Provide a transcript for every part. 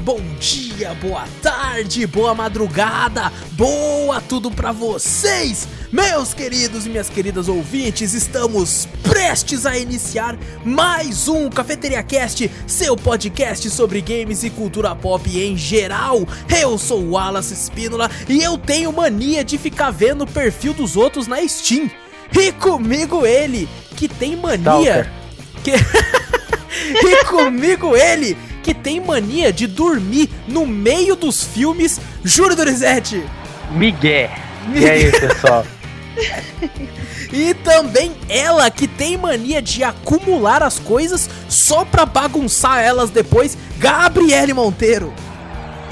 bom dia, boa tarde, boa madrugada, boa tudo pra vocês, meus queridos e minhas queridas ouvintes. Estamos prestes a iniciar mais um Cafeteria Cast, seu podcast sobre games e cultura pop em geral. Eu sou o Wallace Espínola e eu tenho mania de ficar vendo o perfil dos outros na Steam. E comigo ele, que tem mania. Que... e comigo ele, que tem mania de dormir no meio dos filmes, Júlio Dorizete. Miguel. E aí, pessoal? e também ela, que tem mania de acumular as coisas só pra bagunçar elas depois, Gabriele Monteiro.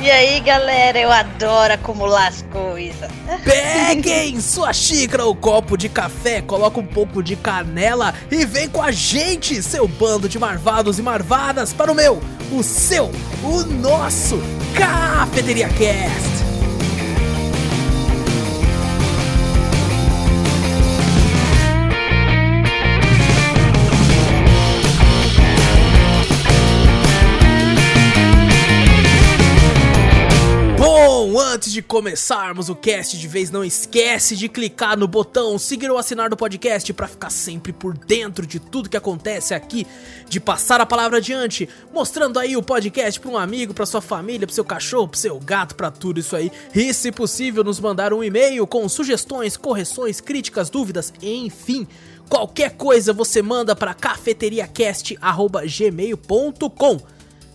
E aí, galera, eu adoro acumular as coisas. Peguem sua xícara ou copo de café, coloca um pouco de canela e vem com a gente, seu bando de marvados e marvadas, para o meu, o seu, o nosso Cafeteria Cast. De começarmos o cast de vez, não esquece de clicar no botão seguir ou assinar do podcast para ficar sempre por dentro de tudo que acontece aqui, de passar a palavra adiante, mostrando aí o podcast para um amigo, para sua família, para seu cachorro, para seu gato, para tudo isso aí. E se possível, nos mandar um e-mail com sugestões, correções, críticas, dúvidas, enfim, qualquer coisa você manda para cafeteriacast@gmail.com.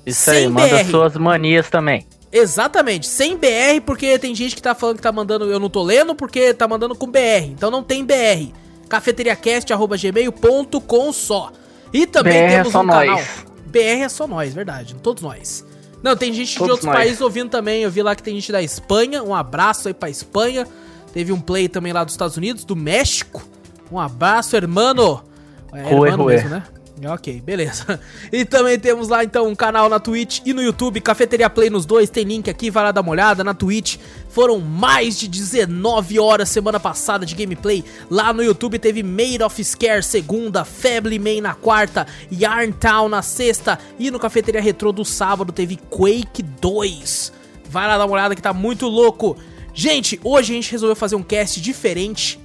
Isso Sem aí, manda BR. suas manias também. Exatamente, sem BR, porque tem gente que tá falando que tá mandando, eu não tô lendo, porque tá mandando com BR. Então não tem BR. cafeteriacast.gmail.com só. E também BR temos é um canal. Nós. BR é só nós, verdade. Todos nós. Não, tem gente Todos de outros nós. países ouvindo também. Eu vi lá que tem gente da Espanha. Um abraço aí pra Espanha. Teve um play também lá dos Estados Unidos, do México. Um abraço, hermano. É, hermano mesmo, né? Ok, beleza. E também temos lá então um canal na Twitch e no YouTube, Cafeteria Play nos dois, tem link aqui, vai lá dar uma olhada. Na Twitch foram mais de 19 horas semana passada de gameplay. Lá no YouTube teve Made of Scare segunda, Family Man na quarta, Yarntown na sexta e no Cafeteria Retro do sábado teve Quake 2. Vai lá dar uma olhada que tá muito louco. Gente, hoje a gente resolveu fazer um cast diferente.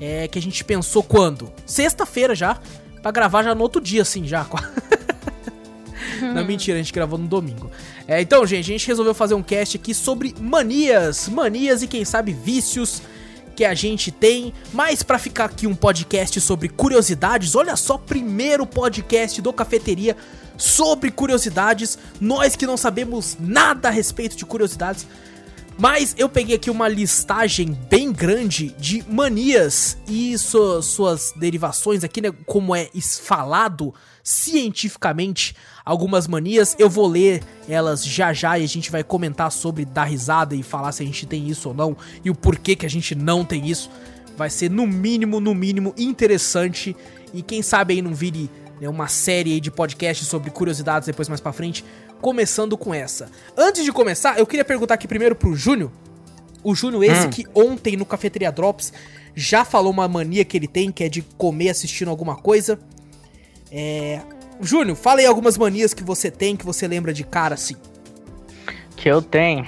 É que a gente pensou quando? Sexta-feira já pra gravar já no outro dia, assim, já. Não, mentira, a gente gravou no domingo. É, então, gente, a gente resolveu fazer um cast aqui sobre manias, manias e quem sabe vícios que a gente tem. Mas para ficar aqui um podcast sobre curiosidades, olha só, primeiro podcast do Cafeteria sobre curiosidades. Nós que não sabemos nada a respeito de curiosidades, mas eu peguei aqui uma listagem bem grande de manias e suas, suas derivações aqui, né? Como é falado cientificamente algumas manias. Eu vou ler elas já já e a gente vai comentar sobre dar risada e falar se a gente tem isso ou não e o porquê que a gente não tem isso. Vai ser no mínimo, no mínimo interessante e quem sabe aí não vire né, uma série de podcasts sobre curiosidades depois mais para frente começando com essa. Antes de começar, eu queria perguntar aqui primeiro pro Júnior. O Júnior, esse hum. que ontem no Cafeteria Drops já falou uma mania que ele tem, que é de comer assistindo alguma coisa. É. Júnior, fala aí algumas manias que você tem, que você lembra de cara assim. Que eu tenho.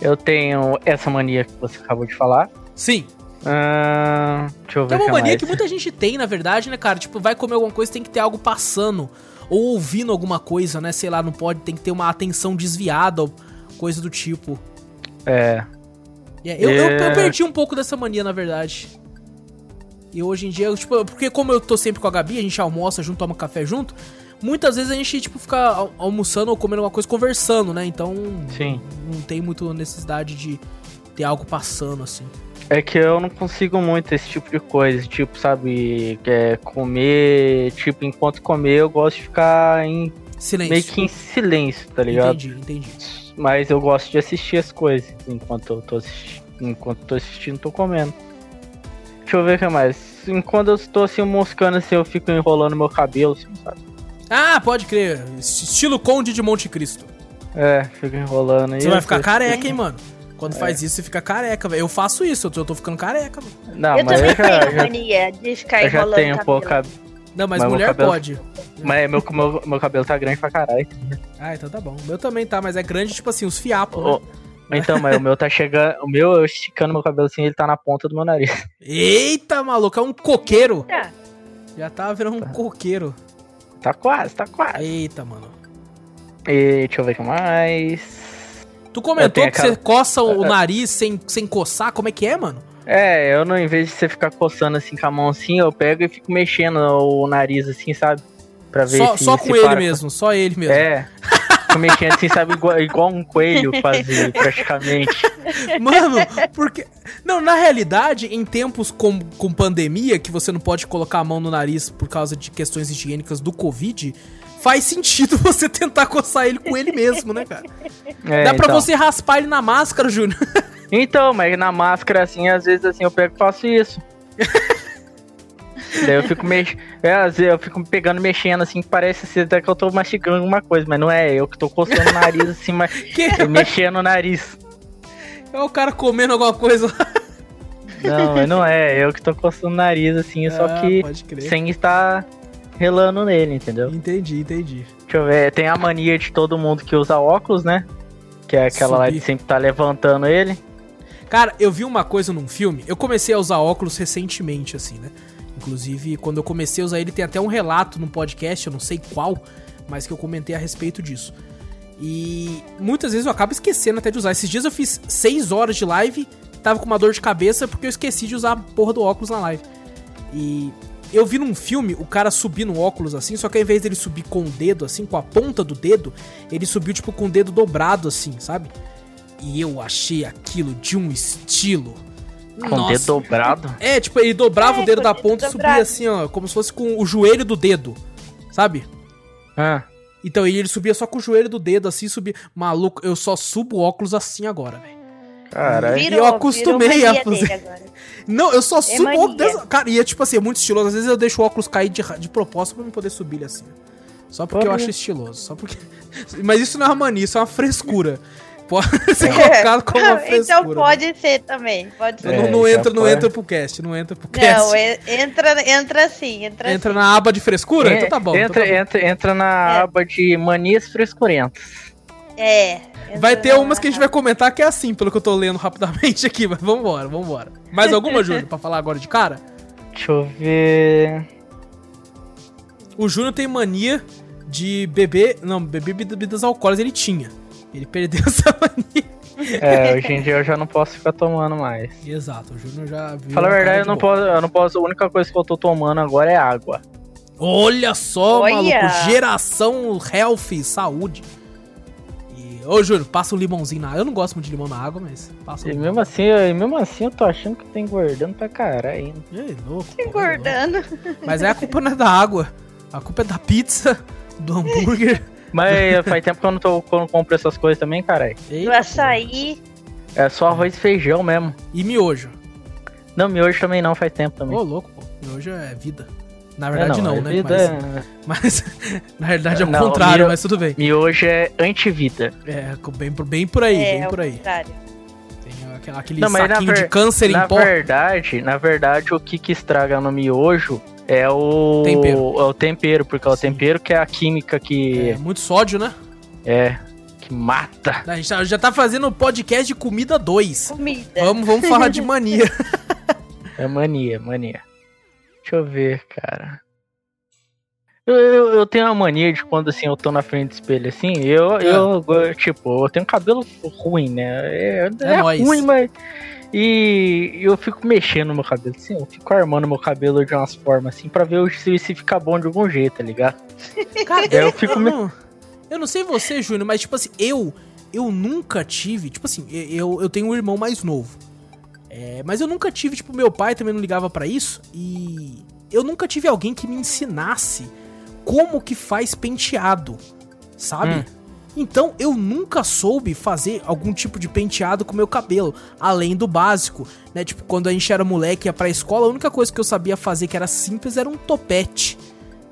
Eu tenho essa mania que você acabou de falar. Sim. Uh, deixa eu ver. É uma mania mais. que muita gente tem, na verdade, né, cara? Tipo, vai comer alguma coisa, tem que ter algo passando ou ouvindo alguma coisa, né? Sei lá, não pode, tem que ter uma atenção desviada, coisa do tipo. É. é eu, é... Eu, eu, perdi um pouco dessa mania, na verdade. E hoje em dia, eu, tipo, porque como eu tô sempre com a Gabi, a gente almoça junto, toma café junto, muitas vezes a gente, tipo, fica almoçando ou comendo alguma coisa conversando, né? Então, Sim. não tem muito necessidade de ter algo passando, assim. É que eu não consigo muito esse tipo de coisa, tipo, sabe, é, comer, tipo, enquanto comer eu gosto de ficar em silêncio. meio que em silêncio, tá ligado? Entendi, entendi. Mas eu gosto de assistir as coisas enquanto eu tô assistindo, enquanto tô assistindo, tô comendo. Deixa eu ver o que mais. Enquanto eu estou assim moscando assim, eu fico enrolando meu cabelo, assim, sabe? Ah, pode crer. Estilo Conde de Monte Cristo. É, fico enrolando aí. Você vai ficar careca, hein, mano? Quando é. faz isso, você fica careca, velho. Eu faço isso, eu tô, eu tô ficando careca, mano. Não, eu mas também eu já, tenho já, mania de ficar eu já tenho um pouco Não, mas, mas mulher cabelo, pode. Mas meu, meu, meu cabelo tá grande pra caralho. Ah, então tá bom. O meu também tá, mas é grande, tipo assim, os fiapos, Ô, né? Então, mas o meu tá chegando. O meu, eu esticando meu cabelo assim, ele tá na ponta do meu nariz. Eita, maluco, é um coqueiro. Tá. Já tava virando um coqueiro. Tá quase, tá quase. Eita, mano. E deixa eu ver o que mais. Tu comentou que aquela- você coça o nariz sem, sem coçar? Como é que é, mano? É, eu não, em vez de você ficar coçando assim com a mão assim, eu pego e fico mexendo o nariz assim, sabe? Pra ver Só, se só se com ele para- mesmo, só ele mesmo. É. Fico mexendo assim, sabe? Igual, igual um coelho fazia, praticamente. Mano, porque. Não, na realidade, em tempos com, com pandemia, que você não pode colocar a mão no nariz por causa de questões higiênicas do Covid, faz sentido você tentar coçar ele com ele mesmo, né, cara? É, Dá pra então. você raspar ele na máscara, Júnior. Então, mas na máscara, assim, às vezes assim, eu pego e faço isso. Daí eu fico mexendo. É, às vezes eu fico pegando, mexendo, assim, que parece ser até que eu tô mastigando alguma coisa, mas não é eu que tô coçando o nariz, assim, mas Que mexendo o nariz. é o cara comendo alguma coisa lá. Não, mas não é, eu que tô coçando o nariz, assim, só Ah, que Pode crer. sem estar relando nele, entendeu? Entendi, entendi. Deixa eu ver, tem a mania de todo mundo que usa óculos, né? Que é aquela lá de Subir. sempre tá levantando ele. Cara, eu vi uma coisa num filme. Eu comecei a usar óculos recentemente, assim, né? Inclusive, quando eu comecei a usar ele, tem até um relato no podcast, eu não sei qual, mas que eu comentei a respeito disso. E muitas vezes eu acabo esquecendo até de usar. Esses dias eu fiz 6 horas de live, tava com uma dor de cabeça porque eu esqueci de usar a porra do óculos na live. E eu vi num filme o cara subir no óculos assim, só que ao invés dele subir com o dedo, assim, com a ponta do dedo, ele subiu tipo com o dedo dobrado, assim, sabe? E eu achei aquilo de um estilo. Com o dedo dobrado. É, tipo, ele dobrava É, o dedo da ponta e subia dobrado. assim, ó, como se fosse com o joelho do dedo, sabe? Ah, Então e ele subia só com o joelho do dedo, assim, subia. Maluco, eu só subo óculos assim agora, velho. Caralho. Eu acostumei virou a fazer. Não, eu só subo mania. óculos. dessa- Cara, e é tipo assim, é muito estiloso. Às vezes eu deixo o óculos cair de, de propósito pra eu poder subir ele assim. Só porque eu Olha. acho estiloso. Só porque. Mas isso não é uma mania, isso é uma frescura. Pode ser colocado como uma frescura. então pode ser também. Pode ser. Não, É, não já entra, não entra pro cast, não entra pro cast. Não, en- entra, entra sim, entra, Entra sim. na aba de frescura? En- então tá bom. Entra, então tá bom. entra, entra na É. aba de manias frescurentas. É. Vai ter umas que a gente vai comentar que é assim, pelo que eu tô lendo rapidamente aqui, mas vambora, vambora. Mais alguma, Júnior, pra falar agora de cara? Deixa eu ver. O Júnior tem mania de beber. Não, beber bebidas alcoólicas ele tinha. Ele perdeu essa mania. É, hoje em dia eu já não posso ficar tomando mais. Exato, o Júnior já viu. Fala a verdade, eu não, boa. posso, eu não posso. A única coisa que eu tô tomando agora é água. Olha só, Olha. maluco. Geração healthy, saúde. Ô, Júnior, passa um limãozinho na água. Eu não gosto muito de limão na água, mas passa um E mesmo assim, eu- e mesmo assim eu tô achando que tá engordando pra caralho ainda. Ei, louco, pô, Engordando. louco. Mas aí a culpa não é da água. A culpa é da pizza, do hambúrguer. Mas faz tempo que eu não, tô, eu não compro essas coisas também, caralho. Do açaí. É só arroz e feijão mesmo. E miojo. Não, miojo também não, faz tempo também. Ô, louco, pô. Miojo é vida. Na É, verdade, não, é né? vida Mas, é- mas, na verdade é o Não, contrário, mio- mas tudo bem. Miojo é antivida. É, bem, por- bem por aí, é, bem ao por aí. contrário. Tem aquele, Não, saquinho de ver- câncer em Na pó. verdade, na verdade, o que, que estraga no miojo é o Tempero. É o tempero, porque é o Sim. tempero que é a química É, que muito sódio, né? é, que mata. A gente tá- já tá fazendo podcast de comida 2. Comida. Vamos, vamos falar de mania. É mania, mania. Deixa eu ver, cara. Eu, eu, eu tenho uma mania de quando assim eu tô na frente do espelho assim, eu, eu go- tipo, eu tenho cabelo ruim, né? É, É é ruim, mas. E eu fico mexendo no meu cabelo, assim, eu fico armando meu cabelo de umas formas assim pra ver se, se fica bom de algum jeito, tá ligado? Cara, Eu eu, fico eu me- não, eu não sei você, Júnior, mas tipo assim, eu eu nunca tive, tipo assim, eu, eu tenho um irmão mais novo. É, mas eu nunca tive, tipo, meu pai também não ligava pra isso e eu nunca tive alguém que me ensinasse como que faz penteado, sabe? Hum. Então eu nunca soube fazer algum tipo de penteado com meu cabelo, além do básico, né? Tipo, quando a gente era moleque e ia pra escola, a única coisa que eu sabia fazer que era simples era um topete.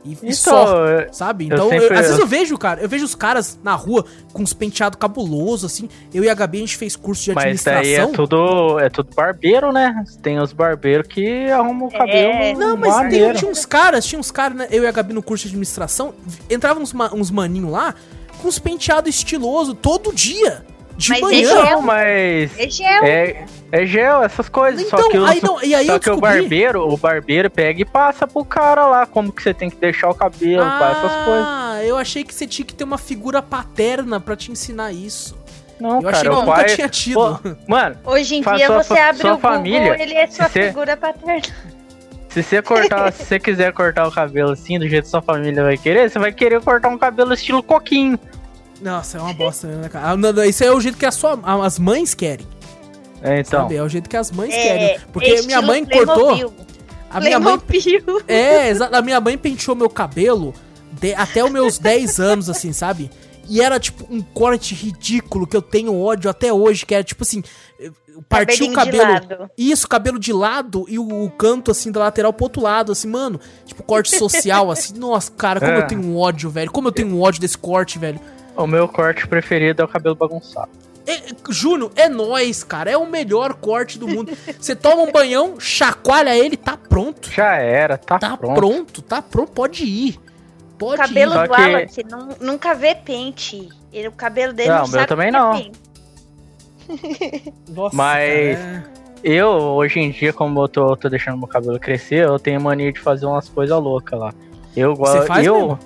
E, e só. Então, é- Sabe? Eu Então, eu- sempre- às vezes eu vejo, cara, eu vejo os caras na rua com uns penteados cabulosos, assim. Eu e a Gabi, a gente fez curso de mas administração. daí é tudo, é tudo barbeiro, né? Tem os barbeiros que arrumam o cabelo. É. Não, mas tem- tinha uns caras, tinha uns caras, né? Eu e a Gabi no curso de administração, entravam uns, uns maninhos lá com os penteados estilosos todo dia. De Mas manhã. esse é- Não, mas. É gel. É, é gel, essas coisas. só Então, que, o, aí não- e aí só que o barbeiro, o barbeiro pega e passa pro cara lá como que você tem que deixar o cabelo, pá, essas coisas. Ah, eu achei que você tinha que ter uma figura paterna pra te ensinar isso. Não, eu cara, achei que nunca pai. tinha tido. Pô, mano, Hoje em dia sua você abre sua o Google, família, ele é sua se você- figura paterna. se você cortar, se você quiser cortar o cabelo assim, do jeito que sua família vai querer, você vai querer cortar um cabelo estilo coquinho. Nossa, é uma bosta, né, cara? Ah, não, não, Isso é o jeito que a sua, as mães querem, É, então. sabe? É o jeito que as mães É, querem. Porque estilo minha mãe cortou. Playmobil. A minha mãe. É, exato. A minha mãe penteou meu cabelo de- até os meus 10 anos, assim, sabe? E era, tipo, um corte ridículo que eu tenho ódio até hoje, que era, tipo assim, partiu o cabelo... lado. Isso, cabelo de lado e o, o canto, assim, da lateral pro outro lado, assim, mano. Tipo, corte social, assim. Nossa, cara, como É. eu tenho um ódio, velho. Como eu tenho um ódio desse corte, velho. O meu corte preferido é o cabelo bagunçado. É, Júnior, é nóis, cara. É o melhor corte do mundo. Você toma um banhão, chacoalha ele, tá pronto. Já era, tá, Tá pronto. pronto, tá pronto. Pode ir. O Pode cabelo ir. Do que- Wallace não, nunca vê pente. Ele, o cabelo dele Não, não, o meu também é não. Nossa, Mas- cara, Eu, hoje em dia, como eu tô, tô deixando meu cabelo crescer, eu tenho mania de fazer umas coisas loucas lá. Eu Você gosto. faz eu, mesmo?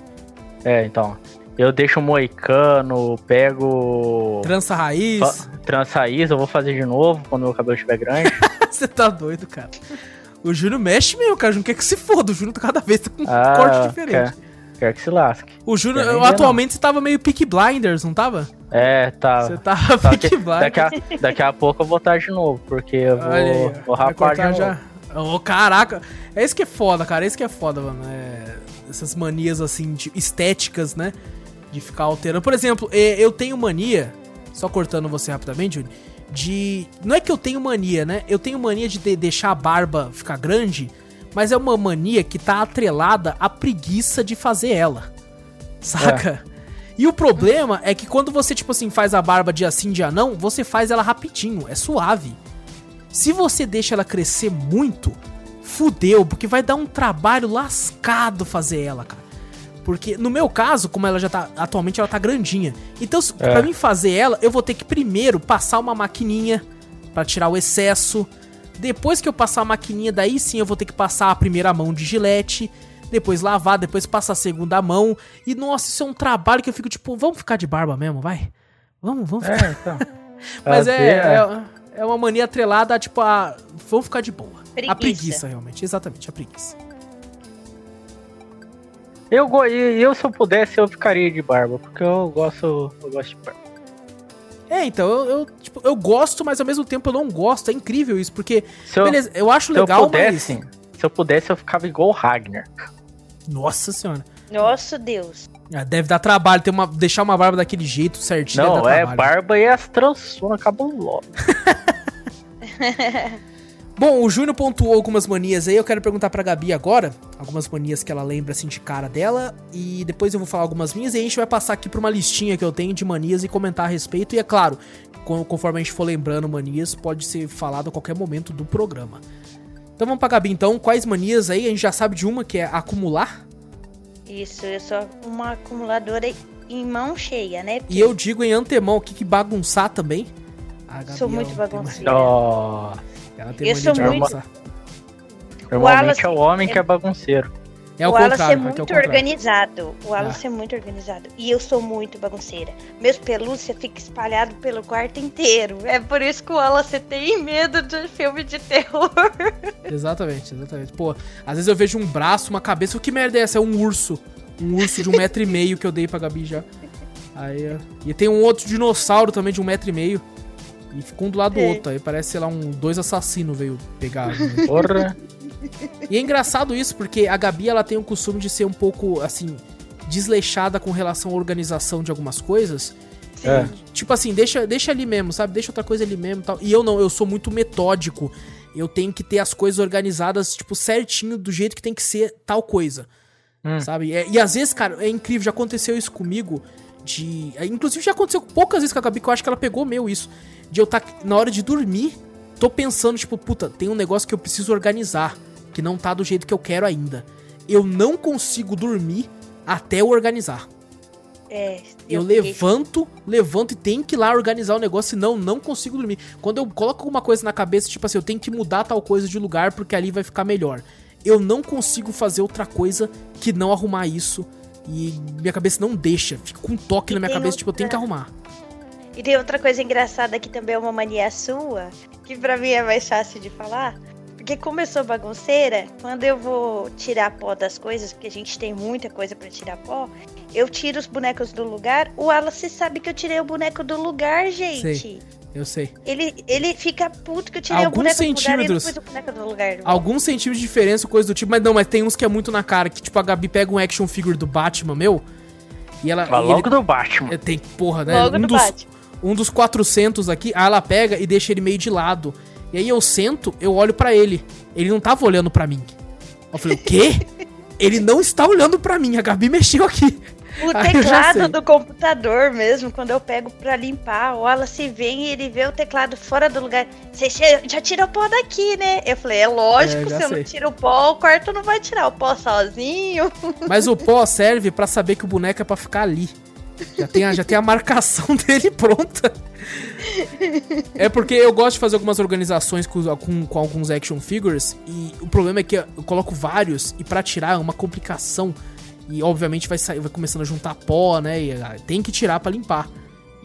É, então. Eu deixo moicano, pego. Trança raiz. fa- Trança raiz, eu vou fazer de novo quando meu cabelo estiver grande. Você tá doido, cara. O Júnior mexe mesmo, cara. O Júnior quer que se foda. O Júnior cada vez tá com um Ah, corte diferente. Quer, quer que se lasque. O Júnior, atualmente você tava meio Peak Blinders, não tava? É, tá. Você tava Só Peak que Blinders. daqui, a, daqui a pouco eu vou estar de novo, porque eu vou, aí, vou rapar de novo. já. Ô, caraca. É isso que é foda, cara. É isso que é foda, mano. É... Essas manias, assim, de estéticas, né? De ficar alterando. Por exemplo, é, eu tenho mania, só cortando você rapidamente, Júnior, de... Não é que eu tenho mania, né? Eu tenho mania de, de- deixar a barba ficar grande, mas é uma mania que tá atrelada à preguiça de fazer ela. Saca? E o problema é que quando você, tipo assim, faz a barba dia sim, dia não, você faz ela rapidinho, é suave. Se você deixa ela crescer muito, fudeu, porque vai dar um trabalho lascado fazer ela, cara. Porque no meu caso, como ela já tá. Atualmente ela tá grandinha. Então, É. pra mim fazer ela, eu vou ter que primeiro passar uma maquininha pra tirar o excesso. Depois que eu passar a maquininha, daí sim eu vou ter que passar a primeira mão de gilete. Depois lavar, depois passar a segunda mão. E nossa, isso é um trabalho que eu fico tipo, vamos ficar de barba mesmo, vai? Vamos, vamos ficar. É, então. Mas é, é, é uma mania atrelada a, tipo, a. Vamos ficar de boa. A Preguiça. preguiça, realmente. Exatamente, a preguiça. Eu, eu, se eu pudesse, eu ficaria de barba, porque eu gosto, eu gosto de barba. É, então, eu, eu, tipo, eu gosto, mas ao mesmo tempo eu não gosto. É incrível isso, porque. Se eu, beleza, eu acho se eu legal, pudesse, mas. se eu pudesse, eu ficava igual o Ragnar. Nossa senhora. Nossa, Deus. Ah, Deve dar trabalho ter uma, deixar uma barba daquele jeito certinho. Não, é trabalho. barba e as trançonas cabulosas. Bom, o Júnior pontuou algumas manias aí. Eu quero perguntar pra Gabi agora. Algumas manias que ela lembra, assim, de cara dela. E depois eu vou falar algumas minhas. E a gente vai passar aqui pra uma listinha que eu tenho de manias e comentar a respeito. E é claro, con- conforme a gente for lembrando manias, pode ser falado a qualquer momento do programa. Então vamos pra Gabi, então. Quais manias aí? A gente já sabe de uma que é acumular. Isso, eu sou uma acumuladora em mão cheia, né? E eu digo em antemão aqui que bagunçar também. A Gabi Sou muito ela tem bagunceira. Ó, mania- Ela tem Eu mania sou de muito- bagunçar. normalmente Wallace- é o homem que é bagunceiro. É o, o Wallace é muito o contrário. organizado. O Ah. Wallace é muito organizado. E eu sou muito bagunceira. Meus pelúcias ficam espalhados pelo quarto inteiro. É por isso que o Wallace tem medo de filme de terror. Exatamente, exatamente. Pô, às vezes eu vejo um braço, uma cabeça. O que merda é essa? É um urso. Um urso de um metro e meio que eu dei pra Gabi já. Aí, ó. E tem um outro dinossauro também de um metro e meio. E ficou um do lado do Sei. outro. Aí parece, sei lá, um dois assassinos veio pegar. né? Porra. E é engraçado isso, porque a Gabi ela tem o costume de ser um pouco, assim, desleixada com relação à organização de algumas coisas. É. Tipo assim, deixa, deixa ali mesmo, sabe? Deixa outra coisa ali mesmo e tal. E eu não, eu sou muito metódico. Eu tenho que ter as coisas organizadas, tipo, certinho, do jeito que tem que ser tal coisa. Hum. Sabe? É- e às vezes, cara, é incrível, já aconteceu isso comigo. De. é, Inclusive já aconteceu poucas vezes com a Gabi, que eu acho que ela pegou meu isso. De eu estar na hora de dormir, tô pensando, tipo, puta, tem um negócio que eu preciso organizar, que não tá do jeito que eu quero ainda. Eu não consigo dormir até eu organizar. É, Eu, peguei- levanto, levanto e tenho que ir lá organizar o negócio, senão não consigo dormir. Quando eu coloco alguma coisa na cabeça, tipo assim, eu tenho que mudar tal coisa de lugar porque ali vai ficar melhor. Eu não consigo fazer outra coisa que não arrumar isso. E minha cabeça não deixa. Fica com um toque E na minha cabeça, tipo, eu tenho que outra- arrumar. E tem outra coisa engraçada que também é uma mania sua, que pra mim é mais fácil de falar. Porque como eu sou bagunceira, quando eu vou tirar pó das coisas, porque a gente tem muita coisa pra tirar pó, eu tiro os bonecos do lugar. O Wallace sabe que eu tirei o boneco do lugar, gente. Sei. Eu sei. Ele, ele fica puto que eu tirei Alguns o boneco do lugar e centímetros. pôs o boneco do lugar. Alguns centímetros de diferença, coisa do tipo, mas não, mas tem uns que é muito na cara. Que tipo, a Gabi pega um action figure do Batman, meu. E ela. Mas logo ele- do Batman. é, Tem, porra, né? Logo um, no dos, Batman. um dos 400 aqui, aí ela pega e deixa ele meio de lado. E aí eu sento, eu olho pra ele. Ele não tava olhando pra mim. Eu falei, o quê? ele não está olhando pra mim, a Gabi mexeu aqui. O sei. teclado do computador mesmo, quando eu pego pra limpar, o Wallace vem e ele vê o teclado fora do lugar. Você já tira o pó daqui, né? Eu falei, é lógico, É, se eu sei. não tiro o pó, o quarto não vai tirar o pó sozinho. Mas o pó serve pra saber que o boneco é pra ficar ali. Já tem, a, já tem a marcação dele pronta. É porque eu gosto de fazer algumas organizações com, com, com alguns action figures e o problema é que eu coloco vários e pra tirar é uma complicação. E obviamente vai sair, vai começando a juntar pó, né? E ah, tem que tirar pra limpar.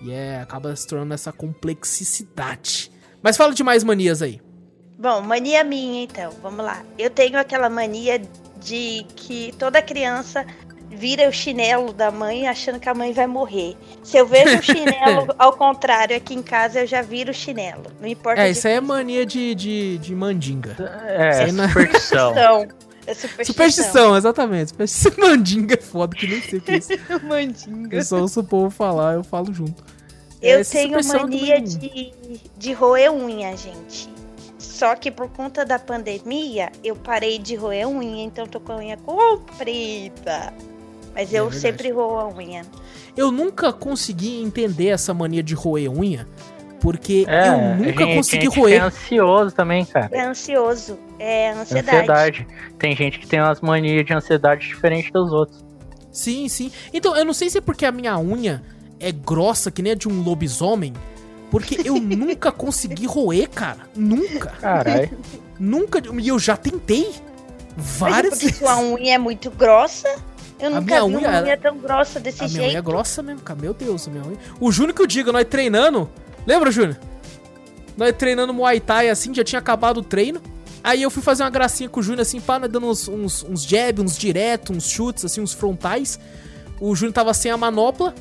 E é, acaba se tornando essa complexidade. Mas fala de mais manias aí. Bom, mania minha então, vamos lá. Eu tenho aquela mania de que toda criança vira o chinelo da mãe achando que a mãe vai morrer. Se eu vejo o chinelo ao contrário aqui em casa, eu já viro o chinelo. Não importa É, isso aí é mania de, de, de mandinga. É, é- superstição. Superstição. É superstição. Superstição, exatamente. Superstição mandinga é foda, que nem sei o que é isso. Mandinga. Eu só ouço o povo falar, eu falo junto. Eu Essa tenho mania de, de roer unha, gente. Só que por conta da pandemia, eu parei de roer unha, então tô com a unha comprida. Mas É eu verdade. sempre roo a unha. Eu nunca consegui entender essa mania de roer unha, porque É, eu nunca gente, consegui gente roer. é ansioso também, cara. É ansioso, é ansiedade. Ansiedade. Tem gente que tem umas manias de ansiedade diferentes dos outros. Sim, sim. Então, eu não sei se é porque a minha unha é grossa, que nem a de um lobisomem, porque eu nunca consegui roer, cara. Nunca. Caralho. Nunca. E eu já tentei. Mas é Várias porque vezes. sua unha é muito grossa. Eu A nunca minha vi unha, uma unha tão grossa desse A minha jeito. unha é grossa mesmo, cara. Meu Deus, a minha unha. O Júnior que eu diga, nós treinando. Lembra, Júnior? Nós treinando Muay Thai assim, já tinha acabado o treino. Aí eu fui fazer uma gracinha com o Júnior, assim, pá, nós dando uns, uns, uns jab, uns direto, uns chutes, assim, uns frontais. O Júnior tava sem a manopla.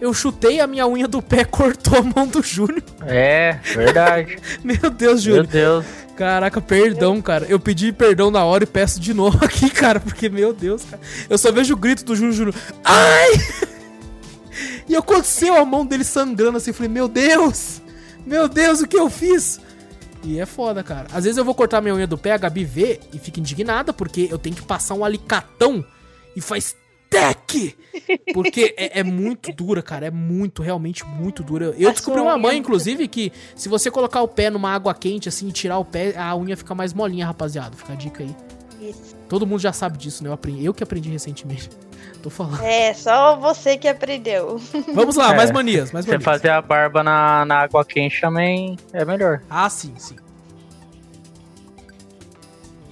Eu chutei a minha unha do pé, cortou a mão do Júnior. É, verdade. Meu Deus, Meu Júnior. Deus. Caraca, perdão, cara. Eu pedi perdão na hora e peço de novo aqui, cara, porque, meu Deus, cara. Eu só vejo o grito do Júnior Júnior. Ai! E aconteceu a mão dele sangrando assim. Eu falei, meu Deus! Meu Deus, o que eu fiz? E é foda, cara. Às vezes eu vou cortar minha unha do pé, a Gabi vê e fica indignada, porque eu tenho que passar um alicatão e faz tec! Porque é, é muito dura, cara. É muito, realmente muito dura. Eu descobri uma mãe, inclusive, que se você colocar o pé numa água quente, assim, e tirar o pé, a unha fica mais molinha, rapaziada. Fica a dica aí. Isso. Todo mundo já sabe disso, né? Eu, aprendi, eu que aprendi recentemente. Tô falando. É, só você que aprendeu. Vamos lá, É. mais manias, mais Você manias. fazer a barba na, na água quente também é melhor. Ah, sim, sim.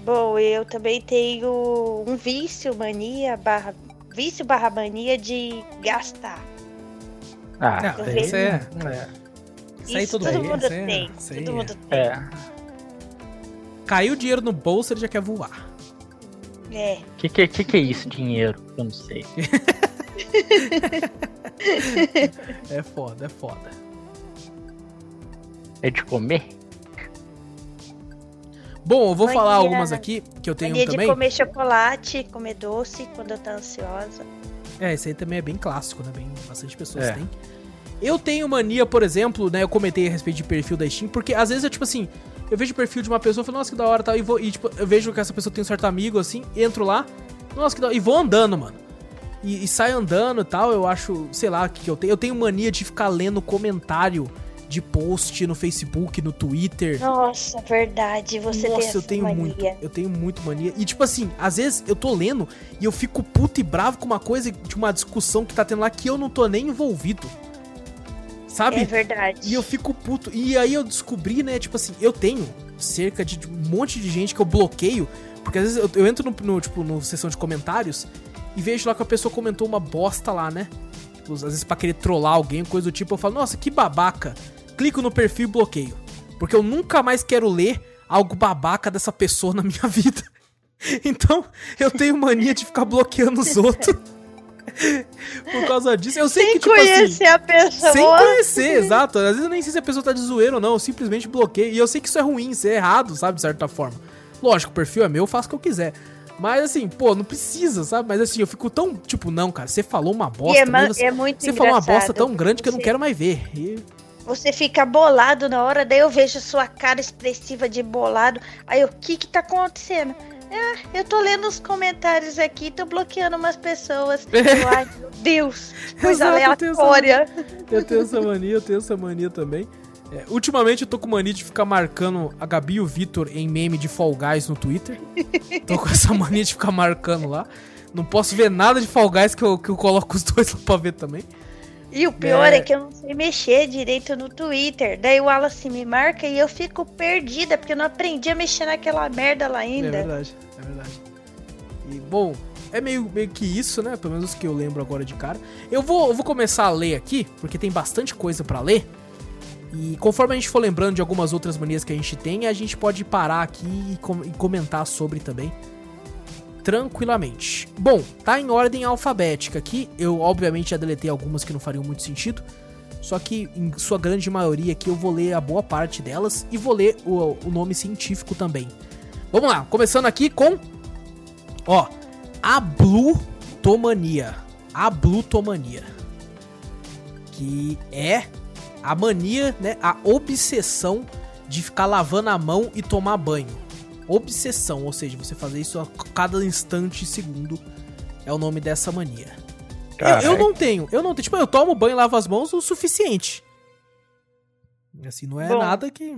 Bom, eu também tenho um vício, mania, barra, vício barra mania de gastar. Ah, Não, isso é- é. Isso aí todo, todo mundo mundo é- tem. isso aí Todo é. mundo tem. É. Caiu o dinheiro no bolso, ele já quer voar. É. Que, que que que é isso, dinheiro? Eu não sei. É foda, é foda. É de comer? Bom, eu vou Mania- falar algumas aqui que eu tenho Mania também. de comer chocolate, comer doce quando eu tô ansiosa. É, esse aí também é bem clássico, né? Bem, bastante pessoas É. têm. Eu tenho mania, por exemplo, né? Eu comentei a respeito de perfil da Steam, porque às vezes eu, tipo assim, eu vejo o perfil de uma pessoa falo, nossa, que da hora tal, e, vou, e tipo, eu vejo que essa pessoa tem um certo amigo, assim, entro lá, nossa, que da hora, e vou andando, mano. E, e saio andando e tal, eu acho, sei lá, o que, que eu tenho. Eu tenho mania de ficar lendo comentário de post no Facebook, no Twitter. Nossa, verdade. Você Nossa, tem eu tenho mania. muito. Eu tenho muito mania. E tipo assim, às vezes eu tô lendo e eu fico puto e bravo com uma coisa de uma discussão que tá tendo lá que eu não tô nem envolvido. Sabe? É verdade. E eu fico puto. E aí eu descobri, né, tipo assim, eu tenho cerca de um monte de gente que eu bloqueio. Porque às vezes eu, eu entro no, no, tipo, no sessão de comentários e vejo lá que a pessoa comentou uma bosta lá, né? Tipo, às vezes pra querer trollar alguém, coisa do tipo, eu falo, nossa, que babaca. Clico no perfil e bloqueio. Porque eu nunca mais quero ler algo babaca dessa pessoa na minha vida. Então, eu tenho mania de ficar bloqueando os outros. Por causa disso. Eu sei Sem que, tipo conhecer assim. a pessoa. Sem conhecer, exato. Às vezes eu nem sei se a pessoa tá de zoeira ou não, eu simplesmente bloqueio. E eu sei que isso é ruim, isso é errado, sabe, de certa forma. Lógico, o perfil é meu, eu faço o que eu quiser. Mas assim, pô, não precisa, sabe? Mas assim, eu fico tão, tipo, não, cara, você falou uma E bosta, é, você, é muito você falou uma bosta tão grande que eu não quero mais ver. E- Você fica bolado na hora, daí eu vejo sua cara expressiva de bolado. Aí o que que tá acontecendo? Ah, eu tô lendo os comentários aqui, tô bloqueando umas pessoas. Eu, Ai, meu Deus, coisa Exato, eu tenho essa aleatória. Eu tenho essa mania, eu tenho essa mania também. É, ultimamente eu tô com mania de ficar marcando a Gabi e o Vitor em meme de Fall Guys no Twitter. tô com essa mania de ficar marcando lá. Não posso ver nada de Fall Guys que eu, que eu coloco os dois lá pra ver também. E o pior É. é. que eu não sei mexer direito no Twitter. Daí o Wallace me marca e eu fico perdida, porque eu não aprendi a mexer naquela merda lá É ainda. verdade, é verdade. E, bom, é meio, meio que isso, né? Pelo menos os que eu lembro agora de cara. Eu vou, eu vou começar a ler aqui, porque tem bastante coisa pra ler. E conforme a gente for lembrando de algumas outras manias que a gente tem, a gente pode parar aqui e, com- e comentar sobre também. Tranquilamente. Bom, tá em ordem alfabética aqui. Eu, obviamente, já deletei algumas que não fariam muito sentido. Só que, em sua grande maioria aqui, eu vou ler a boa parte delas e vou ler o, o nome científico também. Vamos lá, começando aqui com. Ó, ablutomania. Ablutomania. Que é a mania, né? A obsessão de ficar lavando a mão e tomar banho. Obsessão, ou seja, você fazer isso a cada instante e segundo é o nome dessa mania. Eu, eu não tenho, eu não tenho. Tipo, eu tomo banho e lavo as mãos o suficiente. Assim, não é Bom. nada que.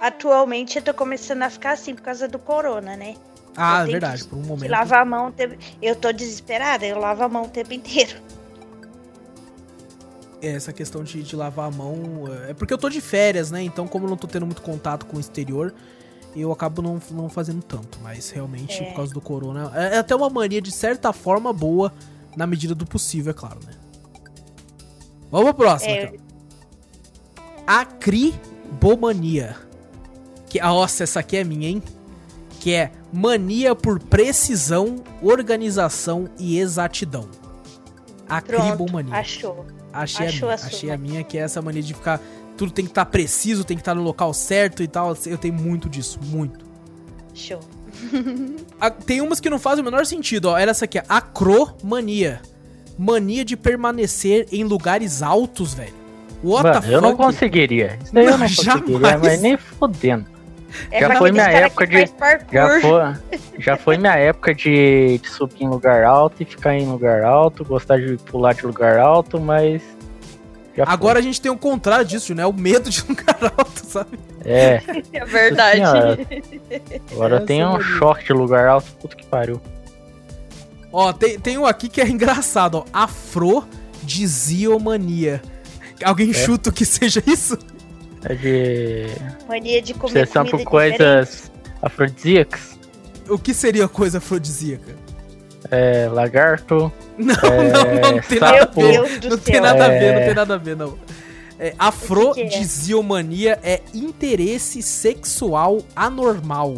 Atualmente eu tô começando a ficar assim por causa do corona, né? Ah, é verdade, que- por um momento. lavar a mão. o tempo- Eu tô desesperada, eu lavo a mão o tempo inteiro. É, essa questão de, de lavar a mão. É porque eu tô de férias, né? Então, como eu não tô tendo muito contato com o exterior, eu acabo não, não fazendo tanto. Mas realmente, É. por causa do corona. É, é até uma mania de certa forma boa, na medida do possível, é claro, né? Vamos pra próxima, É, então. Acribomania. Que, ah, nossa, essa aqui é minha, hein? Que é mania por precisão, organização e exatidão. Pronto, Acribomania. achou. Achei, Achou a, a achei a minha, que é essa mania de ficar. Tudo tem que estar preciso, tem que estar no local certo e tal. Eu tenho muito disso, muito. Show. Tem umas que não fazem o menor sentido, ó. Era essa aqui, ó, acromania. Mania de permanecer em lugares altos, velho. What Mano, the eu não conseguiria. Isso daí eu Não, não conseguiria, jamais. mas nem fodendo. É Já foi minha época de-. Já foi, já foi minha época de, de subir em lugar alto e ficar em lugar alto, gostar de pular de lugar alto, mas. Já foi. Agora a gente tem o contrário disso, né? O medo de lugar alto, sabe? É, É verdade. Senhora. agora eu tenho um choque de lugar alto, puto que pariu. Ó, tem, tem um aqui que é engraçado, ó. Afrodisiomania. Alguém chuta o que seja isso? É de. Mania de comer Obsessão comida por coisas afrodisíacas. O que seria coisa afrodisíaca? É, lagarto. Não, É, não, não tem sapo. nada a Meu ver. Deus do Não tem nada a ver, É. não tem nada a ver, não. É, afrodisiomania é interesse sexual anormal.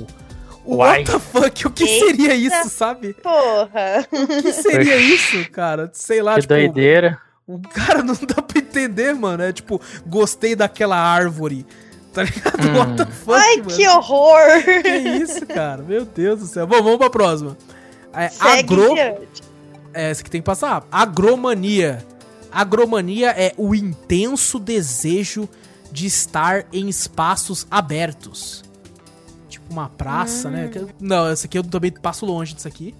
What the fuck? O que Eita. seria isso, sabe? Porra. O que seria isso, cara? Sei lá, que tipo, doideira. o cara não dá pra entender, mano. É tipo, gostei daquela árvore. Tá ligado? Hum. What the fuck, Ai, mano? que horror. Que isso, cara? Meu Deus do céu. Bom, vamos pra próxima. É, Segue agro... É, essa que tem que passar. Agromania. Agromania é o intenso desejo de estar em espaços abertos. Tipo uma praça, né? Que- Não, essa aqui eu também passo longe disso aqui.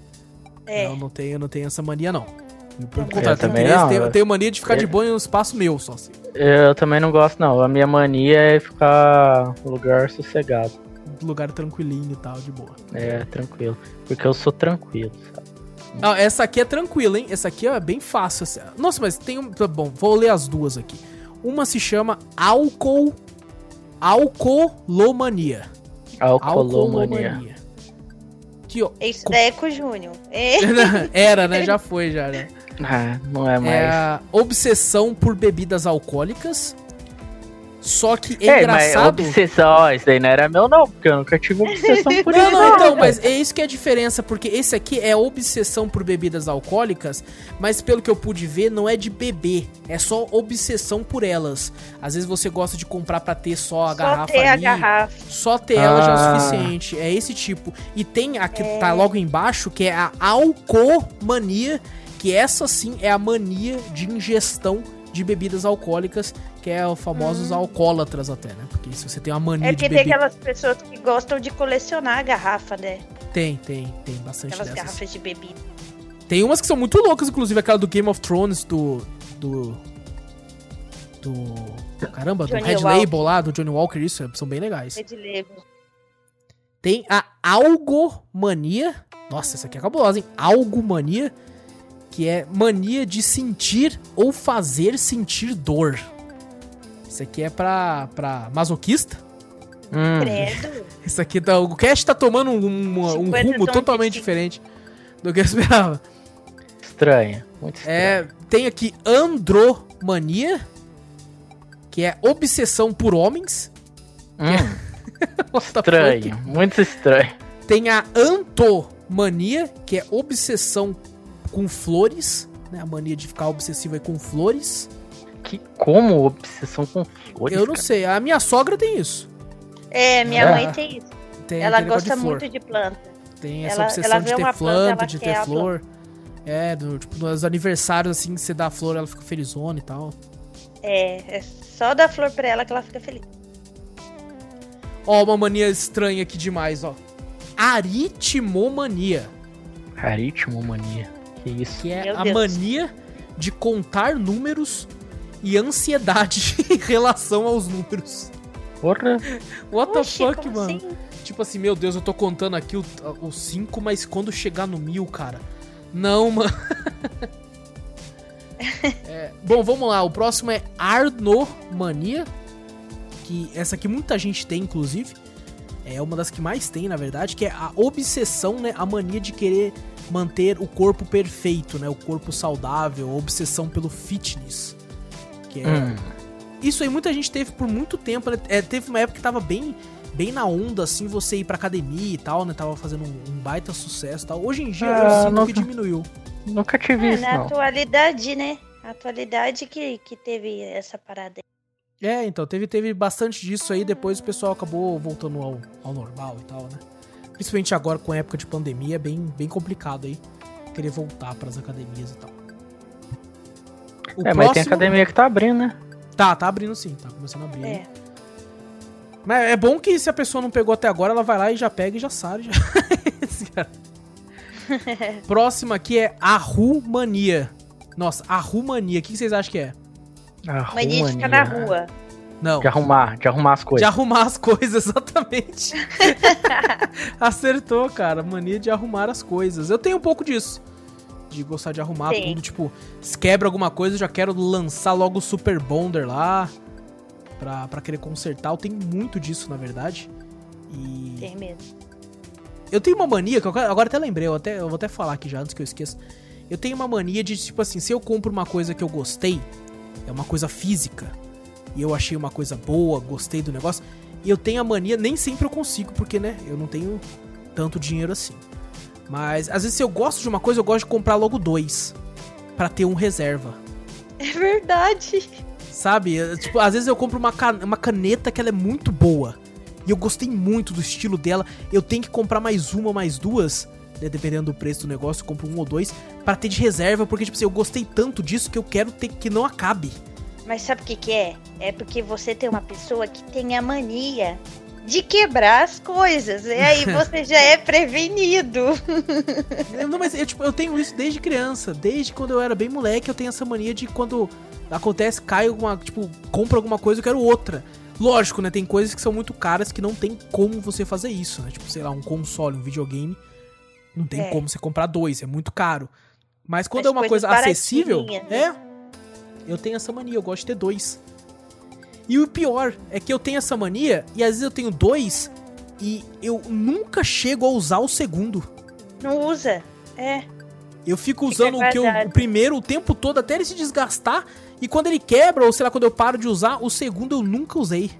É. Não, não tenho, não tenho essa mania, não. Pelo Eu contrário, também não, tenho, eu- tenho mania de ficar de eu- boa em um espaço meu só assim. Eu também não gosto, não. A minha mania é ficar no lugar sossegado. Lugar tranquilinho e tal, de boa. É, tranquilo. Porque eu sou tranquilo, sabe? Ah, essa aqui é tranquila, hein? Essa aqui é bem fácil. assim. Nossa, mas tem um. Bom, vou ler as duas aqui. Uma se chama álcool. Alcoolomania. Alcoolomania. Que, ó, Isso daí é com o Júnior. É. Era, né? Já foi, já, né? Ah, não é mais. É a obsessão por bebidas alcoólicas. Só que é, É, mas engraçado. obsessão, ó, isso daí não era meu, não, porque eu nunca tive obsessão por Não, isso. não, então, velho. mas é isso que é a diferença, porque esse aqui é obsessão por bebidas alcoólicas, mas pelo que eu pude ver, não é de beber, é só obsessão por elas. Às vezes você gosta de comprar pra ter só a Só garrafa ter a ali, garrafa. só ter ela já é Ah. o suficiente. É esse tipo. E tem a que tá logo embaixo, que é a alcomania, que essa sim é a mania de ingestão de bebidas alcoólicas, que é os famosos alcoólatras até, né? Porque se você tem uma mania É de porque tem beber... aquelas pessoas que gostam de colecionar a garrafa, né? Tem, tem, tem bastante Aquelas dessas. garrafas de bebida. Tem umas que são muito loucas, inclusive aquela do Game of Thrones, do. do. do. Caramba, do Johnny Red Walker. Label lá, do Johnny Walker, isso, são bem legais. Red Label. Tem a algomania. Nossa, essa aqui é cabulosa, hein? Algomania, que é mania de sentir ou fazer sentir dor. Isso aqui é pra, pra masoquista. Hum, Credo. Isso aqui tá. O cast tá tomando um, um- um 50 rumo totalmente diferente do que eu esperava. estranho. Muito estranho. É, tem aqui andromania, que é obsessão por homens. Hum, the estranho. Muito estranho. Tem a antomania, que é obsessão com flores, né? A mania de ficar obsessivo aí com flores. Que, como obsessão com flores? Eu não cara? sei, a minha sogra tem isso. É, minha É. mãe tem isso. Tem, ela gosta de muito de planta. Tem essa ela- obsessão ela de ter planta, planta, de ter flor. É, do, tipo, nos aniversários, assim, você dá a flor, ela fica felizona e tal. É, é só dar flor pra ela que ela fica feliz. Ó, uma mania estranha aqui demais, ó. Aritmomania. Aritmomania. Que isso? Que é Meu a Deus. mania de contar números e ansiedade em relação aos números. Porra. What the Oxi, fuck, como mano? assim? Tipo assim, meu Deus, eu tô contando aqui os 5, mas quando chegar no mil, cara. Não, mano. É, bom, vamos lá. O próximo é Arnomania. Que essa aqui muita gente tem, inclusive. É uma das que mais tem, na verdade, que é a obsessão, né? A mania de querer manter o corpo perfeito, né? O corpo saudável, a obsessão pelo fitness. Que é, Hum. isso aí muita gente teve por muito tempo, né? É, teve uma época que tava bem, bem na onda, assim, você ir pra academia e tal, né? Tava fazendo um, um baita sucesso e tal. Hoje em dia eu Ah, sinto não- que diminuiu. Nunca tive É, isso, na não. atualidade, né? A atualidade que, que teve essa parada. É, então, teve, teve bastante disso aí, depois o pessoal acabou voltando ao, ao normal e tal, né? Principalmente agora com a época de pandemia, é bem, bem complicado aí querer voltar pras academias e tal. O É, mas tem próximo- academia que tá abrindo, né? Tá, tá abrindo sim, tá começando a abrir. É. Mas é bom que se a pessoa não pegou até agora, ela vai lá e já pega e já sabe. Já. Próximo aqui é Arrumania. Nossa, Arrumania, o que vocês acham que é? Ah, Mania de ficar na rua. Não. De arrumar, de arrumar as De coisas. arrumar as coisas, exatamente. Acertou, cara. Mania de arrumar as coisas. Eu tenho um pouco disso. De gostar de arrumar Sim. tudo. Tipo, se quebra alguma coisa, eu já quero lançar logo o Super Bonder lá. Pra, pra querer consertar. Eu tenho muito disso, na verdade. E. Tem mesmo. Eu tenho uma mania, que eu agora até lembrei, eu, até, eu vou até falar aqui já antes que eu esqueça. Eu tenho uma mania de, tipo assim, se eu compro uma coisa que eu gostei, é uma coisa física, e eu achei uma coisa boa, gostei do negócio, e eu tenho a mania, nem sempre eu consigo, porque, né, eu não tenho tanto dinheiro assim. Mas, às vezes, se eu gosto de uma coisa, eu gosto de comprar logo dois, pra ter um reserva. É verdade. Sabe? Tipo, às vezes eu compro uma, can- uma caneta que ela é muito boa. E eu gostei muito do estilo dela. Eu tenho que comprar mais uma, mais duas. né, Dependendo do preço do negócio, eu compro um ou dois. Pra ter de reserva, porque, tipo assim, eu gostei tanto disso que eu quero ter que não acabe. Mas sabe o que, que é? É porque você tem uma pessoa que tem a mania de quebrar as coisas. E aí você já é prevenido. Não, mas eu, tipo, eu tenho isso desde criança. Desde quando eu era bem moleque, eu tenho essa mania de quando acontece, cai alguma. Tipo, compra alguma coisa, eu quero outra. Lógico, né? Tem coisas que são muito caras que não tem como você fazer isso, né? Tipo, sei lá, um console, um videogame. Não tem É. como você comprar dois, é muito caro. Mas quando As é uma coisa acessível, né? é. Eu tenho essa mania, eu gosto de ter dois. E o pior é que eu tenho essa mania e às vezes eu tenho dois e eu nunca chego a usar o segundo. Não usa. É. Eu fico usando o que eu, o primeiro o tempo todo até ele se desgastar e quando ele quebra ou sei lá quando eu paro de usar, o segundo eu nunca usei.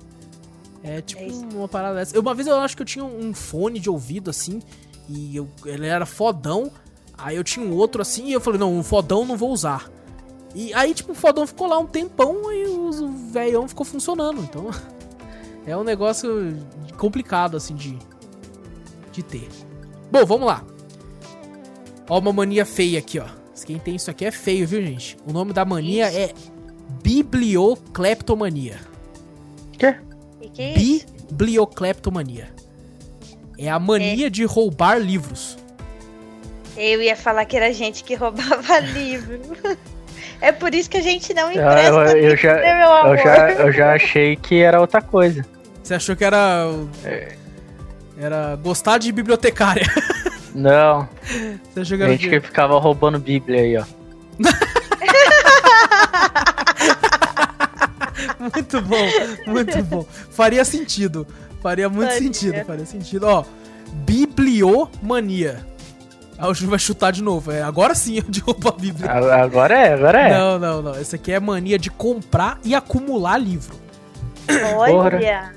É tipo É uma parada dessa. Eu- Uma vez eu acho que eu tinha um fone de ouvido assim e eu- ele era fodão. Aí eu tinha um outro assim e eu falei, não, o fodão não vou usar. E aí, tipo, o fodão ficou lá um tempão e o velhão ficou funcionando. Então, é um negócio complicado, assim, de, de ter. Bom, vamos lá. Ó, uma mania feia aqui, ó. Quem tem isso aqui é feio, viu, gente? O nome da mania é bibliocleptomania. Quê? Que é isso? Bibliocleptomania. É a mania de roubar livros. Eu ia falar que era gente que roubava livro. É por isso que a gente não Ah, empresta eu, eu já, né, meu amor? eu, já, eu já achei que era outra coisa. Você achou que era. Era gostar de bibliotecária. Não, Você achou que era o gente que ficava roubando Bíblia aí, ó. Muito bom, muito bom. Faria sentido. Faria muito Faria. sentido, faria sentido. Ó, bibliomania. Aí o Júlio vai chutar de novo. É, agora sim eu derrubo a Bíblia. A- Agora é, agora é. Não, não, não. Esse aqui é mania de comprar e acumular livro. Olha.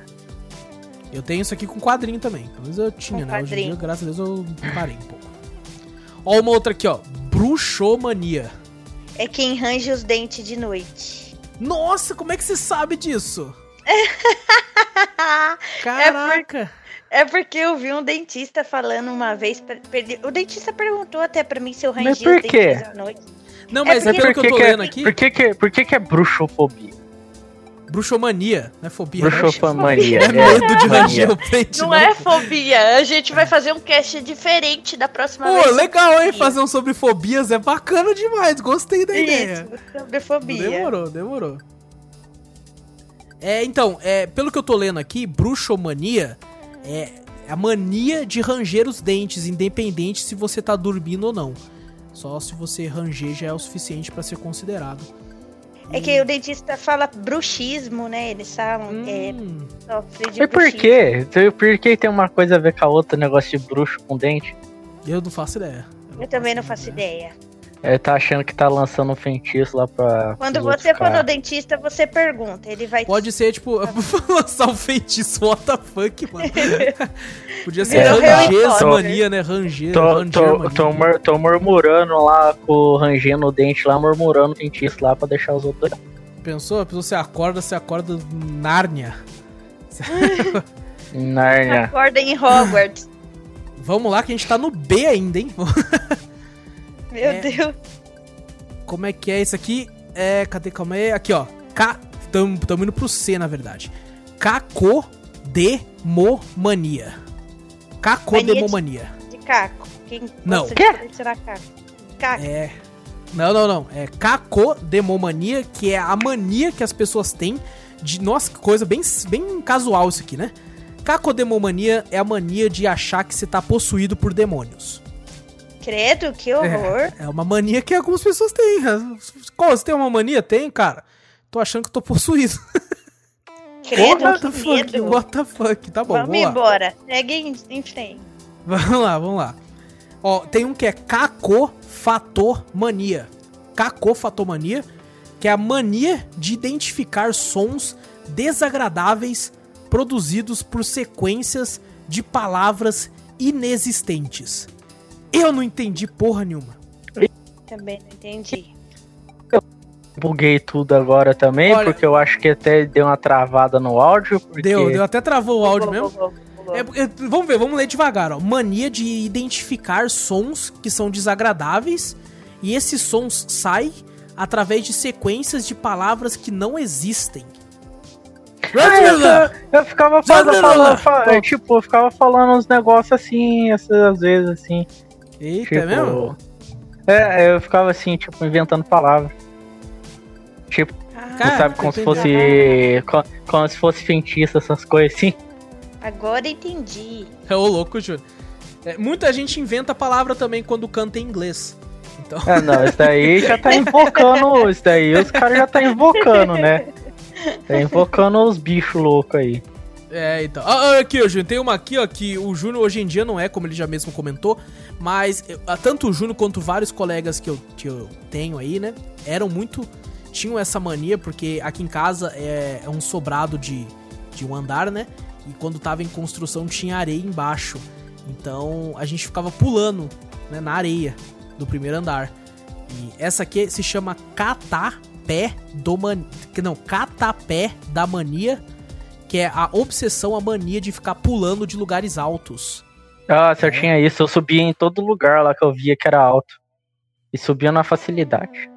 Eu tenho isso aqui com quadrinho também. Pelo menos eu tinha, Com né? Hoje em dia, quadrinho. graças a Deus, eu parei um pouco. Ó, uma outra aqui, ó. Bruxomania. É quem range os dentes de noite. Nossa, como é que você sabe disso? É Caraca. É porque eu vi um dentista falando uma vez. per- perdi- O dentista perguntou até pra mim se eu rangia Mas os por quê? dentes à noite. Não, É mas porque- pelo que eu tô que lendo é, aqui, por que, que, por que, que é bruxofobia? bruxomania, não é fobia. né? Bruxofobia. É medo de ranger o dente, Não é fobia. A gente vai fazer um cast diferente da próxima Pô, vez. legal, hein? Fazer um sobre fobias é bacana demais. Gostei da ideia. Isso, sobre fobia. Demorou, demorou. É, então, é, pelo que eu tô lendo aqui, bruxomania é a mania de ranger os dentes, independente se você tá dormindo ou não. Só se você ranger já é o suficiente pra ser considerado. É que o dentista fala bruxismo, né? Eles falam, é, Hum, sofre de Mas por bruxismo. quê? Por que tem uma coisa a ver com a outra, negócio de bruxo com dente? eu não faço ideia. Eu também não faço ideia. Ele tá achando que tá lançando um feitiço lá pra. Quando você for no dentista, você pergunta. Ele vai Pode ser, tipo, lançar um feitiço, what the fuck, mano. Podia ser É, mania, né? Ranger, Tô, Ranger tô, mania. tô, mur- tô murmurando lá, com rangendo o dente lá, murmurando o dentista lá pra deixar os outros. Pensou? A pessoa você acorda, você acorda Nárnia. Nárnia. acorda em Hogwarts. Vamos lá que a gente tá no B ainda, hein? Meu É. Deus. Como é que é isso aqui? É, cadê? Calma aí. Aqui, ó. K. Tamo, tamo indo pro C, na verdade. Cacodemomania. Cacodemomania. De caco. Quem Não. Quê? de colecionar caco? Caco. É. Não, não, não. É cacodemomania, que é a mania que as pessoas têm de. Nossa, que coisa bem, bem casual isso aqui, né? Cacodemomania é a mania de achar que você tá possuído por demônios. Credo, que horror. É uma mania que algumas pessoas têm. Qual? Você tem uma mania? Tem, cara. Tô achando que eu tô possuído. Credo, What the que fuck? medo. What the fuck? Tá bom, vamos vamos lá. embora. Segue em, em frente. Vamos lá, vamos lá. Ó, tem um que é cacofatomania. Cacofatomania, que é a mania de identificar sons desagradáveis produzidos por sequências de palavras inexistentes. Eu não entendi porra nenhuma. Também não entendi. Buguei tudo agora também, Olha- porque eu acho que até deu uma travada no áudio. Porque... Deu, deu até travou o áudio mesmo. É, é, vamos ver, vamos ler devagar, ó. Mania de identificar sons que são desagradáveis e esses sons saem através de sequências de palavras que não existem. eu, eu ficava falando, falando, falando tipo, eu ficava falando uns negócios assim, às vezes assim. Eita, tipo, é mesmo? É, eu ficava assim, tipo, inventando palavras. Tipo, ah, sabe, como se fosse. Como, como, se fosse feitiço, essas coisas assim. Agora entendi. É o louco, Júlio. É, muita gente inventa palavra também quando canta em inglês. Então... É, não, isso daí já tá invocando. Isso daí os caras já tá invocando, né? Tá invocando os bichos loucos aí. É, então. Ah, aqui, ó, Júnior. Tem uma aqui, ó, que o Júnior hoje em dia não é, como ele já mesmo comentou, mas tanto o Júnior quanto vários colegas que eu, que eu tenho aí, né, eram muito. tinham essa mania, porque aqui em casa é, é um sobrado de, de um andar, né? E quando tava em construção tinha areia embaixo. Então a gente ficava pulando né, na areia do primeiro andar. E essa aqui se chama Catapé do Man... Não, Catapé da Mania que é a obsessão, a mania de ficar pulando de lugares altos. Ah, se eu é. tinha isso, eu subia em todo lugar lá que eu via que era alto. E subia na facilidade.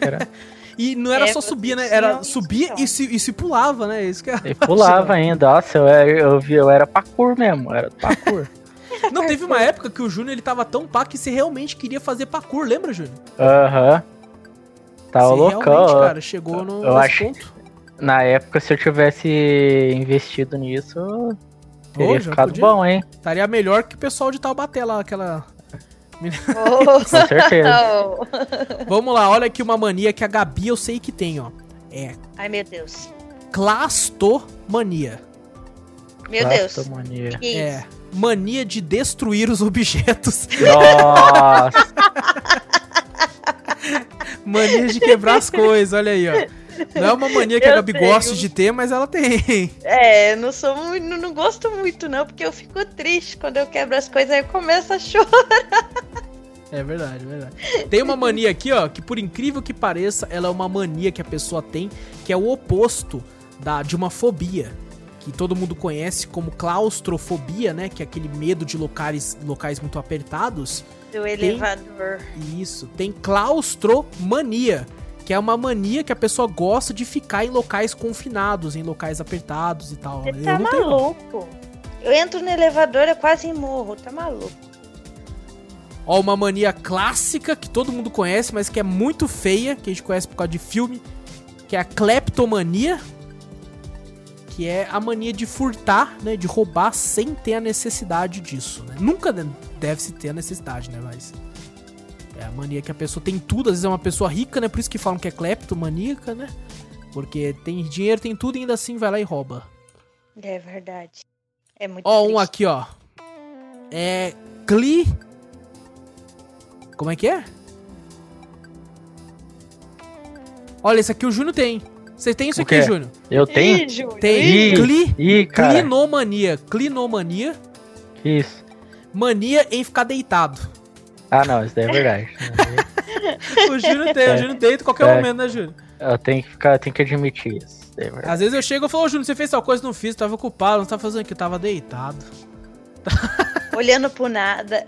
Era... e não era é, só subir, né? Era subir e se, e se pulava, né? Isso que E pulava ainda. Nossa, eu era, eu, via, eu era parkour mesmo, era parkour. Não, teve uma época que o Júnior ele tava tão pá que você realmente queria fazer parkour, lembra, Júnior? Aham. Uhum. Tá loucão. cara, chegou no eu acho, ponto na época, se eu tivesse investido nisso, teria oh, ficado podia. bom, hein? Estaria melhor que o pessoal de Taubaté lá, aquela. Oh, Com certeza. Vamos lá, olha aqui uma mania que a Gabi eu sei que tem, ó. É. Ai, meu Deus. Clastomania. Meu Clastomania. Deus. Que é. Mania de destruir os objetos. Nossa. mania de quebrar as coisas, olha aí, ó. Não é uma mania que a Gabi gosta de ter, mas ela tem. É, não sou muito, não gosto muito não, porque eu fico triste quando eu quebro as coisas, aí eu começo a chorar. É verdade, é verdade. Tem uma mania aqui, ó, que por incrível que pareça, ela é uma mania que a pessoa tem, que é o oposto da de uma fobia, que todo mundo conhece como claustrofobia, né, que é aquele medo de locais, locais muito apertados. Do elevador. Isso, tem claustromania, que é uma mania que a pessoa gosta de ficar em locais confinados, em locais apertados e tal. Você tá maluco? Eu entro no elevador, eu quase morro, tá maluco. Ó, uma mania clássica que todo mundo conhece, mas que é muito feia, que a gente conhece por causa de filme, que é a cleptomania, que é a mania de furtar, né, de roubar sem ter a necessidade disso, né? Nunca deve se ter a necessidade, né, mas a mania que a pessoa tem tudo, às vezes é uma pessoa rica, né? Por isso que falam que é cleptomaníaca, né? Porque tem dinheiro, tem tudo e ainda assim vai lá e rouba. É verdade. É muito Ó, triste. um aqui, ó. É. Cli. Como é que é? Olha, esse aqui o Júnior tem. Você tem isso aqui, Júnior? Eu tenho? Ih, tem. Cli... Ih, clinomania. Clinomania. Isso. Mania em ficar deitado. Ah, não, isso daí é verdade. o Júnior tem, é. o Júnior deita qualquer é. momento, né, Júnior? Eu tenho que ficar, tenho que admitir isso. É Às vezes eu chego e falo, Júnior, você fez tal coisa, não fiz, tava ocupado, não tava fazendo aqui, eu tava deitado. Olhando pro nada.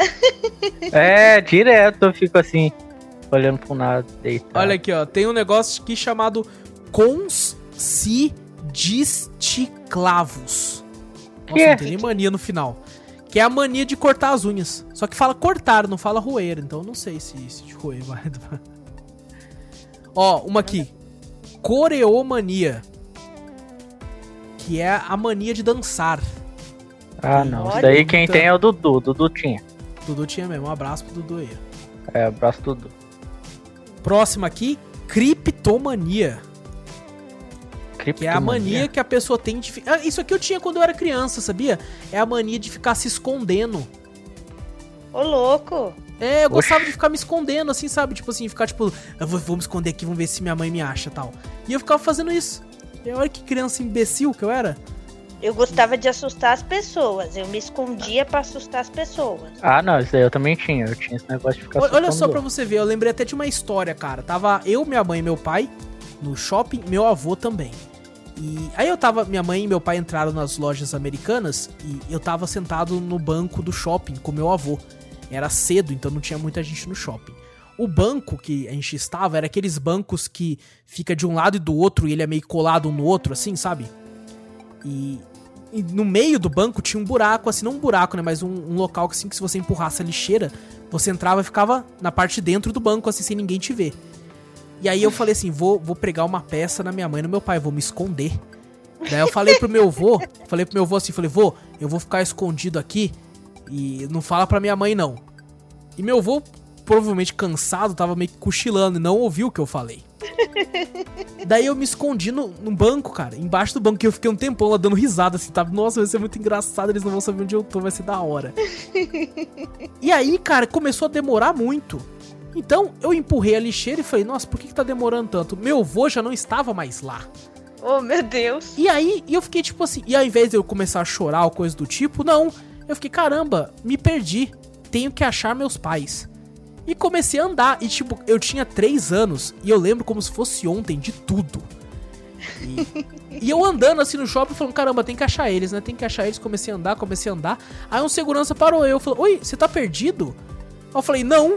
É, direto eu fico assim, olhando pro nada, deitado. Olha aqui, ó, tem um negócio aqui chamado conscidisticlavos. Nossa, que não tem nem mania no final. Que é a mania de cortar as unhas. Só que fala cortar, não fala roer. Então não sei se, se de roer vai. Ó, uma aqui. Coreomania. Que é a mania de dançar. Ah, não. Isso daí quem tem é o Dudu. Dudu tinha. Dudu tinha mesmo. Um abraço pro Dudu aí. É, abraço Dudu. Próxima aqui. Criptomania. Que é a mania que a pessoa tem de. Ah, isso aqui eu tinha quando eu era criança, sabia? É a mania de ficar se escondendo. Ô, louco! É, eu gostava de ficar me escondendo, assim, sabe? Tipo assim, ficar tipo, eu vou, vou me esconder aqui, vamos ver se minha mãe me acha tal. E eu ficava fazendo isso. E olha que criança imbecil que eu era. Eu gostava de assustar as pessoas. Eu me escondia para assustar as pessoas. Ah, não, isso aí eu também tinha. Eu tinha esse negócio de ficar Olha só pra você ver, eu lembrei até de uma história, cara. Tava eu, minha mãe e meu pai no shopping, meu avô também. E aí eu tava, minha mãe e meu pai entraram nas lojas americanas e eu tava sentado no banco do shopping com meu avô. Era cedo, então não tinha muita gente no shopping. O banco que a gente estava era aqueles bancos que fica de um lado e do outro e ele é meio colado um no outro, assim, sabe? E, e no meio do banco tinha um buraco, assim, não um buraco, né? Mas um, um local que, assim, que se você empurrasse a lixeira, você entrava e ficava na parte de dentro do banco, assim, sem ninguém te ver. E aí eu falei assim, vou, vou pregar uma peça na minha mãe e no meu pai, vou me esconder. Daí eu falei pro meu avô, falei pro meu avô assim, falei, vô, eu vou ficar escondido aqui e não fala pra minha mãe não. E meu avô, provavelmente cansado, tava meio que cochilando e não ouviu o que eu falei. Daí eu me escondi no, no banco, cara, embaixo do banco, que eu fiquei um tempão lá dando risada, assim, tava, nossa, vai ser muito engraçado, eles não vão saber onde eu tô, vai ser da hora. e aí, cara, começou a demorar muito. Então, eu empurrei a lixeira e falei, nossa, por que, que tá demorando tanto? Meu avô já não estava mais lá. Oh, meu Deus. E aí, eu fiquei tipo assim, e ao invés de eu começar a chorar ou coisa do tipo, não. Eu fiquei, caramba, me perdi. Tenho que achar meus pais. E comecei a andar. E tipo, eu tinha três anos e eu lembro como se fosse ontem de tudo. E, e eu andando assim no shopping, falando, caramba, tem que achar eles, né? Tem que achar eles. Comecei a andar, comecei a andar. Aí um segurança parou eu, falou, oi, você tá perdido? Eu falei, não,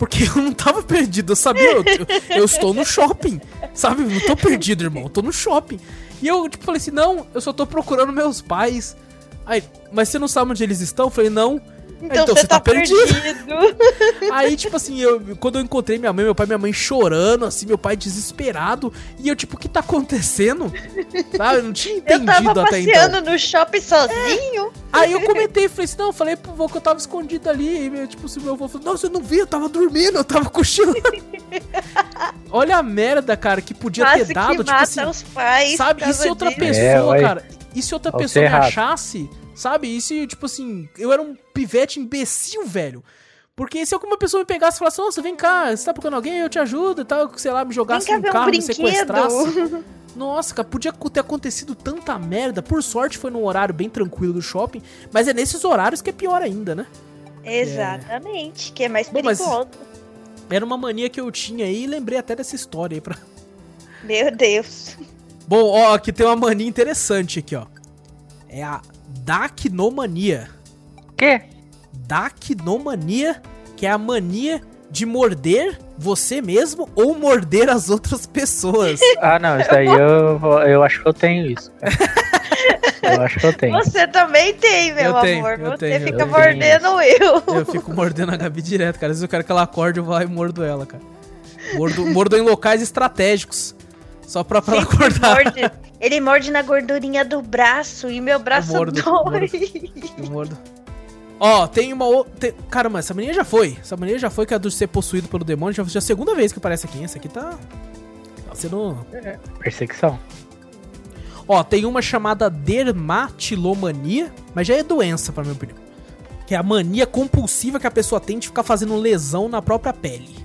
porque eu não tava perdido, eu sabia, eu, eu estou no shopping, sabe? Eu não tô perdido, irmão, eu tô no shopping. E eu, tipo, falei assim, não, eu só tô procurando meus pais. Aí, mas você não sabe onde eles estão? Eu falei, não. Então, então você tá, tá perdido. perdido. Aí, tipo assim, eu, quando eu encontrei minha mãe, meu pai e minha mãe chorando, assim, meu pai desesperado. E eu, tipo, o que tá acontecendo? Sabe? Eu não tinha entendido eu tava até então. no shopping sozinho. É. Aí eu comentei, falei assim, não, eu falei pro vô que eu tava escondido ali. E, tipo, se meu avô falou, não, você não viu, eu tava dormindo, eu tava cochilando. Olha a merda, cara, que podia Quase ter dado, que tipo assim. Os pais sabe? E se outra disso? pessoa, é, cara, e se outra pessoa me achasse Sabe? E se, tipo assim, eu era um pivete imbecil, velho. Porque se alguma pessoa me pegasse e falasse, nossa, vem cá, você tá procurando alguém, eu te ajudo e tal, sei lá, me jogasse no carro, um me sequestrasse. Nossa, cara, podia ter acontecido tanta merda. Por sorte foi num horário bem tranquilo do shopping, mas é nesses horários que é pior ainda, né? Exatamente, é... que é mais Bom, perigoso. Era uma mania que eu tinha aí e lembrei até dessa história aí pra. Meu Deus. Bom, ó, aqui tem uma mania interessante aqui, ó. É a Dacnomania. Quê? Dacnomania, que é a mania de morder você mesmo ou morder as outras pessoas. Ah, não, isso daí eu, eu acho que eu tenho isso. Eu acho que eu tenho. Você também tem, meu eu tenho, amor. Eu você tenho, fica eu mordendo eu. Eu fico mordendo a Gabi direto, cara. Às vezes eu quero que ela acorde, eu vou lá e mordo ela, cara. Mordo, mordo em locais estratégicos. Só pra, pra ela acordar. Morde. Ele morde na gordurinha do braço e meu braço eu mordo, dói. Eu mordo. Ó, oh, tem uma outra. Caramba, essa mania já foi. Essa mania já foi que é do ser possuído pelo demônio. Já, já é a segunda vez que aparece aqui. Essa aqui tá. Tá sendo. É, perseguição. Ó, tem uma chamada dermatilomania, mas já é doença, pra minha opinião. Que é a mania compulsiva que a pessoa tem de ficar fazendo lesão na própria pele.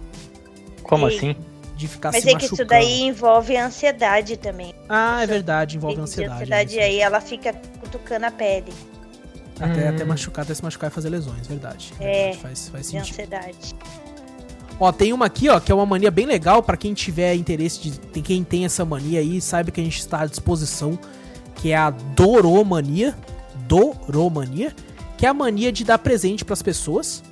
Como Ei. assim? De ficar Mas se é machucando. que isso daí envolve ansiedade também. Ah, é verdade, envolve ansiedade. ansiedade aí ela fica cutucando a pele. Até, hum. até machucar, até se machucar e fazer lesões, verdade. É, verdade, faz, faz sentido. ansiedade. Ó, tem uma aqui, ó, que é uma mania bem legal para quem tiver interesse de. Tem quem tem essa mania aí, saiba que a gente está à disposição, que é a doromania. Doromania, que é a mania de dar presente para as pessoas.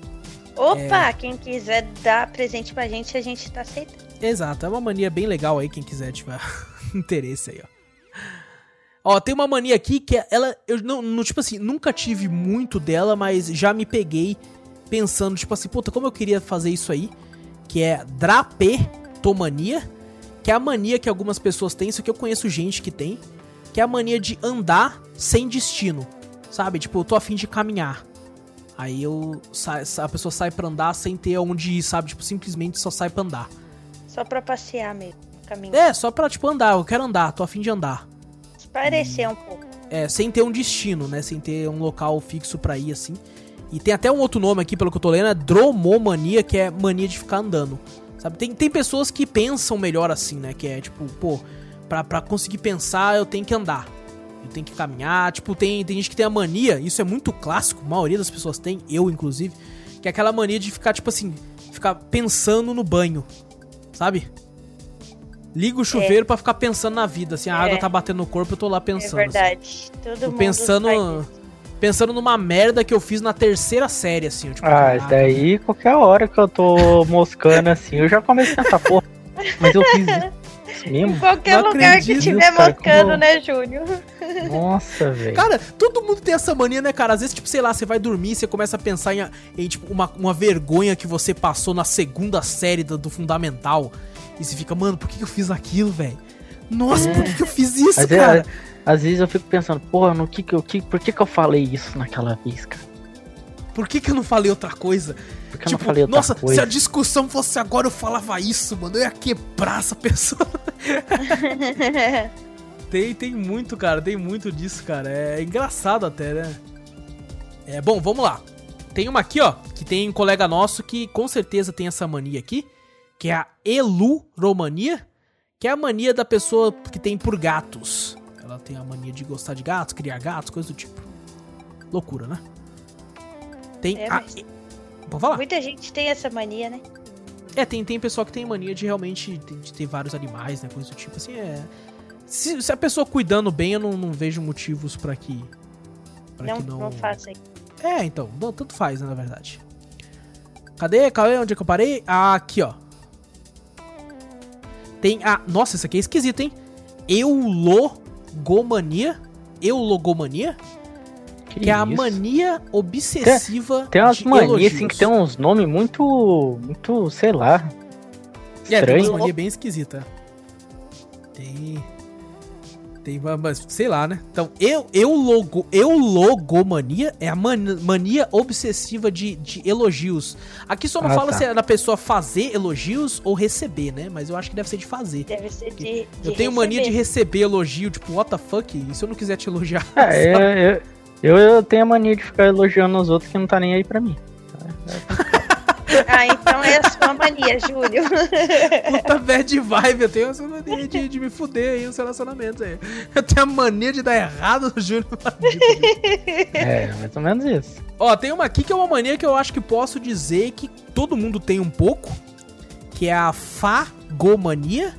Opa, é... quem quiser dar presente pra gente, a gente tá aceitando. Exato, é uma mania bem legal aí, quem quiser tiver interesse aí, ó. Ó, tem uma mania aqui que é, ela, eu não, não, tipo assim, nunca tive muito dela, mas já me peguei pensando, tipo assim, puta, como eu queria fazer isso aí, que é drapetomania, que é a mania que algumas pessoas têm, isso que eu conheço gente que tem, que é a mania de andar sem destino, sabe? Tipo, eu tô afim de caminhar. Aí eu a pessoa sai pra andar sem ter onde ir, sabe? Tipo, simplesmente só sai pra andar. Só pra passear mesmo, caminhar. É, só pra, tipo, andar. Eu quero andar, tô afim de andar. Parecer um pouco. É, sem ter um destino, né? Sem ter um local fixo pra ir, assim. E tem até um outro nome aqui, pelo que eu tô lendo, é dromomania, que é mania de ficar andando. Sabe? Tem, tem pessoas que pensam melhor assim, né? Que é tipo, pô, pra, pra conseguir pensar eu tenho que andar. Eu tenho que caminhar. Tipo, tem, tem gente que tem a mania, isso é muito clássico, a maioria das pessoas tem, eu inclusive, que é aquela mania de ficar, tipo assim, ficar pensando no banho sabe? Liga o chuveiro é. para ficar pensando na vida, assim, a é. água tá batendo no corpo, eu tô lá pensando. É verdade. Assim. Todo tô pensando pensando numa merda que eu fiz na terceira série, assim. Tipo, ah, isso daí qualquer hora que eu tô moscando assim, eu já começo a pensar, porra, mas eu fiz isso. Mesmo? Em qualquer Não lugar que acredito, tiver cara, moscando, como- né, Júnior? Nossa, velho. Cara, todo mundo tem essa mania, né, cara? Às vezes, tipo, sei lá, você vai dormir e você começa a pensar em, em, tipo, uma, uma vergonha que você passou na segunda série do, do Fundamental. E você fica, mano, por que, eu fiz aquilo, velho? Nossa, por que, eu fiz isso, Às, cara? vezes, às vezes eu fico pensando, porra, no que que eu, que, por que que eu falei isso naquela vez, cara? Por que, que eu não falei outra coisa? Por que eu não falei outra nossa, coisa? se a discussão fosse agora, eu falava isso, mano. Eu ia quebrar essa pessoa. Tem, tem muito, cara. Tem muito disso, cara. É engraçado até, né? É, bom, vamos lá. Tem uma aqui, ó, que tem um colega nosso que com certeza tem essa mania aqui, que é a eluromania, que é a mania da pessoa que tem por gatos. Ela tem a mania de gostar de gatos, criar gatos, coisa do tipo. Loucura, né? Tem É, a... mas- Pode falar. Muita gente tem essa mania, né? É, tem, tem pessoal que tem mania de realmente de, ter vários animais, né? Coisa do tipo. Assim, é. Se, se a pessoa cuidando bem, eu não, não vejo motivos pra que. Pra Não, que não... não. faça isso. É, então. Não, tanto faz, né, na verdade. Cadê? Cadê? Onde é que eu parei? Ah, aqui, ó. Tem a. Nossa, isso aqui é esquisito, hein? Eulogomania. Eulogomania? Que, é a mania obsessiva. Tem umas de manias elogios. assim que tem uns nomes muito. muito, sei lá. É, tem Estranho. uma mania bem esquisita. Tem. Tem, mas sei lá, né? Então, eu, eu, logo, eu logomania é a man- mania obsessiva de, de elogios. Aqui só não Ah, fala tá. se é da pessoa fazer elogios ou receber, né? Mas eu acho que deve ser de fazer. Deve ser de. de Eu tenho mania de receber. receber elogio, tipo, what the fuck? E se eu não quiser te elogiar? É, eu, eu, eu, tenho a mania de ficar elogiando os outros que não tá nem aí pra mim. Ah, então é a sua mania, Júlio. Puta bad vibe, eu tenho essa mania de, de me fuder aí nos relacionamentos aí. Eu tenho a mania de dar errado no Júnior. É, mais ou menos isso. Ó, tem uma aqui que é uma mania que eu acho que posso dizer que todo mundo tem um pouco, que é a fagomania,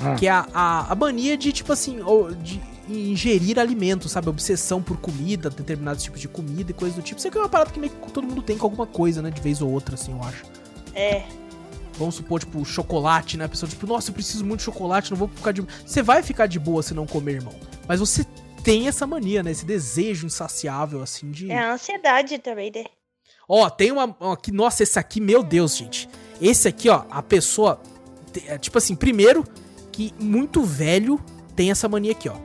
Ah. que é a, a, a mania de, tipo assim, ou de ingerir alimentos, sabe? Obsessão por comida, determinados tipos de comida e coisas do tipo. Isso aqui é uma parada que meio que todo mundo tem com alguma coisa, né? De vez ou outra, assim, eu acho. É. Vamos supor, tipo, chocolate, né? A pessoa, tipo, nossa, eu preciso muito de chocolate, não vou ficar de... Você vai ficar de boa se não comer, irmão. Mas você tem essa mania, né? Esse desejo insaciável, assim, de... É a ansiedade também, né? Ó, tem uma, uma aqui, nossa, esse aqui, meu Deus, gente. Esse aqui, ó, a pessoa, é, tipo assim, primeiro que muito velho tem essa mania aqui, ó.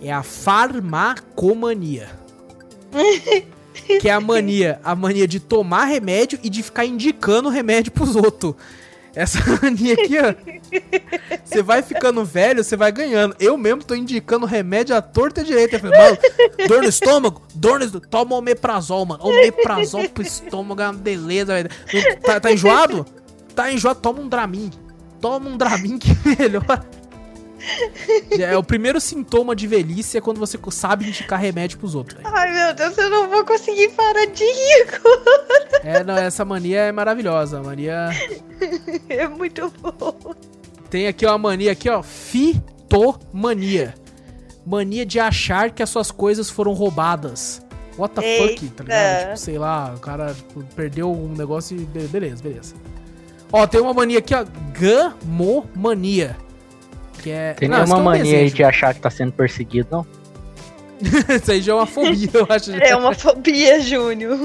É a farmacomania. que é a mania, a mania de tomar remédio e de ficar indicando remédio pros outros. Essa mania aqui, ó. Você vai ficando velho, você vai ganhando. Eu mesmo tô indicando remédio à torta e direita. Eu falei, mano, dor no estômago? Dor no estômago. Toma omeprazol, mano. Omeprazol pro estômago é uma beleza, velho. Tá, tá enjoado? Tá enjoado? Toma um Dramin. Toma um Dramin que melhora. É, o primeiro sintoma de velhice é quando você sabe indicar remédio pros outros. velho. Ai, meu Deus, eu não vou conseguir parar de rir. É, não, essa mania é maravilhosa. Mania. É muito bom. Tem aqui uma mania aqui, ó. Fitomania. Mania de achar que as suas coisas foram roubadas. What the fuck, tá ligado? Eita. Tipo, sei lá, o cara tipo, perdeu um negócio e. be- Beleza, beleza. Ó, tem uma mania aqui, ó. Gamomania. Que é. Tem Não, nenhuma é mania aí de achar que tá sendo perseguido, não? Isso aí já é uma fobia, eu acho. É uma fobia, Júnior.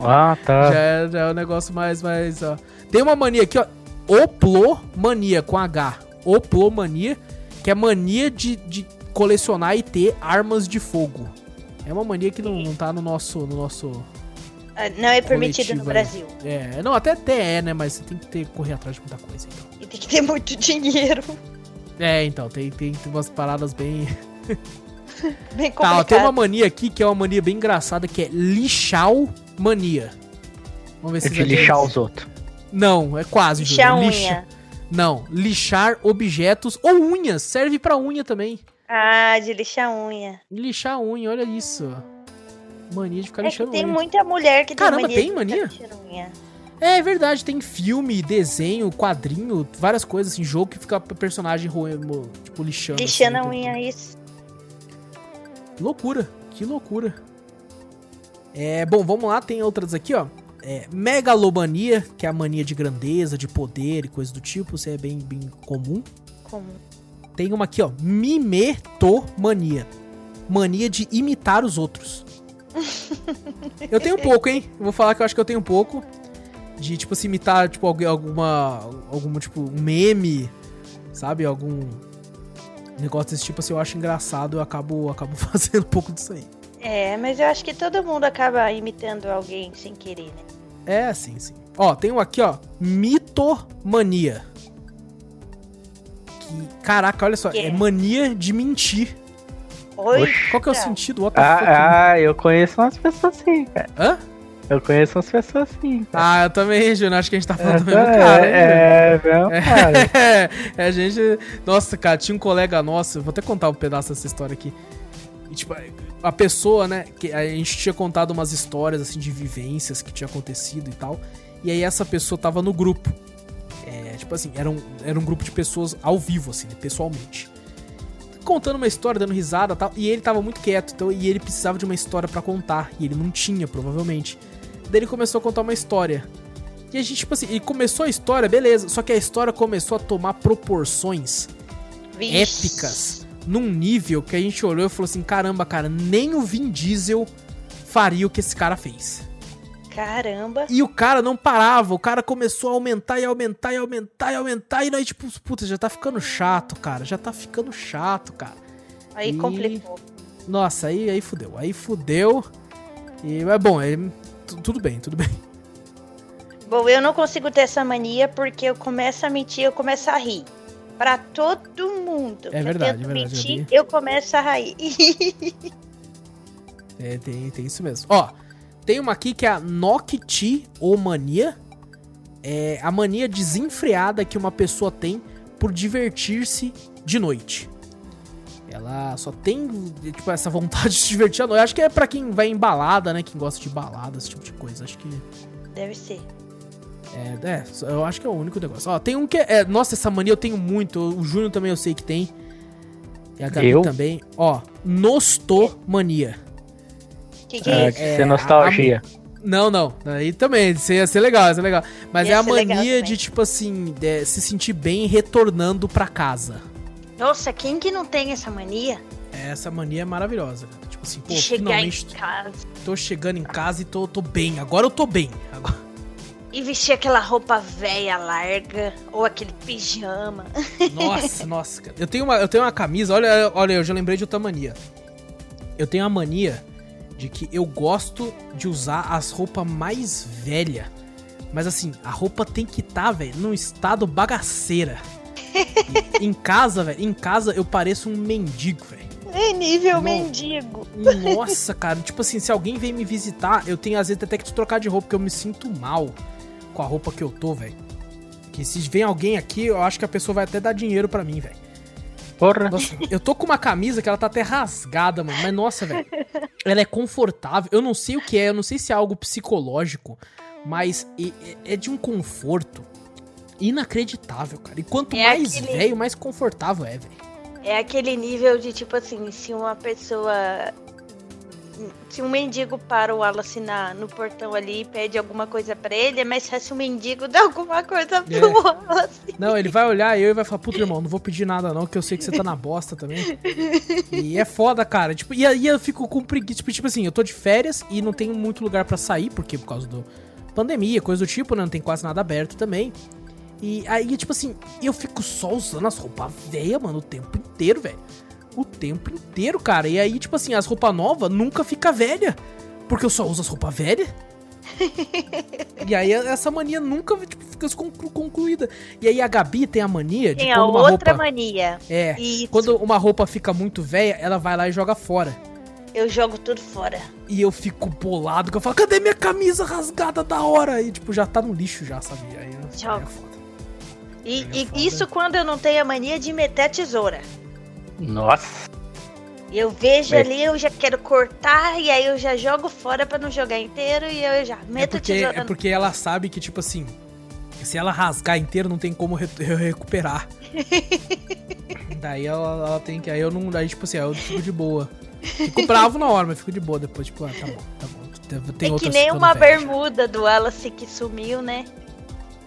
Ah, tá. Já é, já é um negócio mais, mais, ó. Tem uma mania aqui, ó. Oplomania, com H. Oplomania, que é mania de, de colecionar e ter armas de fogo. É uma mania que não, não tá no nosso, no nosso... Ah, Não é permitido no Coletivo. Brasil. É, não, até, até é, né? Mas você tem que ter, correr atrás de muita coisa, então. E tem que ter muito dinheiro. É, então, tem, tem, tem umas paradas bem... Bem Tá, ó, complicado. tem uma mania aqui que é uma mania bem engraçada, que é lixau mania. Vamos ver É se de vai ter lixar os outros. Não, é quase. Lixar Júlia, unha. Não, lixar objetos ou unhas. Serve pra unha também. Ah, de lixar unha. Lixar unha, olha isso. Mania de ficar É que lixando tem unha. muita mulher que Caramba, tem tem mania. de mania? Lixando unha. É verdade, tem filme, desenho, quadrinho, várias coisas assim, jogo que fica o personagem roendo, tipo, lixando. Lixando a assim, o tempo unha, isso. Loucura, que loucura. É, bom, vamos lá, tem outras aqui, ó. É, megalomania, que é a mania de grandeza, de poder e coisas do tipo, isso é bem, bem comum. comum. Tem uma aqui, ó. Mimetomania. Mania de imitar os outros. eu tenho um pouco, hein? Vou falar que eu acho que eu tenho um pouco. De, tipo, se imitar, tipo, algum- alguma. Algum, tipo, um meme, sabe? Algum negócio desse tipo, assim, eu acho engraçado. Eu acabo, acabo fazendo um pouco disso aí. É, mas eu acho que todo mundo acaba imitando alguém sem querer, né? É, sim, sim. Ó, tem um aqui, ó. Mitomania. Que, caraca, olha só. Que É é? mania de mentir. Oi? Qual que é o sentido? What the fuck? Ah, ah, eu conheço umas pessoas assim, cara. Hã? Eu conheço umas pessoas assim, cara. Ah, eu também, Júnior. Acho que a gente tá falando do é, mesmo cara, hein, Júnior? é, é, mesmo cara. É, é, a gente. Nossa, cara, tinha um colega nosso, vou até contar um pedaço dessa história aqui. E, tipo, a pessoa, né, que a gente tinha contado umas histórias, assim, de vivências que tinha acontecido e tal. E aí essa pessoa tava no grupo. É, tipo assim, era um, era um grupo de pessoas ao vivo, assim, né, pessoalmente. Contando uma história, dando risada e tal. E ele tava muito quieto, então, e ele precisava de uma história pra contar. E ele não tinha, provavelmente. Daí ele começou a contar uma história. E a gente, tipo assim, e começou a história, beleza. Só que a história começou a tomar proporções Vixe. épicas num nível que a gente olhou e falou assim: caramba, cara, nem o Vin Diesel faria o que esse cara fez. Caramba. E o cara não parava, o cara começou a aumentar e aumentar e aumentar e aumentar. E nós, tipo, puta, já tá ficando chato, cara. Já tá ficando chato, cara. Aí E- complicou. Nossa, aí, aí fudeu. Aí fudeu. E, mas bom, tu- tudo bem, tudo bem. Bom, eu não consigo ter essa mania porque eu começo a mentir, eu começo a rir. Pra todo mundo. É Eu verdade, tento é verdade, mentir, Gabi. eu começo a rir. É, tem, tem isso mesmo. Ó, tem uma aqui que é a Nocti ou mania. É a mania desenfreada que uma pessoa tem por divertir-se de noite. Ela só tem, tipo, essa vontade de se divertir à noite. Acho que é pra quem vai em balada, né? Quem gosta de balada, esse tipo de coisa. Acho que. Deve ser. É, é, eu acho que é o único negócio. Ó, tem um que é. Nossa, essa mania eu tenho muito. O Júnior também eu sei que tem. E a Gabi Eu? também. Ó, nostomania. Que que é de isso? é, ser nostalgia. Não, não. Aí também, isso ia ser legal, ia ser legal. Mas Ia é a mania de, tipo assim, de se sentir bem retornando pra casa. Nossa, quem que não tem essa mania Essa mania é maravilhosa. Tipo assim, pô, chegar em finalmente casa tô chegando em casa e tô, tô bem. Agora eu tô bem. Agora... e vestir aquela roupa velha larga ou aquele pijama? Nossa, nossa, cara. Eu tenho uma, eu tenho uma camisa, olha, olha, eu já lembrei de outra mania. Eu tenho a mania de que eu gosto de usar as roupas mais velhas. Mas assim, a roupa tem que estar, velho, num estado bagaceira. Em casa, velho, em casa eu pareço um mendigo, velho. É nível Não. mendigo. Nossa, cara, tipo assim, se alguém vem me visitar, eu tenho às vezes até que te trocar de roupa, porque eu me sinto mal com a roupa que eu tô, velho. Que se vem alguém aqui, eu acho que a pessoa vai até dar dinheiro pra mim, velho. Porra. Nossa, eu tô com uma camisa que ela tá até rasgada, mano. Mas nossa, velho. Ela é confortável. Eu não sei o que é, eu não sei se é algo psicológico, mas é de um conforto inacreditável, cara. E quanto É mais aquele- velho, mais confortável é, velho. É aquele nível de tipo assim, se uma pessoa. Se um mendigo para o Wallace na, no portão ali e pede alguma coisa pra ele, é mais fácil o mendigo dar alguma coisa pro É. Wallace. Não, ele vai olhar eu e vai falar, puta, irmão, não vou pedir nada não, que eu sei que você tá na bosta também. E é foda, cara. Tipo, e aí eu fico com preguiça. Tipo, tipo assim, eu tô de férias e não tenho muito lugar pra sair, porque por causa do pandemia, coisa do tipo, né? Não tem quase nada aberto também. E aí, tipo assim, eu fico só usando as roupas velhas, mano, o tempo inteiro, velho. O tempo inteiro, cara. E aí, tipo assim, as roupas novas nunca fica velha. Porque eu só uso as roupas velhas. e aí essa mania nunca tipo, fica conclu- concluída. E aí a Gabi tem a mania de Tem a outra roupa. mania. É. Isso. Quando uma roupa fica muito velha, ela vai lá e joga fora. Eu jogo tudo fora. E eu fico bolado, que eu falo, cadê minha camisa rasgada da hora? E tipo, já tá no lixo já, sabe? Aí, aí Joga. é foda. E, É e isso quando eu não tenho a mania de meter a tesoura. Nossa. Eu vejo É. ali, eu já quero cortar, e aí eu já jogo fora pra não jogar inteiro, e eu já É meto a porque, tesoura. é porque ela sabe que, tipo assim, se ela rasgar inteiro, não tem como re- recuperar. daí ela, ela tem que. Aí eu não. Daí, tipo assim, aí eu fico de boa. Fico bravo na hora, mas fico de boa depois, tipo, ah, tá bom, tá bom. Tem, tem É que nem uma bermuda do Wallace que sumiu, né?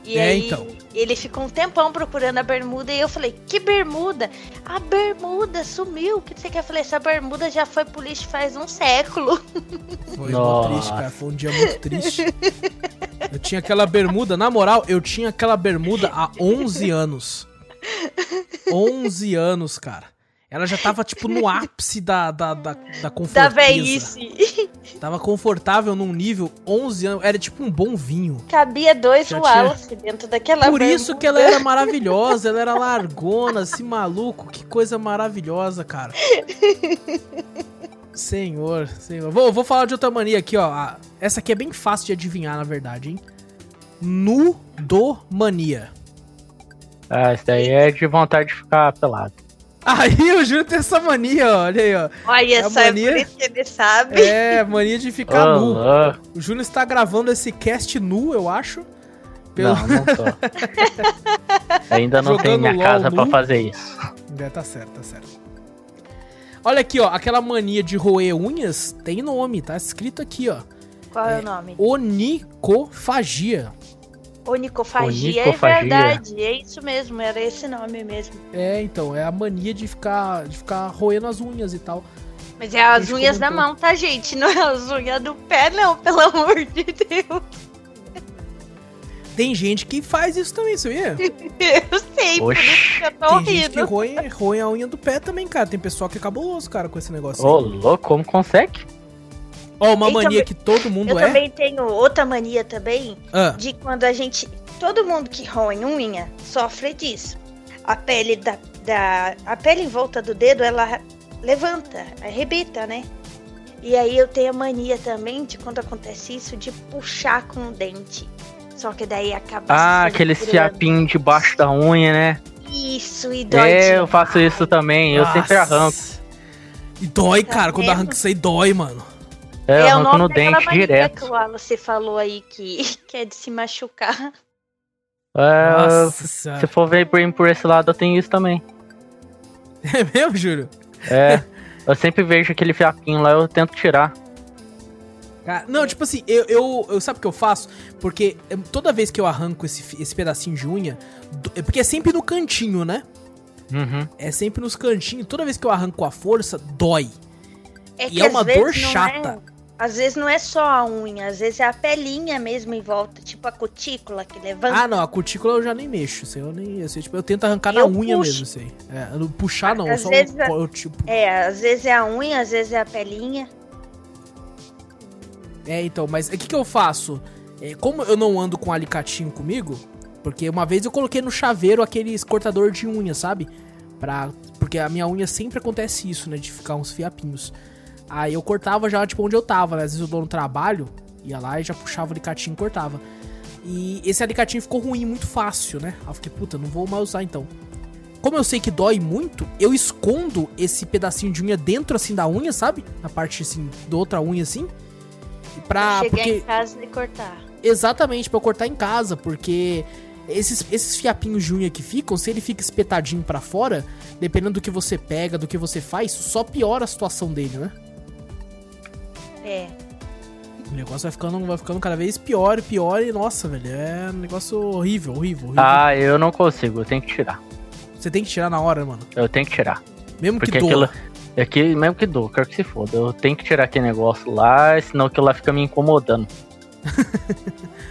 E É, aí então. ele ficou um tempão procurando a bermuda e eu falei, que bermuda? A bermuda sumiu. O que você quer? Eu falei, essa bermuda já foi pro lixo faz um século. Foi Nossa. triste, cara. Foi um dia muito triste. Eu tinha aquela bermuda, na moral, eu tinha aquela bermuda há 11 anos. 11 anos, cara. Ela já tava, tipo, no ápice da, da, da, da Da conforteza. velhice. Tava confortável num nível 11 anos. Era tipo um bom vinho. Cabia dois Wallace dentro daquela Por isso que ela era maravilhosa. Ela era largona, assim, maluco. Que coisa maravilhosa, cara. Senhor, senhor. Vou, vou falar de outra mania aqui, ó. Essa aqui é bem fácil de adivinhar, na verdade, hein? Nudomania. Ah, isso daí é de vontade de ficar pelado. Aí o Júlio tem essa mania, ó. Olha aí, ó. Olha A só, é mania- por isso que ele sabe. É, mania de ficar Ô, nu. louco. O Júlio está gravando esse cast nu, eu acho. Pelo... Não, não tô. Ainda não tem minha LOL casa pra nu. fazer isso. É, tá certo, tá certo. Olha aqui, ó. Aquela mania de roer unhas tem nome, tá escrito aqui, ó. Qual é, É. o nome? Onicofagia. Onicofagia, Onicofagia. é verdade. É isso mesmo, era esse nome mesmo. É, então, é a mania de ficar, de ficar roendo as unhas e tal. Mas é as unhas da mão, tá, gente? Não é as unhas do pé, não, pelo amor de Deus. Tem gente que faz isso também, sabia? Eu sei, por isso que eu tô Tem gente que rindo. roe, roe a unha do pé também, cara. Tem pessoal que é cabuloso, cara, com esse negócio. Ô, aí. louco, como consegue? Ó, uma Eu mania também- que todo mundo Eu é. também tenho outra mania também, Ah, de quando a gente. Todo mundo que roe unha sofre disso. A pele da, da. A pele em volta do dedo, ela levanta, arrebita, né? E aí eu tenho a mania também de quando acontece isso, de puxar com o dente. Só que daí acaba. Ah, se aquele fiapinho debaixo da unha, né? Isso, e dói. É, eu faço isso também. Eu sempre nossa. arranco. E dói, Tá cara. Quando vendo? arranca isso aí, dói, mano. É, eu É o nome no dente direto. que o Wallace falou aí que, que é de se machucar. É, Nossa se for ver por, por esse lado, eu tenho isso também. É mesmo, Júlio? É, eu sempre vejo aquele fiapinho lá, eu tento tirar. Cara, não, tipo assim, eu, eu, eu- sabe o que eu faço? Porque eh, toda vez que eu arranco esse, esse pedacinho de unha, é porque é sempre no cantinho, né? Uhum. É sempre nos cantinhos. Toda vez que eu arranco com a força, dói. É E é uma dor não chata. é- às vezes não é só a unha, às vezes é a pelinha mesmo em volta, tipo a cutícula que levanta. Ah, não, a cutícula eu já nem mexo. Aí eu nem. Assim, tipo, eu tento arrancar na Eu unha puxo. mesmo, isso aí. É, não- puxar não, Às só vezes é- eu, tipo. É, às vezes é a unha, às vezes é a pelinha. É, então, mas o que, que eu faço? É, como eu não ando com alicatinho comigo, porque uma vez eu coloquei no chaveiro aqueles cortador de unha, sabe? Pra, porque a minha unha sempre acontece isso, né? De ficar uns fiapinhos. Aí eu cortava já, tipo, onde eu tava, né? Às vezes eu dou no trabalho, ia lá e já puxava o alicatinho e cortava. E esse alicatinho ficou ruim muito fácil, né? Aí eu fiquei, puta, não vou mais usar então. Como eu sei que dói muito, eu escondo esse pedacinho de unha dentro, assim, da unha, sabe? Na parte, assim, da outra unha, assim. Pra, chegar porque... em casa e cortar. Exatamente, pra eu cortar em casa, porque esses, esses fiapinhos de unha que ficam, se ele fica espetadinho pra fora, dependendo do que você pega, do que você faz, só piora a situação dele, né? É. O negócio vai ficando, vai ficando cada vez pior e pior e, nossa, velho, é um negócio horrível, horrível, horrível. Ah, eu não consigo, eu tenho que tirar. Você tem que tirar na hora, mano. Eu tenho que tirar. Mesmo Porque que doa. aquilo. É que, mesmo que dou, quero que se foda. Eu tenho que tirar aquele negócio lá, senão aquilo lá fica me incomodando.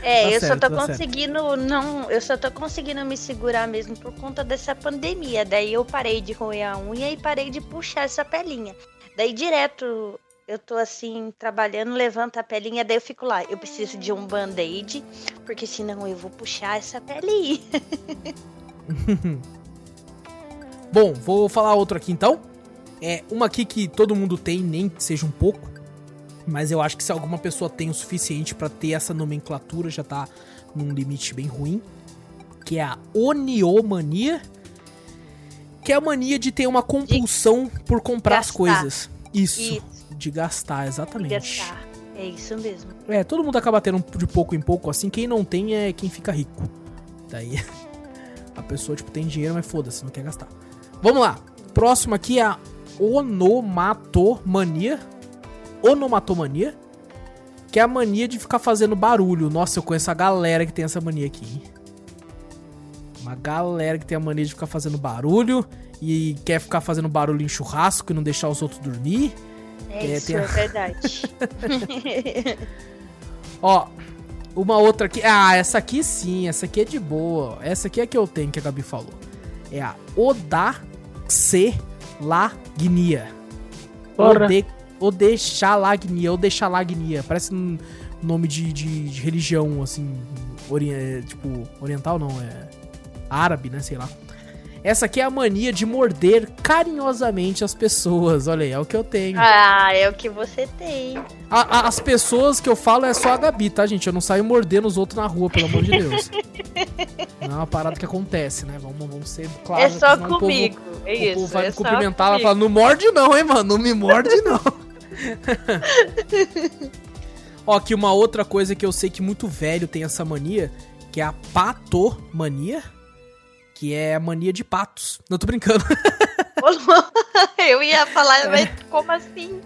É, Tá eu certo, só tô tá certo. conseguindo não, eu só tô conseguindo me segurar mesmo por conta dessa pandemia. Daí eu parei de roer a unha e parei de puxar essa pelinha. Daí direto eu tô assim trabalhando, levanto a pelinha, daí eu fico lá, eu preciso de um band-aid, porque senão eu vou puxar essa pelinha. Bom, vou falar outro aqui então. É uma aqui que todo mundo tem, nem que seja um pouco. Mas eu acho que se alguma pessoa tem o suficiente pra ter essa nomenclatura, já tá num limite bem ruim. Que é a oniomania. Que é a mania de ter uma compulsão por comprar as gastar. coisas. Isso, Isso, de gastar, de exatamente. gastar. É isso mesmo. É, todo mundo acaba tendo de pouco em pouco, assim. Quem não tem é quem fica rico. Daí a pessoa, tipo, tem dinheiro, mas foda-se, não quer gastar. Vamos lá. Próximo aqui é a onomatomania. Onomatomania. Que é a mania de ficar fazendo barulho. Nossa, eu conheço a galera que tem essa mania aqui. hein? Uma galera que tem a mania de ficar fazendo barulho e quer ficar fazendo barulho em churrasco e não deixar os outros dormir. É, É, isso, tem- é verdade. Ó, uma outra aqui. Ah, essa aqui sim, essa aqui é de boa. Essa aqui é que eu tenho, que a Gabi falou. É a Odaxelagnia. Porra. Ode, Odexalagnia, Odexalagnia. Parece um nome de, de, de religião, assim, ori- é, tipo, oriental não, é árabe, né, sei lá. Essa aqui é a mania de morder carinhosamente as pessoas. Olha aí, é o que eu tenho. ah, é o que você tem. A- a- as pessoas que eu falo é só a Gabi, tá, gente? Eu não saio mordendo os outros na rua, pelo amor de Deus. Não é uma parada que acontece, né? Vamos, vamos ser claros. é só senão o povo- comigo. é o isso. povo vai é me cumprimentar, ela comigo. fala, não morde não, hein, mano? Não me morde não. Ó, aqui uma outra coisa que eu sei que muito velho tem essa mania, que é a patomania, que é a mania de patos. Não tô brincando. Eu ia É. falar, mas como assim?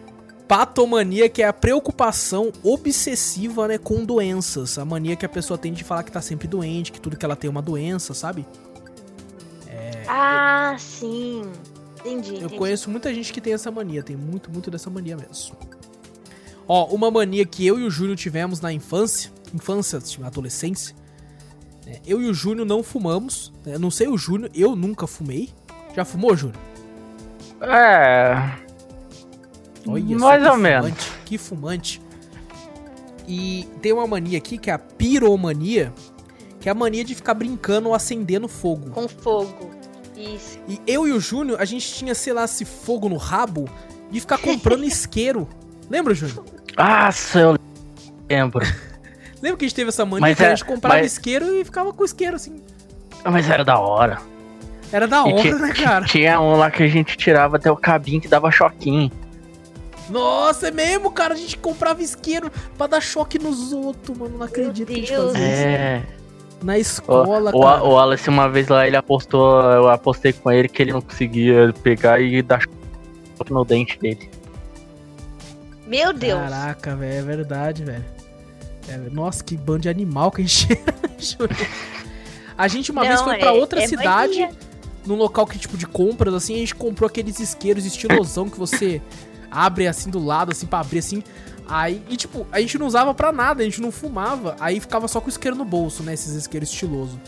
Patomania, que é a preocupação obsessiva, né, com doenças. A mania que a pessoa tem de falar que tá sempre doente, que tudo que ela tem é uma doença, sabe? Ah, sim. Entendi. Eu entendi. conheço muita gente que tem essa mania, tem muito, muito dessa mania mesmo. Ó, uma mania que eu e o Júnior tivemos na infância, infância, adolescência. Né, eu e o Júnior não fumamos. né, não sei o Júnior, eu nunca fumei. Já fumou, Júnior? É. Olha Mais ou menos. fumante, Que fumante. E tem uma mania aqui que é a piromania, que é a mania de ficar brincando ou acendendo fogo. Com fogo. Isso. E eu e o Júnior, a gente tinha, sei lá, esse fogo no rabo de ficar comprando isqueiro. Lembra, Júnior? Nossa, eu lembro. Lembra que a gente teve essa mania que a é- gente comprava mas- isqueiro e ficava com isqueiro, assim. Mas era da hora. Era da hora, tinha- né, cara? Tinha um lá que a gente tirava até o cabinho que dava choquinho. Nossa, é mesmo, cara. A gente comprava isqueiro pra dar choque nos outros, mano. Não acredito que a gente Deus. fazia isso. É. Na O, escola, o, cara. o Wallace, uma vez lá, ele apostou, eu apostei com ele que ele não conseguia pegar e dar choque no dente dele. Meu Deus. Caraca, velho, é verdade, velho. É, nossa, que bando de animal que a gente. A gente uma vez Não, foi pra é- outra é cidade, num local que tipo de compras assim, a gente comprou aqueles isqueiros estilosão que você abre assim do lado assim pra abrir assim. Aí, e tipo, a gente não usava pra nada, a gente não fumava, aí ficava só com o isqueiro no bolso, né, esses isqueiros estilosos.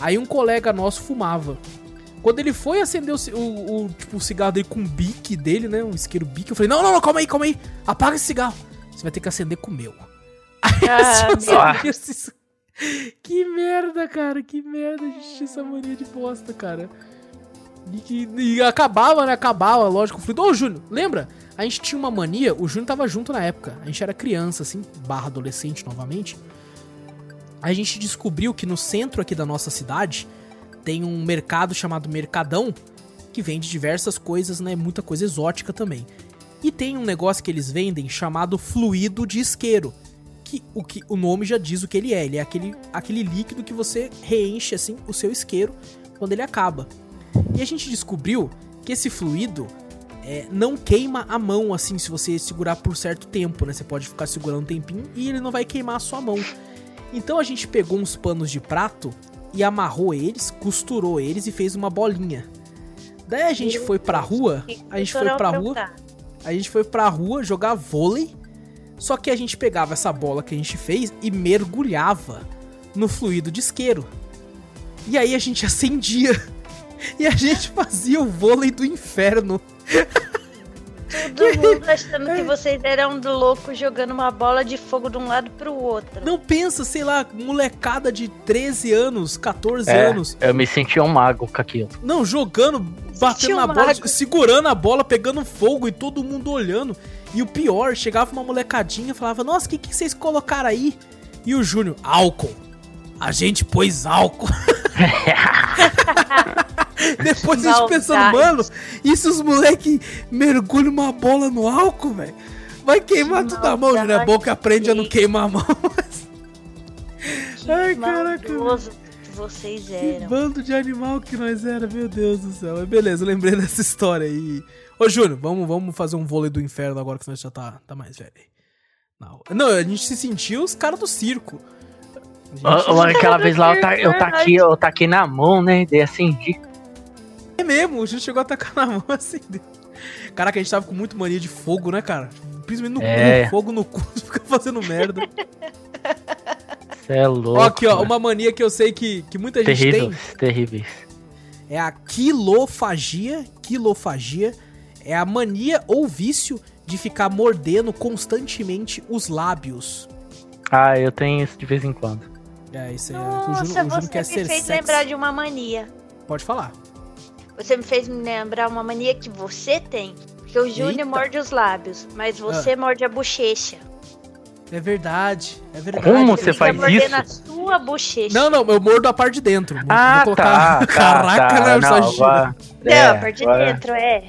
Aí um colega nosso fumava. Quando ele foi acender o, o, o, tipo, o cigarro dele com o bique dele, né? Um isqueiro bique, eu falei, não, não, não, calma aí, calma aí. Apaga esse cigarro. Você vai ter que acender com o meu. Ah, Que merda, cara, que merda. A gente tinha essa mania de bosta, cara. E, que, e acabava, né? Acabava, lógico. Falei, ô Júnior, lembra? A gente tinha uma mania, o Júnior tava junto na época. A gente era criança, assim, barra adolescente novamente. A gente descobriu que no centro aqui da nossa cidade tem um mercado chamado Mercadão que vende diversas coisas, né? Muita coisa exótica também. E tem um negócio que eles vendem chamado fluido de isqueiro. Que o, que o nome já diz o que ele é. Ele é aquele, aquele líquido que você reenche assim o seu isqueiro quando ele acaba. E a gente descobriu que esse fluido é, não queima a mão assim se você segurar por certo tempo, né? Você pode ficar segurando um tempinho e ele não vai queimar a sua mão. Então a gente pegou uns panos de prato e amarrou eles, costurou eles e fez uma bolinha. Daí a gente foi pra rua, a gente foi pra rua, a gente foi pra rua jogar vôlei. Só que a gente pegava essa bola que a gente fez e mergulhava no fluido de isqueiro. E aí a gente acendia. E a gente fazia o vôlei do inferno. Todo mundo achando que vocês eram do louco jogando uma bola de fogo de um lado pro outro. Não pensa, sei lá, molecada de 13 anos, 14 É, anos. eu me sentia um mago com aquilo. Não, jogando, batendo na um bola, mago. segurando a bola, pegando fogo e todo mundo olhando. E o pior, chegava uma molecadinha e falava: Nossa, o que, que vocês colocaram aí? E o Júnior: Álcool. A gente pôs álcool. Depois a gente pensando, Maldade. mano, e se os moleque mergulham uma bola no álcool, velho? Vai queimar Que tudo a mão, Júnior. É bom que aprende a não maldade. queimar a mão. Que Ai, caraca, que vocês Que eram. bando de animal que nós era, meu Deus do céu. Beleza, lembrei dessa história aí. Ô, Júnior, vamos, vamos fazer um vôlei do inferno agora que nós já tá, tá mais velho. Não, não, a gente se sentiu os caras do circo. Gente, Aquela vez lá eu, ta, eu, taquei, eu taquei na mão, né? Dei acendi. É mesmo, o Júlio chegou a tacar na mão assim. Caraca, a gente tava com muito mania de fogo, né, cara? Principalmente no É. cu, fogo no cu, fica fazendo merda. Cê é louco. ó, aqui, ó, mano. uma mania que eu sei que, que muita gente tem Terríveis, terríveis. é a quilofagia. Quilofagia é a mania ou vício de ficar mordendo constantemente os lábios. Ah, eu tenho isso de vez em quando. É, isso aí. é, o Nossa, Júnior, o Júnior você quer me ser fez sexy. lembrar de uma mania. Pode falar. Você me fez me lembrar uma mania que você tem. Porque o Júnior morde os lábios, mas você morde a bochecha. É verdade, é verdade. Como Você faz isso? a sua bochecha. Não, não, eu mordo a parte de dentro. Ah, vou colocar- tá, tá, Caraca, tá, né, não, Não, é, a parte de dentro, é.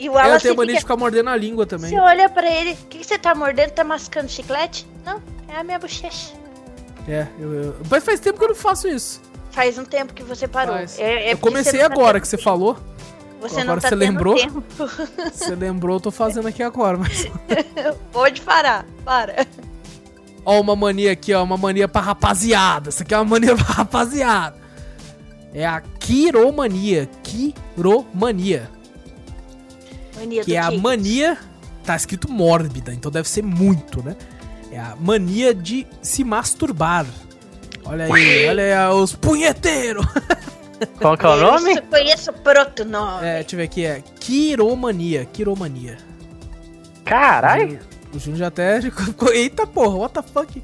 E o É, eu Wallace tenho mania de fica... ficar mordendo a língua também. Você olha pra ele, o que, que você tá mordendo? Tá mascando chiclete? Não, é a minha bochecha. É, eu, eu- Mas faz tempo que eu não faço isso. Faz um tempo que você parou. É- é eu comecei tá agora tendo que você falou. Você Agora não tá você lembrou? tempo. Você lembrou, eu tô fazendo aqui agora. Mas... Pode parar, para. Ó, uma mania aqui, ó. Uma mania pra rapaziada. Isso aqui é uma mania pra rapaziada. É a quiromania. Quiromania. Mania Que do é a mania. Tá escrito mórbida, então deve ser muito, né? É a mania de se masturbar. Olha aí, olha aí os punheteiros. Qual que é o nome? Isso, conheço o proto nome. É, deixa eu ver aqui, é quiromania. Quiromania. Caralho. O Júnior já até ficou. Eita porra, what the fuck?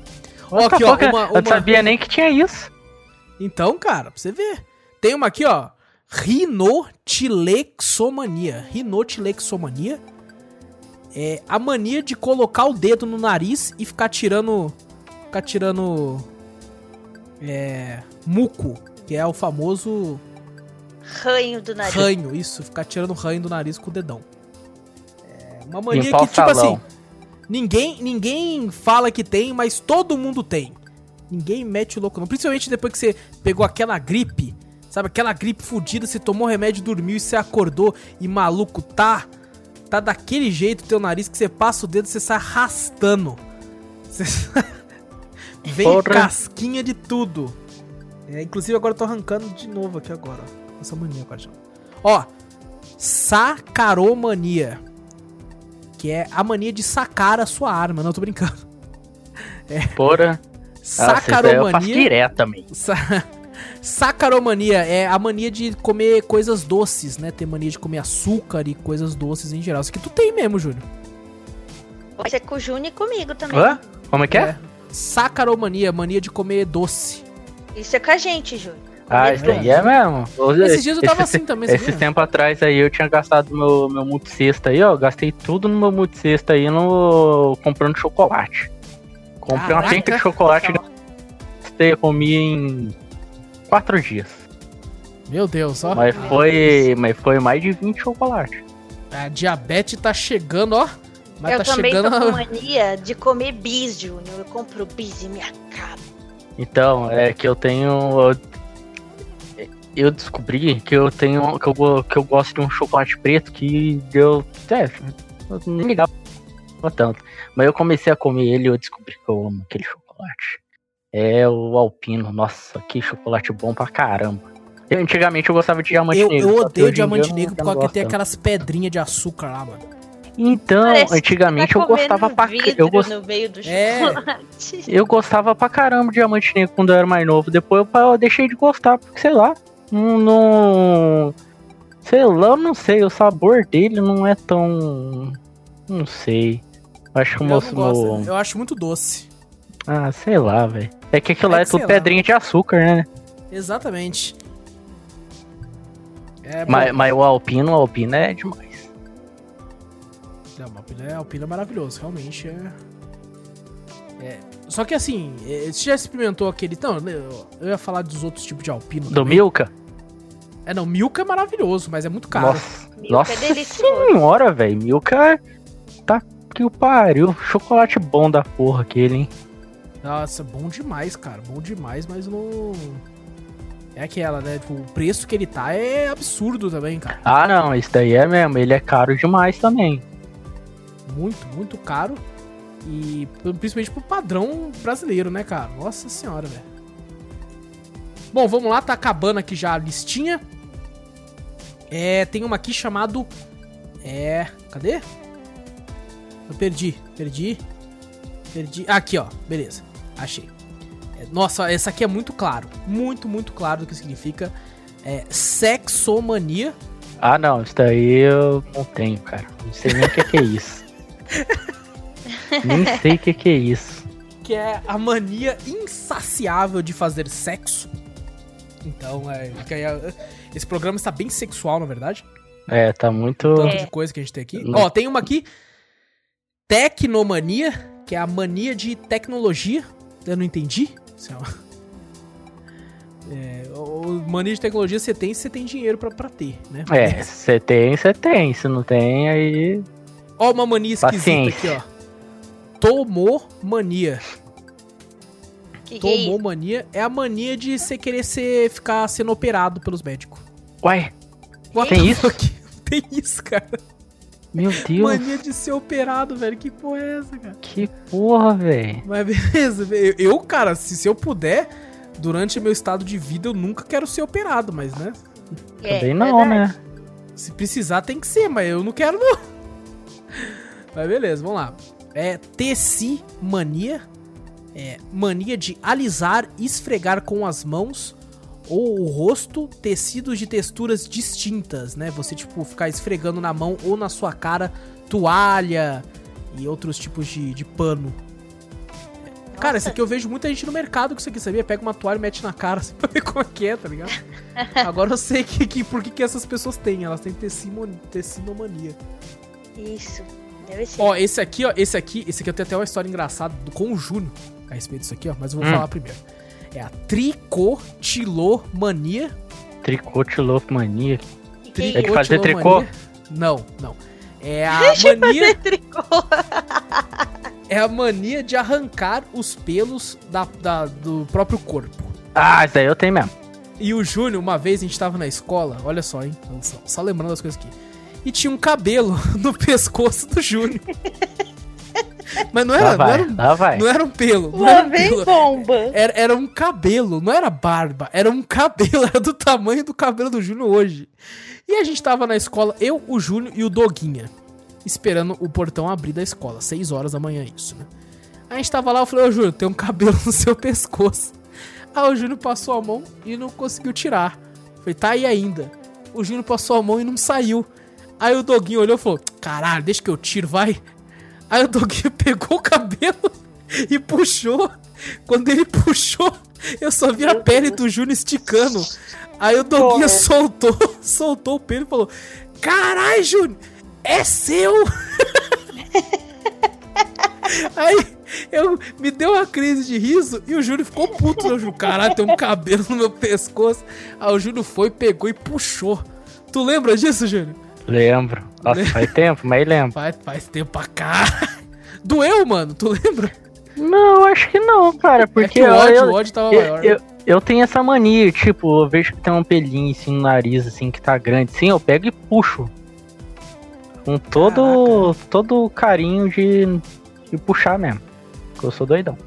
Ó, What the aqui, ó, fuck? uma- Eu não uma- sabia nem que tinha isso. Então, cara, pra você ver. Tem uma aqui, ó. Rinotilexomania. Rinotilexomania é a mania de colocar o dedo no nariz e ficar tirando. Ficar tirando. É. Muco, que é o famoso Ranho do nariz. ranho. Isso, ficar tirando ranho do nariz com o dedão. É uma mania Limpar que, tipo assim. Ninguém, ninguém fala que tem, mas todo mundo tem. Ninguém mete o louco não. Principalmente depois que você pegou aquela gripe. Sabe, aquela gripe fudida, você tomou remédio, dormiu e você acordou e maluco tá. Tá daquele jeito teu nariz que você passa o dedo e você sai arrastando. Você... Vem Porra. casquinha de tudo. É, inclusive agora eu tô arrancando de novo aqui agora. essa mania já. Ó, sacaromania. Que é a mania de sacar a sua arma. Não, tô brincando. Porra. Nossa, isso aí eu faço Sacaromania. direto também. Sa- Sacaromania é a mania de comer coisas doces, né? Ter mania de comer açúcar e coisas doces em geral. Isso aqui tu tem mesmo, Júnior. Pode ser com o Júnior e comigo também. Hã? Como é que é? Sacaromania, mania de comer doce. Isso é com a gente, Júnior. Ah, isso aí é mesmo. Esses dias eu tava Esse- assim também, Esse tempo atrás aí eu tinha gastado meu, meu multicesta aí, ó. Gastei tudo no meu multicesta aí no. comprando chocolate. Comprei uma Caraca. penca de chocolate gastei, eu comi em quatro dias. Meu Deus, ó. Mas foi. Mas foi mais de 20 chocolates. A diabetes tá chegando, ó. Mas eu tá também chegando. tô com mania de comer bis, Júnior. Eu compro bis e me acabo. Então, é que eu tenho. Eu, descobri que eu tenho. Que eu, que eu gosto de um chocolate preto que deu. É, eu nem ligava tanto. Mas eu comecei a comer ele e eu descobri que eu amo aquele chocolate. É o Alpino. Nossa, que chocolate bom pra caramba. Eu, antigamente eu gostava de diamante Eu, negro. eu odeio diamante negro eu por não causa que gosto tem aquelas pedrinhas de açúcar lá, mano. Então, Parece antigamente tá eu gostava pra eu, gos- no meio do É. eu gostava pra caramba de diamante negro quando eu era mais novo. Depois eu, eu deixei de gostar, porque sei lá. Não, não. Sei lá, eu não sei. O sabor dele não é tão. Não sei. Acho que o Eu, não moço. gosto, no- eu acho muito doce. Ah, sei lá, velho. É que aquilo É lá é que tudo sei lá. pedrinha de açúcar, né? Exatamente. É. Mas, mas o alpino, o alpino é demais. Não, mas Alpina é, Alpina é maravilhoso, realmente é. É. Só que assim, é, você já experimentou aquele. Não, eu, eu ia falar dos outros tipos de Alpino. Do também. Milka? É, não, Milka é maravilhoso, mas é muito caro. Nossa, Milka nossa é delicioso. senhora, velho. Milka tá que o pariu. Chocolate bom da porra aquele, hein? Nossa, bom demais, cara. Bom demais, mas não. É aquela, né? Tipo, o preço que ele tá é absurdo também, cara. Ah, não, isso daí é mesmo. Ele é caro demais também. Muito, muito caro. E principalmente pro padrão brasileiro, né, cara? Nossa senhora, velho. Bom, vamos lá, tá acabando aqui já a listinha. É, tem uma aqui chamado. É. Cadê? Eu perdi, perdi. Perdi. Aqui, ó. Beleza. Achei. É, nossa, essa aqui é muito claro. Muito, muito claro do que significa. É sexomania. Ah, não. Isso daí eu não tenho, cara. Não sei nem o que, que é isso. nem sei o que, que é isso. Que é a mania insaciável de fazer sexo. Então, é, é, esse programa está bem sexual, na verdade. É, tá muito. Tanto É. de coisa que a gente tem aqui. Não. Ó, tem uma aqui. Tecnomania, que é a mania de tecnologia. Eu não entendi. É É, o- o- mania de tecnologia você tem se você tem dinheiro pra, pra ter, né? É, você tem, você tem. Se não tem, aí. Ó, uma mania esquisita Paciência. aqui, ó. Tomomania. Que que é? Tomomania é a mania de você querer ser, ficar sendo operado pelos médicos. Ué, What Tem isso? fuck? Tem isso, cara. Meu Deus. Mania de ser operado, velho. Que porra é essa, cara? Que porra, velho. Mas beleza, eu, cara, se, se eu puder, durante meu estado de vida, eu nunca quero ser operado, mas, né? É, Também não, verdade. né? Se precisar, tem que ser, mas eu não quero, não. Mas beleza, vamos lá. É tessimania. É mania de alisar, esfregar com as mãos ou o rosto tecidos de texturas distintas, né? Você, tipo, ficar esfregando na mão ou na sua cara toalha e outros tipos de, de pano. Cara, Nossa. isso aqui eu vejo muita gente no mercado com isso aqui, sabia? Pega uma toalha e mete na cara assim, pra ver como é que é, tá ligado? Agora eu sei que, que, por que, que essas pessoas têm. Elas têm tecinomania. Isso. Deve ser. Ó, esse aqui, ó, esse aqui, esse aqui eu tenho até uma história engraçada com o Júnior a respeito disso aqui, ó, mas eu vou Hum. falar primeiro. É a tricotilomania. Tricotilomania. É de fazer Tricotilomania. Não, não. É a mania, tricô. é a mania de arrancar os pelos da, da- do próprio corpo. Ah, isso aí eu tenho mesmo. E o Júnior, uma vez a gente tava na escola, olha só, hein? Só, só lembrando das coisas aqui. E tinha um cabelo no pescoço do Júnior. Mas não Lá era, não vai, era, um, lá vai. não era um pelo. Não Lá era um vem pelo. bomba. Era, era um cabelo, não era barba, era um cabelo, era do tamanho do cabelo do Júnior hoje. E a gente tava na escola, eu, o Júnior e o Doguinha, esperando o portão abrir da escola, 6 horas da manhã, isso, né? A gente tava lá, eu falei, ô Júnior, tem um cabelo no seu pescoço. Aí o Júnior passou a mão e não conseguiu tirar. Falei, tá aí ainda. O Júnior passou a mão e não saiu. Aí o Doguinho olhou e falou, caralho, deixa que eu tiro, vai. Aí o Doguinho pegou o cabelo e puxou. Quando ele puxou, eu só vi a pele do Júnior esticando. Aí o Doguinha Porra. soltou, soltou o pelo e falou: Caralho, Júnior, é seu! Aí eu me deu uma crise de riso e o Júnior ficou puto. Eu Júnior, caralho, tem um cabelo no meu pescoço. Aí o Júnior foi, pegou e puxou. Tu lembra disso, Júnior? Lembro. Nossa, faz tempo, mas lembro. Faz, faz tempo pra cá. Doeu, mano, tu lembra? Não, acho que não, cara. Porque é o ódio, eu, o ódio tava eu, maior. eu, eu tenho essa mania, tipo, eu vejo que tem um pelinho assim no nariz, assim, que tá grande, assim, eu pego e puxo. Com todo, todo carinho de, de puxar mesmo. Porque eu sou doidão.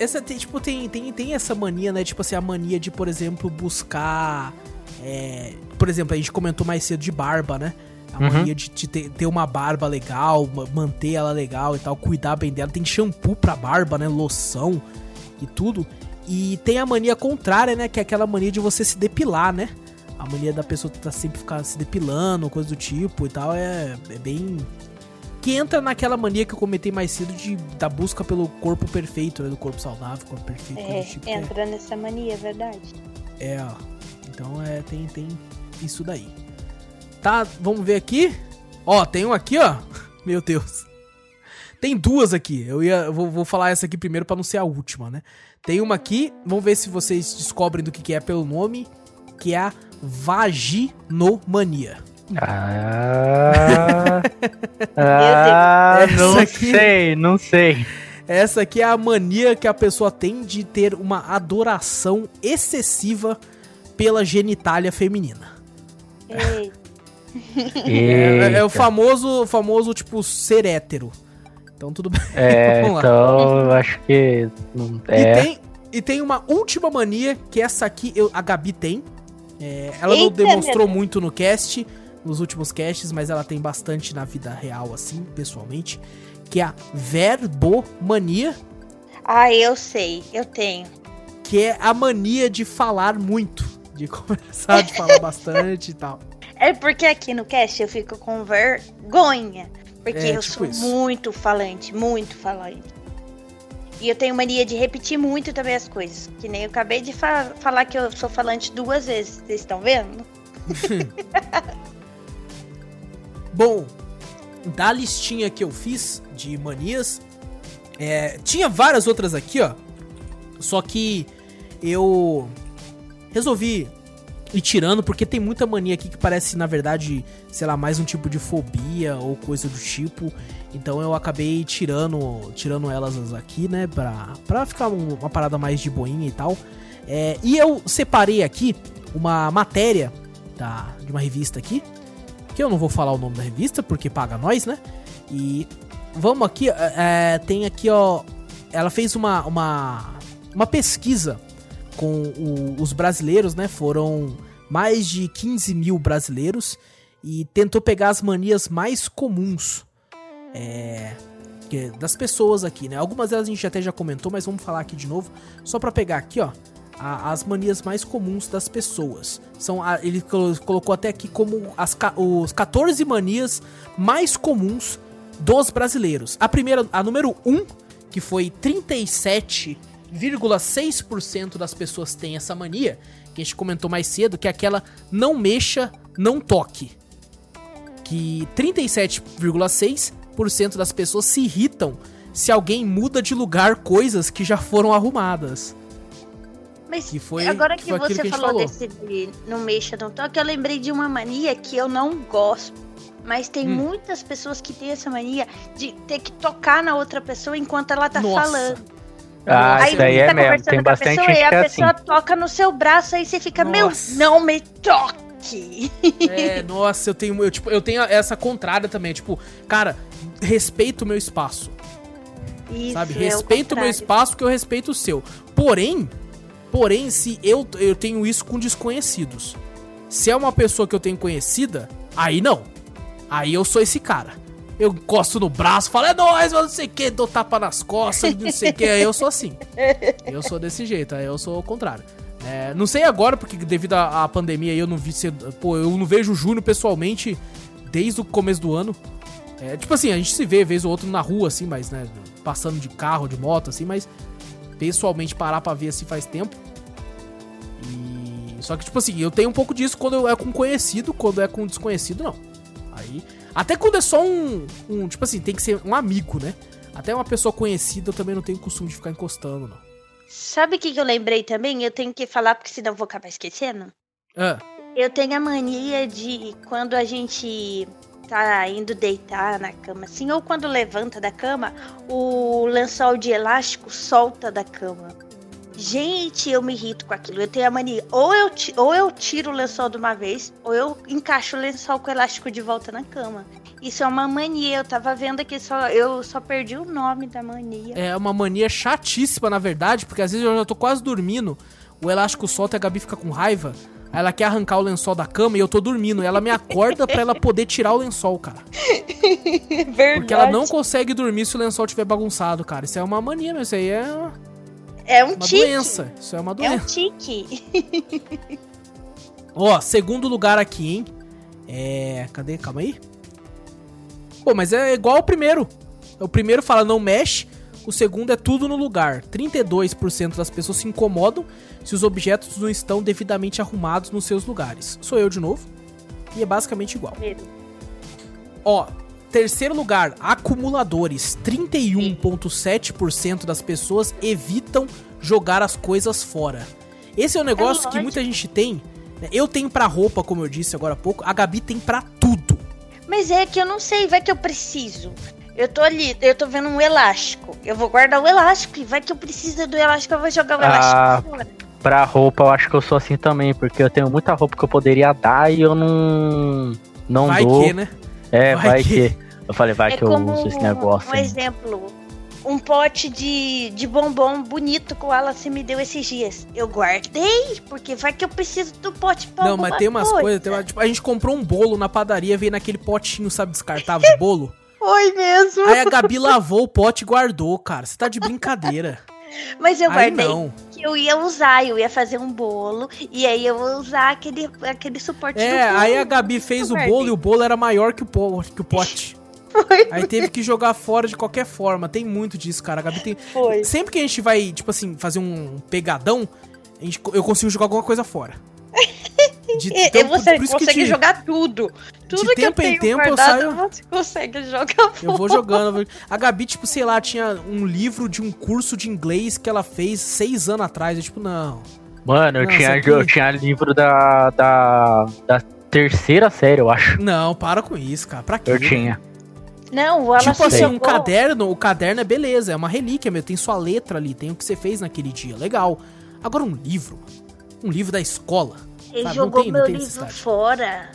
Essa, tipo, tem, tem, tem essa mania, né? Tipo assim, a mania de, por exemplo, buscar. É, por exemplo, a gente comentou mais cedo de barba, né? A Uhum. mania de, de ter, ter uma barba legal, ma- manter ela legal e tal, cuidar bem dela. Tem shampoo pra barba, né? Loção e tudo. E tem a mania contrária, né? Que é aquela mania de você se depilar, né? A mania da pessoa tá sempre ficar se depilando, coisa do tipo e tal. É, é bem. Que entra naquela mania que eu comentei mais cedo de, da busca pelo corpo perfeito, né? Do corpo saudável, corpo perfeito, coisa É, do tipo. é- entra nessa mania, é verdade. é, ó. Então é, tem, tem isso daí. Tá, vamos ver aqui. Ó, tem um aqui, ó. Meu Deus. Tem duas aqui. Eu ia, eu vou, vou falar essa aqui primeiro pra não ser a última, né? Tem uma aqui, vamos ver se vocês descobrem do que, que é pelo nome, que é a vaginomania. Ah, ah não aqui- sei, não sei. Essa aqui é a mania que a pessoa tem de ter uma adoração excessiva pela genitália feminina. Ei, É, é o famoso, famoso, tipo, ser hétero. Então tudo bem. É, Vamos lá. então eu acho que. não- E É, tem, E tem uma última mania, que essa aqui eu, a Gabi tem. É, ela não Eita, demonstrou meu muito no cast, nos últimos casts, mas ela tem bastante na vida real, assim, pessoalmente. Que é a verbomania, Ah, eu sei, eu tenho. que é a mania de falar muito. De conversar, de falar bastante e tal. É porque aqui no cast eu fico com vergonha. Porque É, eu tipo sou isso. muito falante, muito falante. E eu tenho mania de repetir muito também as coisas. Que nem eu acabei de fa- falar que eu sou falante duas vezes. Vocês estão vendo? Bom, da listinha que eu fiz de manias, é, tinha várias outras aqui, ó. Só que eu resolvi ir tirando porque tem muita mania aqui que parece, na verdade, sei lá, mais um tipo de fobia ou coisa do tipo. Então eu acabei tirando, tirando elas aqui, né, pra, pra ficar um- uma parada mais de boinha e tal. É, e eu separei aqui uma matéria da, de uma revista aqui, que eu não vou falar o nome da revista porque paga nós, né? E vamos aqui, é, é, tem aqui, ó, ela fez uma, uma, uma pesquisa com o- os brasileiros, né? Foram mais de 15 mil brasileiros e tentou pegar as manias mais comuns é, das pessoas aqui, né? Algumas delas a gente até já comentou, mas vamos falar aqui de novo, só pra pegar aqui, ó, a- as manias mais comuns das pessoas. São a- ele colo- colocou até aqui como as, os 14 manias mais comuns dos brasileiros. A primeira, a número 1, que foi 37,6% das pessoas têm essa mania, que a gente comentou mais cedo, que é aquela não mexa, não toque. Que 37,6% das pessoas se irritam se alguém muda de lugar coisas que já foram arrumadas. Mas Que foi- agora que que, foi você que falou falou. desse de não mexa, não toque, eu lembrei de uma mania que eu não gosto. Mas tem Hum. muitas pessoas que têm essa mania de ter que tocar na outra pessoa enquanto ela tá Nossa. falando. Ah, Nossa, isso aí é tá mesmo. conversando Tem com a bastante pessoa gente e a é assim. pessoa toca no seu braço, aí você fica, Nossa. meu, não me toque. É, nossa, eu tenho, eu, tipo, eu tenho essa contrária também, tipo, cara, respeita o meu espaço, Isso, sabe? é o Respeita o meu espaço que eu respeito o seu. Porém, porém, se eu, eu tenho isso com desconhecidos. Se é uma pessoa que eu tenho conhecida, aí não. Aí eu sou esse cara. Eu encosto no braço, falo, é nóis, mas não sei o que, dou tapa nas costas, não sei o que. Aí eu sou assim. Eu sou desse jeito, aí eu sou o contrário. É, não sei agora, porque devido à, à pandemia eu não vi ser. Pô, eu não vejo o Júnior pessoalmente desde o começo do ano. É, tipo assim, a gente se vê vez ou outro na rua, assim, mas, né, passando de carro, de moto, assim, mas pessoalmente parar pra ver assim faz tempo. E. Só que, tipo assim, eu tenho um pouco disso quando é com conhecido, quando é com desconhecido, não. Aí. Até quando é só um, um. Tipo assim, tem que ser um amigo, né? Até uma pessoa conhecida eu também não tenho costume de ficar encostando, não. Sabe o que, que eu lembrei também? Eu tenho que falar, porque senão eu vou acabar esquecendo. Ah, Eu tenho a mania de quando a gente tá indo deitar na cama, assim, ou quando levanta da cama, o lençol de elástico solta da cama. Gente, eu me irrito com aquilo. Eu tenho a mania. Ou eu, ou eu tiro o lençol de uma vez, ou eu encaixo o lençol com o elástico de volta na cama. Isso é uma mania. Eu tava vendo aqui, só, eu só perdi o nome da mania. é uma mania chatíssima, na verdade, porque às vezes eu já tô quase dormindo, o elástico solta e a Gabi fica com raiva. Aí ela quer arrancar o lençol da cama e eu tô dormindo. E ela me acorda pra ela poder tirar o lençol, cara. Verdade. Porque ela não consegue dormir se o lençol tiver bagunçado, cara. Isso é uma mania, meu. Isso aí é É um tique. doença. Isso é uma É doença. um tique. Ó, segundo lugar aqui, hein? É. Cadê? Calma aí. Pô, mas é igual o primeiro. O primeiro fala não mexe. O segundo é tudo no lugar. 32% das pessoas se incomodam se os objetos não estão devidamente arrumados nos seus lugares. Sou eu de novo. E é basicamente igual. Ó, terceiro lugar, acumuladores. 31,7% das pessoas evitam jogar as coisas fora. Esse é um negócio que lógico. muita gente tem. né? Eu tenho pra roupa, como eu disse agora há pouco. A Gabi tem pra tudo. Mas é que eu não sei, vai que eu preciso. Eu tô ali, eu tô vendo um elástico. Eu vou guardar o elástico e vai que eu preciso do elástico, eu vou jogar o Ah, elástico fora. Pra roupa, eu acho que eu sou assim também, porque eu tenho muita roupa que eu poderia dar e eu não. Não Vai dou. que, né? É, vai vai, que. que. Eu falei, vai é que eu como uso esse negócio. um aí. exemplo. um pote de, de bombom bonito que o Wallace me deu esses dias. Eu guardei, porque vai que eu preciso do pote pra Não, mas tem umas coisa. coisas. tem uma- tipo, a gente comprou um bolo na padaria, veio naquele potinho, sabe, descartável de bolo. Foi mesmo. Aí a Gabi lavou o pote e guardou, cara. Você tá de brincadeira. Mas eu Aí guardei não. que eu ia usar, eu ia fazer um bolo e aí eu ia usar aquele, aquele suporte É, do aí a Gabi fez o bolo e o bolo era maior que o, po- que o pote. Foi, Aí teve que jogar fora de qualquer forma. Tem muito disso, cara. A Gabi tem. foi. Sempre que a gente vai, tipo assim, fazer um pegadão, a gente, eu consigo jogar alguma coisa fora. De, e você por isso que consegue de- jogar tudo. Tudo que eu tempo em tenho tempo eu saio- você consegue jogar Eu vou fora. jogando. eu vou- A Gabi, tipo, sei lá, tinha um livro de um curso de inglês que ela fez seis anos atrás. Eu, tipo, não. Mano, eu, Não, tinha, aqui- eu tinha livro da, da, da terceira série, eu acho. Não, para com isso, cara. Pra quê? Eu tinha. Não, o Tipo assim, um caderno, o caderno é beleza, é uma relíquia, meu. Tem sua letra ali, tem o que você fez naquele dia. Legal. Agora um livro. Um livro da escola. Ele sabe, não jogou tem- não meu tem livro fora.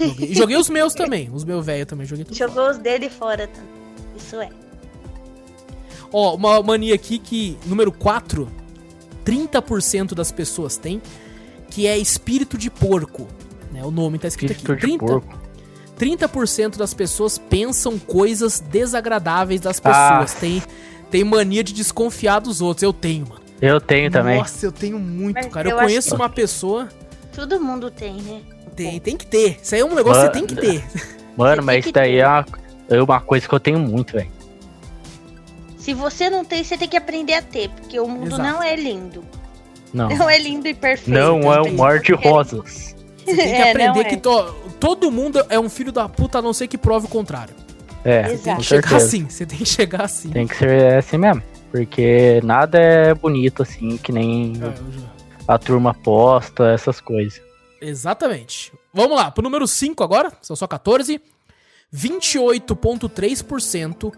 Joguei, joguei os meus também. Os meus velhos também. Joguei tudo. fora. Jogou os dele fora também. Isso é. Ó, uma mania aqui que, número 4, 30% das pessoas tem, que é espírito de porco. Né? O nome tá escrito Espírito aqui. de 30, porco. 30% das pessoas pensam coisas desagradáveis das pessoas. Ah. Tem, tem mania de desconfiar dos outros. Eu tenho, mano. Eu tenho também. Nossa, eu tenho muito, Mas cara. Eu, eu conheço uma pessoa. Todo mundo tem, né? Tem, tem que ter. Isso aí é um negócio que você Mano, tem que ter. Mano, mas isso daí é uma, é uma coisa que eu tenho muito, velho. Se você não tem, você tem que aprender a ter, porque o mundo Exato. não é lindo. Não. Não é lindo e perfeito. Não é um mar de Porque- rosas. Você tem que É, aprender não é. que to- todo mundo é um filho da puta, a não ser que prove o contrário. É, Exato. Tem que chegar certeza. assim. Você tem que chegar assim. Tem que ser assim mesmo. Porque nada é bonito assim, que nem É, a turma posta, essas coisas. Exatamente. Vamos lá, pro número 5 agora, são só 14. 28,3%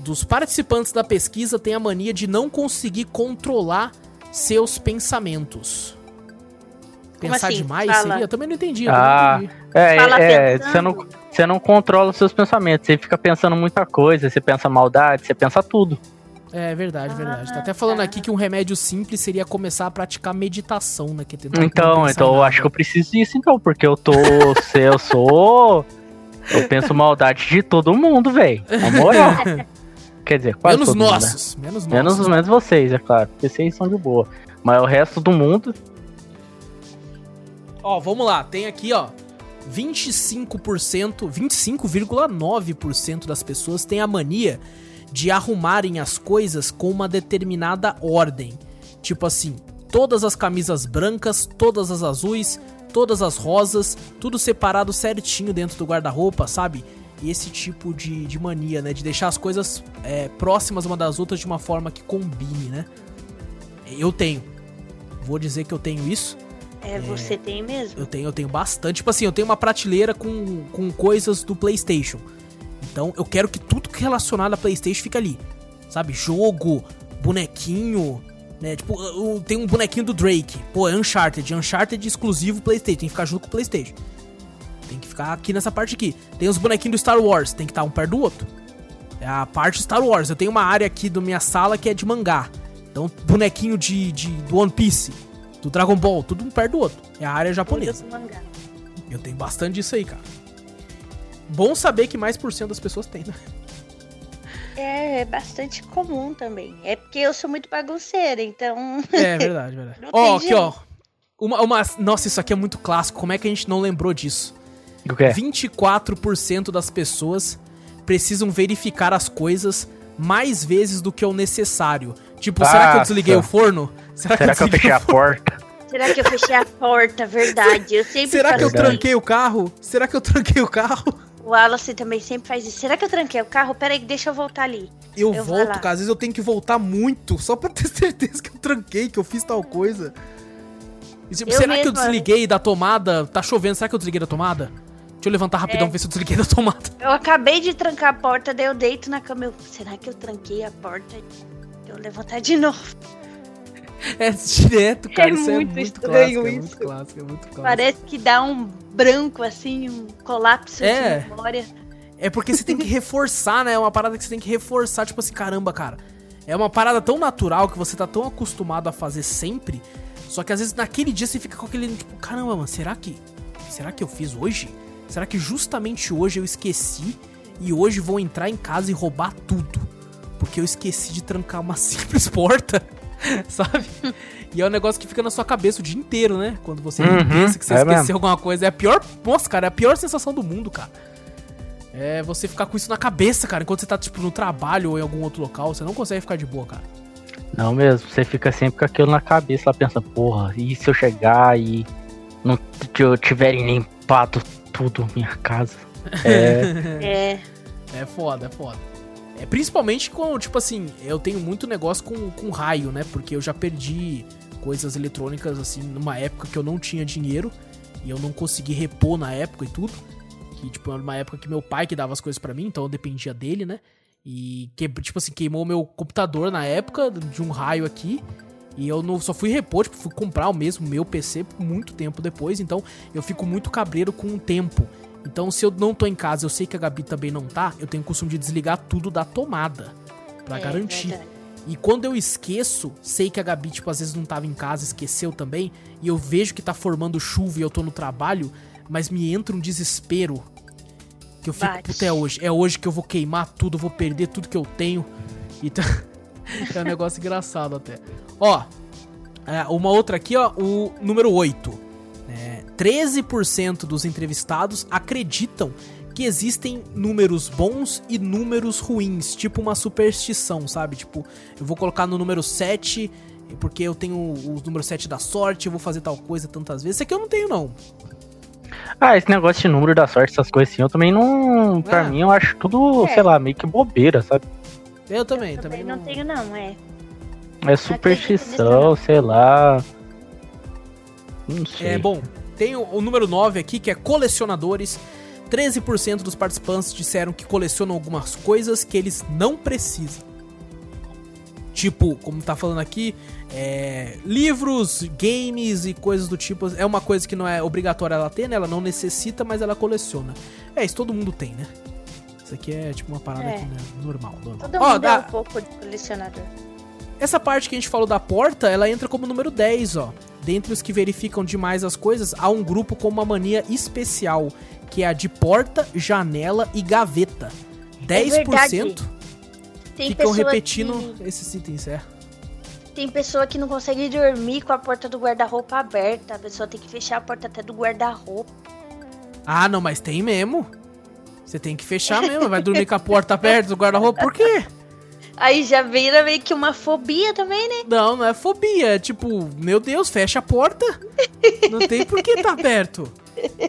dos participantes da pesquisa têm a mania de não conseguir controlar seus pensamentos. Pensar assim? demais Fala. seria? Eu também não entendi. Eu Ah, não entendi. É, Fala é, você não, você não controla os seus pensamentos, você fica pensando muita coisa, você pensa maldade, você pensa tudo. É verdade, verdade. Tá Ah, até falando aqui que um remédio simples seria começar a praticar meditação, né? Que é tentar Então, então eu acho que eu preciso disso então, porque eu tô, se eu sou, eu penso maldade de todo mundo, velho. Na moral. Quer dizer, quase Menos todo mundo, né? nossos. Menos Menos, nossos. menos vocês, é claro, porque vocês são de boa. Mas o resto do mundo, Ó, vamos lá. Tem aqui, ó. 25%, 25,9% das pessoas têm a mania de arrumarem as coisas com uma determinada ordem. Tipo assim, todas as camisas brancas, todas as azuis, todas as rosas, tudo separado certinho dentro do guarda-roupa, sabe? E esse tipo de, de mania, né? De deixar as coisas é, próximas uma das outras de uma forma que combine, né? Eu tenho. Vou dizer que eu tenho isso. É, você tem mesmo. Eu tenho, eu tenho bastante. Tipo assim, eu tenho uma prateleira com, com coisas do PlayStation. Então eu quero que tudo que é relacionado a PlayStation fique ali. Sabe? Jogo, bonequinho. Né? Tipo, eu- tem um bonequinho do Drake. Pô, é Uncharted. Uncharted exclusivo PlayStation. Tem que ficar junto com o PlayStation. Tem que ficar aqui nessa parte aqui. Tem os bonequinhos do Star Wars. Tem que estar um perto do outro. É a parte Star Wars. Eu tenho uma área aqui da minha sala que é de mangá. Então, bonequinho de, de do One Piece, do Dragon Ball, tudo um perto do outro. É a área japonesa. Eu tenho bastante disso aí, cara. Bom saber que mais por cento das pessoas tem, né? É, é bastante comum também. É porque eu sou muito bagunceira, então. É verdade, verdade. Ó, tem aqui, ó. Uma, uma. Nossa, isso aqui é muito clássico. Como é que a gente não lembrou disso? o que é? 24% das pessoas precisam verificar as coisas mais vezes do que o necessário. Tipo, será que eu desliguei o forno? Será que eu desliguei fechei o a porta? Será que eu fechei a porta? Verdade. Eu sempre Será que eu Verdade. tranquei o carro? Será que eu tranquei o carro? O Wallace também sempre faz isso. Será que eu tranquei o carro? Peraí, deixa eu voltar ali. Eu, Eu volto, cara. Às vezes eu tenho que voltar muito só pra ter certeza que eu tranquei, que eu fiz tal coisa. E, tipo, Eu será que eu desliguei da tomada? Tá chovendo, será que eu desliguei da tomada? Deixa eu levantar rapidão É. ver se eu desliguei da tomada. Eu acabei de trancar a porta, daí eu deito na cama. Eu, será que eu tranquei a porta? Eu levantar de novo. É direto, cara. É isso muito é muito estranho clássico, é isso. muito clássico, é muito clássico. Parece que dá um branco assim, um colapso É. de memória. É porque você tem que reforçar, né? É uma parada que você tem que reforçar, tipo assim, caramba, cara. É uma parada tão natural que você tá tão acostumado a fazer sempre. Só que às vezes naquele dia você fica com aquele tipo, caramba, mano, será que. Será que eu fiz hoje? Será que justamente hoje eu esqueci e hoje vou entrar em casa e roubar tudo? Porque eu esqueci de trancar uma simples porta, sabe? E é um negócio que fica na sua cabeça o dia inteiro, né? Quando você Uhum, pensa que você é esqueceu mesmo. alguma coisa. É a pior. Nossa, cara, é a pior sensação do mundo, cara. É você ficar com isso na cabeça, cara, enquanto você tá, tipo, no trabalho ou em algum outro local. Você não consegue ficar de boa, cara. Não mesmo, você fica sempre com aquilo na cabeça lá pensando, porra, e se eu chegar e não tiverem limpado tudo minha casa? É, É. É foda, é foda. É, principalmente com, tipo assim, eu tenho muito negócio com, com raio, né? Porque eu já perdi coisas eletrônicas, assim, numa época que eu não tinha dinheiro e eu não consegui repor na época e tudo. Que, tipo, era uma época que meu pai que dava as coisas pra mim, então eu dependia dele, né? E, que, tipo assim, queimou meu computador na época de um raio aqui. E eu não, só fui repor, tipo, fui comprar o mesmo meu PC muito tempo depois. Então eu fico muito cabreiro com o tempo. Então, se eu não tô em casa, eu sei que a Gabi também não tá, eu tenho o costume de desligar tudo da tomada. Pra é garantir. verdade. E quando eu esqueço, sei que a Gabi, tipo, às vezes não tava em casa, esqueceu também, e eu vejo que tá formando chuva e eu tô no trabalho, mas me entra um desespero. Que eu fico, Bate. puta, é hoje. É hoje que eu vou queimar tudo, vou perder tudo que eu tenho. E tá... é um negócio engraçado até. Ó, é, uma outra aqui, ó, o número 8. É, 13% dos entrevistados acreditam que existem números bons e números ruins, tipo uma superstição, sabe? Tipo, eu vou colocar no número 7 porque eu tenho o número 7 da sorte, eu vou fazer tal coisa tantas vezes. Isso aqui eu não tenho, não. Ah, esse negócio de número da sorte, essas coisas assim, eu também não. Pra É. mim, eu acho tudo, É. sei lá, meio que bobeira, sabe? Eu também, Também também, não tenho, não, é. É superstição, sei lá. Não sei. É, bom, tem o, o número 9 aqui, que é colecionadores. 13% dos participantes disseram que colecionam algumas coisas que eles não precisam. Tipo, como tá falando aqui, é, livros, games e coisas do tipo. É uma coisa que não é obrigatória ela ter, né? Ela não necessita, mas ela coleciona. É, isso todo mundo tem, né? Isso aqui é tipo uma parada É. que, né, normal, normal. Todo mundo dá- é um pouco de colecionador. essa parte que a gente falou da porta, ela entra como número 10, ó. Dentre os que verificam demais as coisas, há um grupo com uma mania especial, que é a de porta, janela e gaveta. 10% Tem ficam repetindo que- esses itens, é. Tem pessoa que não consegue dormir com a porta do guarda-roupa aberta. A pessoa tem que fechar a porta até do guarda-roupa. Ah, não, mas tem mesmo. Você tem que fechar mesmo, vai dormir com a porta aberta do guarda-roupa, por quê? Aí já vira meio que uma fobia também, né? Não, não é fobia, é tipo, meu Deus, fecha a porta. Não tem por que tá aberto.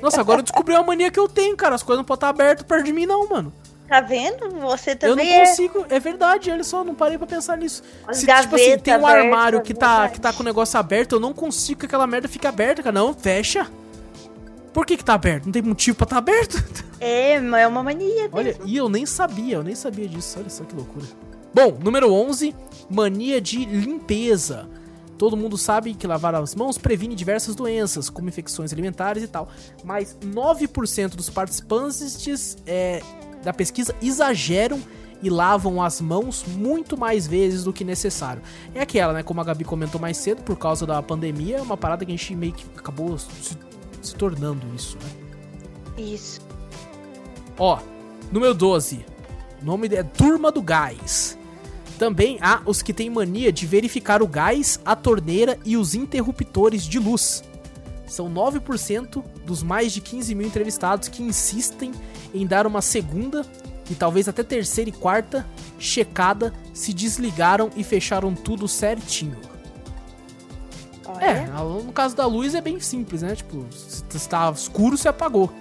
Nossa, agora eu descobri uma mania que eu tenho, cara. As coisas não podem estar abertas perto de mim, não, mano. Tá vendo? Você Eu não também é. consigo, é verdade, olha só, não parei pra pensar nisso. As Se, tipo assim, tem um armário que tá, verdade. que tá com o negócio aberto, eu não consigo que aquela merda fique aberta, cara. Não, fecha. Por que que tá aberto? Não tem motivo pra tá aberto? É, mas é uma mania. Olha, mesmo. e eu nem sabia, eu nem sabia disso. Olha só que loucura. Bom, número 11, mania de limpeza. Todo mundo sabe que lavar as mãos previne diversas doenças, como infecções alimentares e tal. Mas 9% dos participantes é, da pesquisa exageram e lavam as mãos muito mais vezes do que necessário. É aquela, né? Como a Gabi comentou mais cedo, por causa da pandemia, é uma parada que a gente meio que acabou se, se tornando isso, né? Isso. Ó, número 12. O nome é Turma do Gás. Também há os que têm mania de verificar o gás, a torneira e os interruptores de luz. São 9% dos mais de 15 mil entrevistados que insistem em dar uma segunda e talvez até terceira e quarta checada se desligaram e fecharam tudo certinho. É, no caso da luz é bem simples, né? Tipo, se está escuro, você apagou.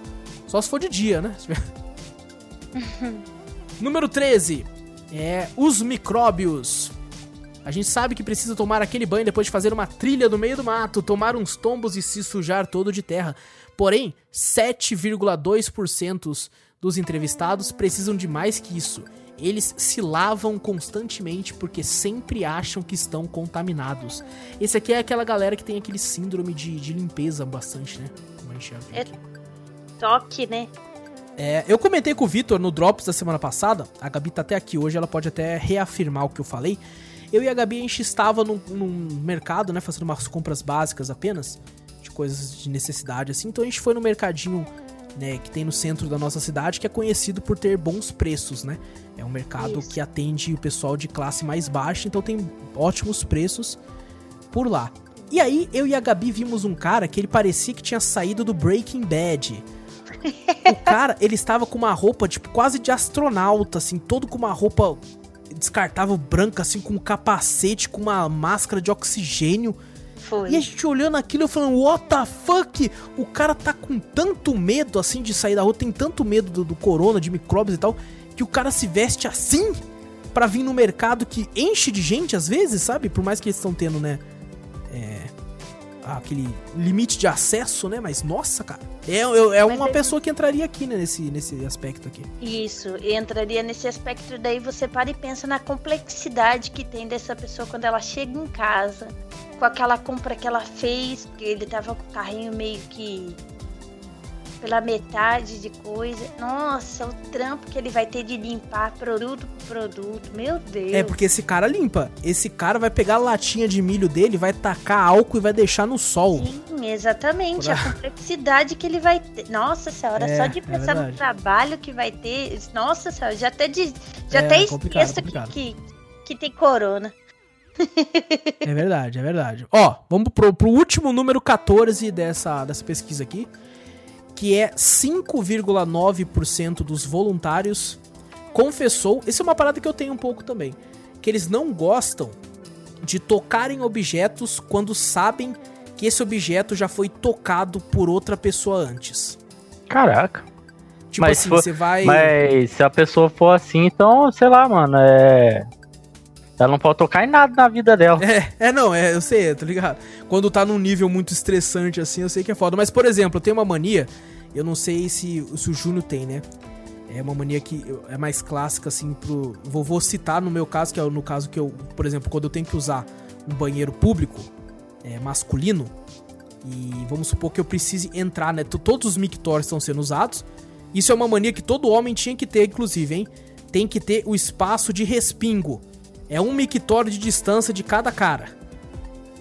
Só se for de dia, né? Número 13. É os micróbios. A gente sabe que precisa tomar aquele banho depois de fazer uma trilha no meio do mato, tomar uns tombos e se sujar todo de terra. Porém, 7,2% dos entrevistados precisam de mais que isso. Eles se lavam constantemente porque sempre acham que estão contaminados. Esse aqui é aquela galera que tem aquele síndrome de, de limpeza bastante, né? Como a gente já viu É-. Toque, né? É, eu comentei com o Vitor no Drops da semana passada, a Gabi tá até aqui hoje, ela pode até reafirmar o que eu falei. Eu e a Gabi, a gente estava num, num mercado, né, fazendo umas compras básicas apenas, de coisas de necessidade, assim. Então a gente foi no mercadinho, né, que tem no centro da nossa cidade, que é conhecido por ter bons preços, né? É um mercado Isso. que atende o pessoal de classe mais baixa, então tem ótimos preços por lá. E aí, eu e a Gabi vimos um cara que ele parecia que tinha saído do Breaking Bad. O cara, ele estava com uma roupa, tipo, quase de astronauta, assim, todo com uma roupa descartável branca, assim, com um capacete, com uma máscara de oxigênio. Foi. E a gente olhando aquilo e falando, what the fuck? O cara tá com tanto medo, assim, de sair da rua, tem tanto medo do, do corona, de micróbios e tal, que o cara se veste assim pra vir no mercado que enche de gente às vezes, sabe? Por mais que eles estão tendo, né? É. Aquele limite de acesso, né? Mas nossa, cara. É, é, é uma é- pessoa que entraria aqui, né? Nesse, nesse aspecto aqui. Isso, entraria nesse aspecto daí você para e pensa na complexidade que tem dessa pessoa quando ela chega em casa, com aquela compra que ela fez, porque ele tava com o carrinho meio que pela metade de coisa. Nossa, o trampo que ele vai ter de limpar produto por produto. Meu Deus. É, porque esse cara limpa. Esse cara vai pegar a latinha de milho dele, vai tacar álcool e vai deixar no sol. Sim, exatamente. Pra- A complexidade que ele vai ter. Nossa senhora, É, só de é pensar no verdade. trabalho que vai ter. Nossa senhora, já até, de, já É, até complicado, esqueço complicado. que, que, que tem corona. É verdade, é verdade. Ó, vamos pro, pro último número 14 dessa, dessa pesquisa aqui, que é 5,9% dos voluntários confessou. Isso é uma parada que eu tenho um pouco também. Que eles não gostam de tocar em objetos quando sabem que esse objeto já foi tocado por outra pessoa antes. Caraca. Tipo Mas assim, for- você vai. Mas se a pessoa for assim, então, sei lá, mano, é. Ela não pode tocar em nada na vida dela. É, é não, é, eu sei, tá ligado? Quando tá num nível muito estressante assim, eu sei que é foda. Mas, por exemplo, eu tenho uma mania, eu não sei se, se o Júnior tem, né? É uma mania que é mais clássica, assim, pro. Vou, vou citar no meu caso, que é no caso que eu, por exemplo, quando eu tenho que usar um banheiro público, é, masculino, e vamos supor que eu precise entrar, né? Todos os mictórios estão sendo usados. Isso é uma mania que todo homem tinha que ter, inclusive, hein? Tem que ter o espaço de respingo. É um mictório de distância de cada cara.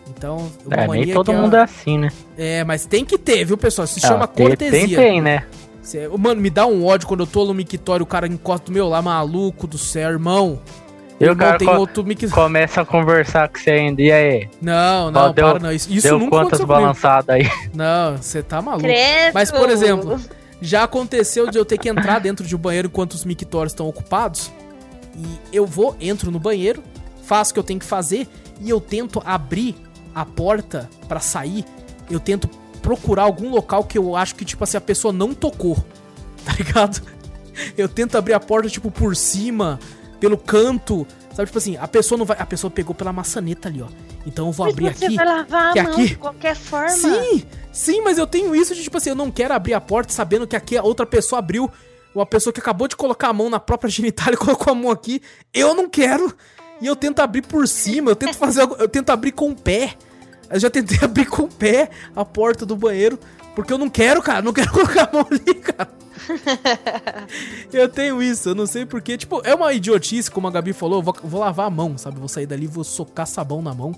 Então, uma É, mania nem todo que mundo é assim, né? é... mas tem que ter, viu, pessoal? Se chama Ah, tem- cortesia. Tem, tem, né? Cê- Mano, me dá um ódio quando eu tô no mictório, o cara encosta do meu lá, maluco do céu, irmão. E o cara tem co- outro mictório. Começa a conversar com você ainda. E aí? Não, não, deu- para não. Isso, isso Deu nunca quantas balançadas aí? Não, você tá maluco. Mas, por exemplo, já aconteceu de eu ter que entrar dentro de um banheiro enquanto os mictórios estão ocupados. E eu vou, entro no banheiro, faço o que eu tenho que fazer e eu tento abrir a porta pra sair. Eu tento procurar algum local que eu acho que, tipo assim, a pessoa não tocou. Tá ligado? Eu tento abrir a porta, tipo, por cima, pelo canto. Sabe, tipo assim, a pessoa não vai. A pessoa pegou pela maçaneta ali, ó. Então eu vou Mas abrir você aqui. vai lavar que a mão aqui- de qualquer forma. Sim, sim, mas eu tenho isso de tipo assim, eu não quero abrir a porta sabendo que aqui a outra pessoa abriu, uma pessoa que acabou de colocar a mão na própria genitália e colocou a mão aqui. Eu não quero. E eu tento abrir por cima, eu tento fazer, algo- eu tento abrir com o pé. Eu já tentei abrir com o pé a porta do banheiro, porque eu não quero, cara, não quero colocar a mão ali, cara. eu tenho isso, eu não sei porquê. Tipo, é uma idiotice, como a Gabi falou, eu vou, vou lavar a mão, sabe? Vou sair dali, vou socar sabão na mão.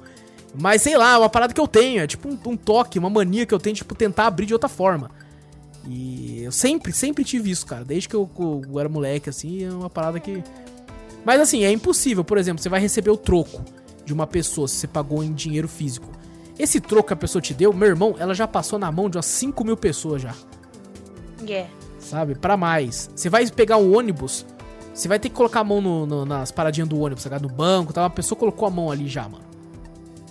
Mas sei lá, é uma parada que eu tenho, é tipo um, um toque, uma mania que eu tenho, tipo, tentar abrir de outra forma. E eu sempre, sempre tive isso, cara. Desde que eu, eu era moleque, assim, é uma parada que. Mas assim, é impossível. Por exemplo, você vai receber o troco de uma pessoa, se você pagou em dinheiro físico. Esse troco que a pessoa te deu, meu irmão, ela já passou na mão de umas 5 mil pessoas já. É. Sabe? Pra mais. Você vai pegar um ônibus, você vai ter que colocar a mão no- no- nas paradinhas do ônibus, sabe? no banco, tá? Uma pessoa colocou a mão ali já, mano.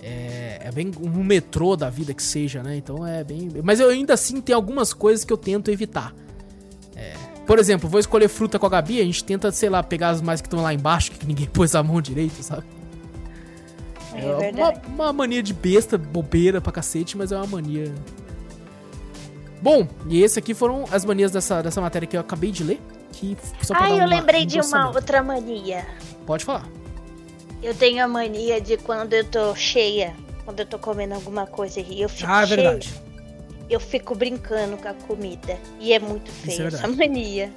É, é bem um metrô da vida que seja, né? Então é bem. Mas eu ainda assim tem algumas coisas que eu tento evitar. É, por exemplo, vou escolher fruta com a Gabi, a gente tenta, sei lá, pegar as mais que estão lá embaixo, que ninguém pôs a mão direito, sabe? É, uma, verdade. uma mania de besta, bobeira pra cacete, mas é uma mania. Bom, e esse aqui foram as manias dessa, dessa matéria que eu acabei de ler. Que só pra Ah, eu uma- lembrei um de uma outra mania. Pode falar. Eu tenho a mania de quando eu tô cheia, quando eu tô comendo alguma coisa e eu fico Ah, é cheia, verdade. eu fico brincando com a comida. E é muito é feio essa verdade. mania.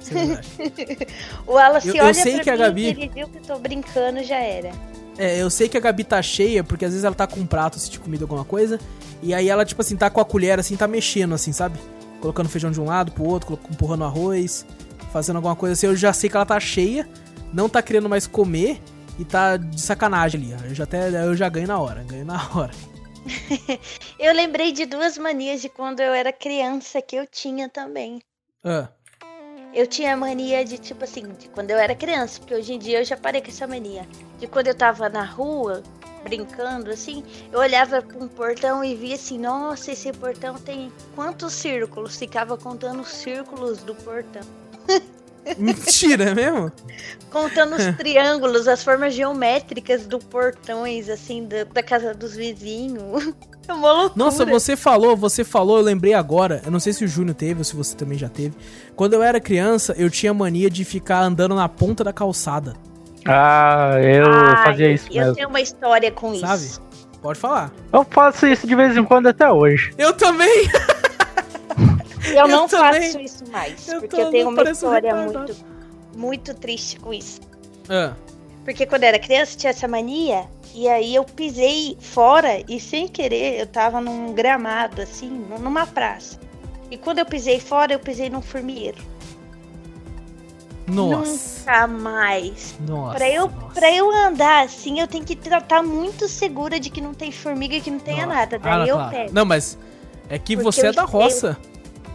É. O Wallace Eu- eu olha sei pra que a mim, Gabi- ele viu que eu tô brincando, já era. É, eu sei que a Gabi tá cheia, porque às vezes ela tá com um prato assim, de comida, alguma coisa, e aí ela, tipo assim, tá com a colher assim, tá mexendo, assim, sabe? Colocando feijão de um lado pro outro, empurrando arroz, fazendo alguma coisa assim. Eu já sei que ela tá cheia, não tá querendo mais comer e tá de sacanagem ali. Eu já até eu já ganho na hora, ganho na hora. Eu lembrei de duas manias de quando eu era criança que eu tinha também. Ah, Eu tinha mania de, tipo assim, de quando eu era criança, porque hoje em dia eu já parei com essa mania. De quando eu tava na rua, brincando, assim, eu olhava pra um portão e via assim, nossa, esse portão tem quantos círculos? Ficava contando os círculos do portão. mentira, é mesmo? Contando os triângulos, as formas geométricas do portões, assim, da, da casa dos vizinhos. É uma loucura. Nossa, você falou, você falou, eu lembrei agora. Eu não sei se o Júnior teve ou se você também já teve. Quando eu era criança, eu tinha mania de ficar andando na ponta da calçada. Ah, eu Ai, fazia isso Eu mesmo. tenho uma história com Sabe? isso. Pode falar. Eu faço isso de vez em quando até hoje. Eu também! Eu não também. faço isso mais, Eu porque tô- eu tenho eu uma um história muito, muito triste com isso. Ah, Porque quando eu era criança tinha essa mania, e aí eu pisei fora e sem querer eu tava num gramado, assim, numa praça. E quando eu pisei fora, eu pisei num formigueiro. nossa. Nunca mais. Nossa. Pra eu, nossa. pra eu andar assim, eu tenho que estar muito segura de que não tem formiga e que não tenha Nossa. nada. Daí Ah, eu claro. pego. Não, mas é que Porque você é eu- da roça.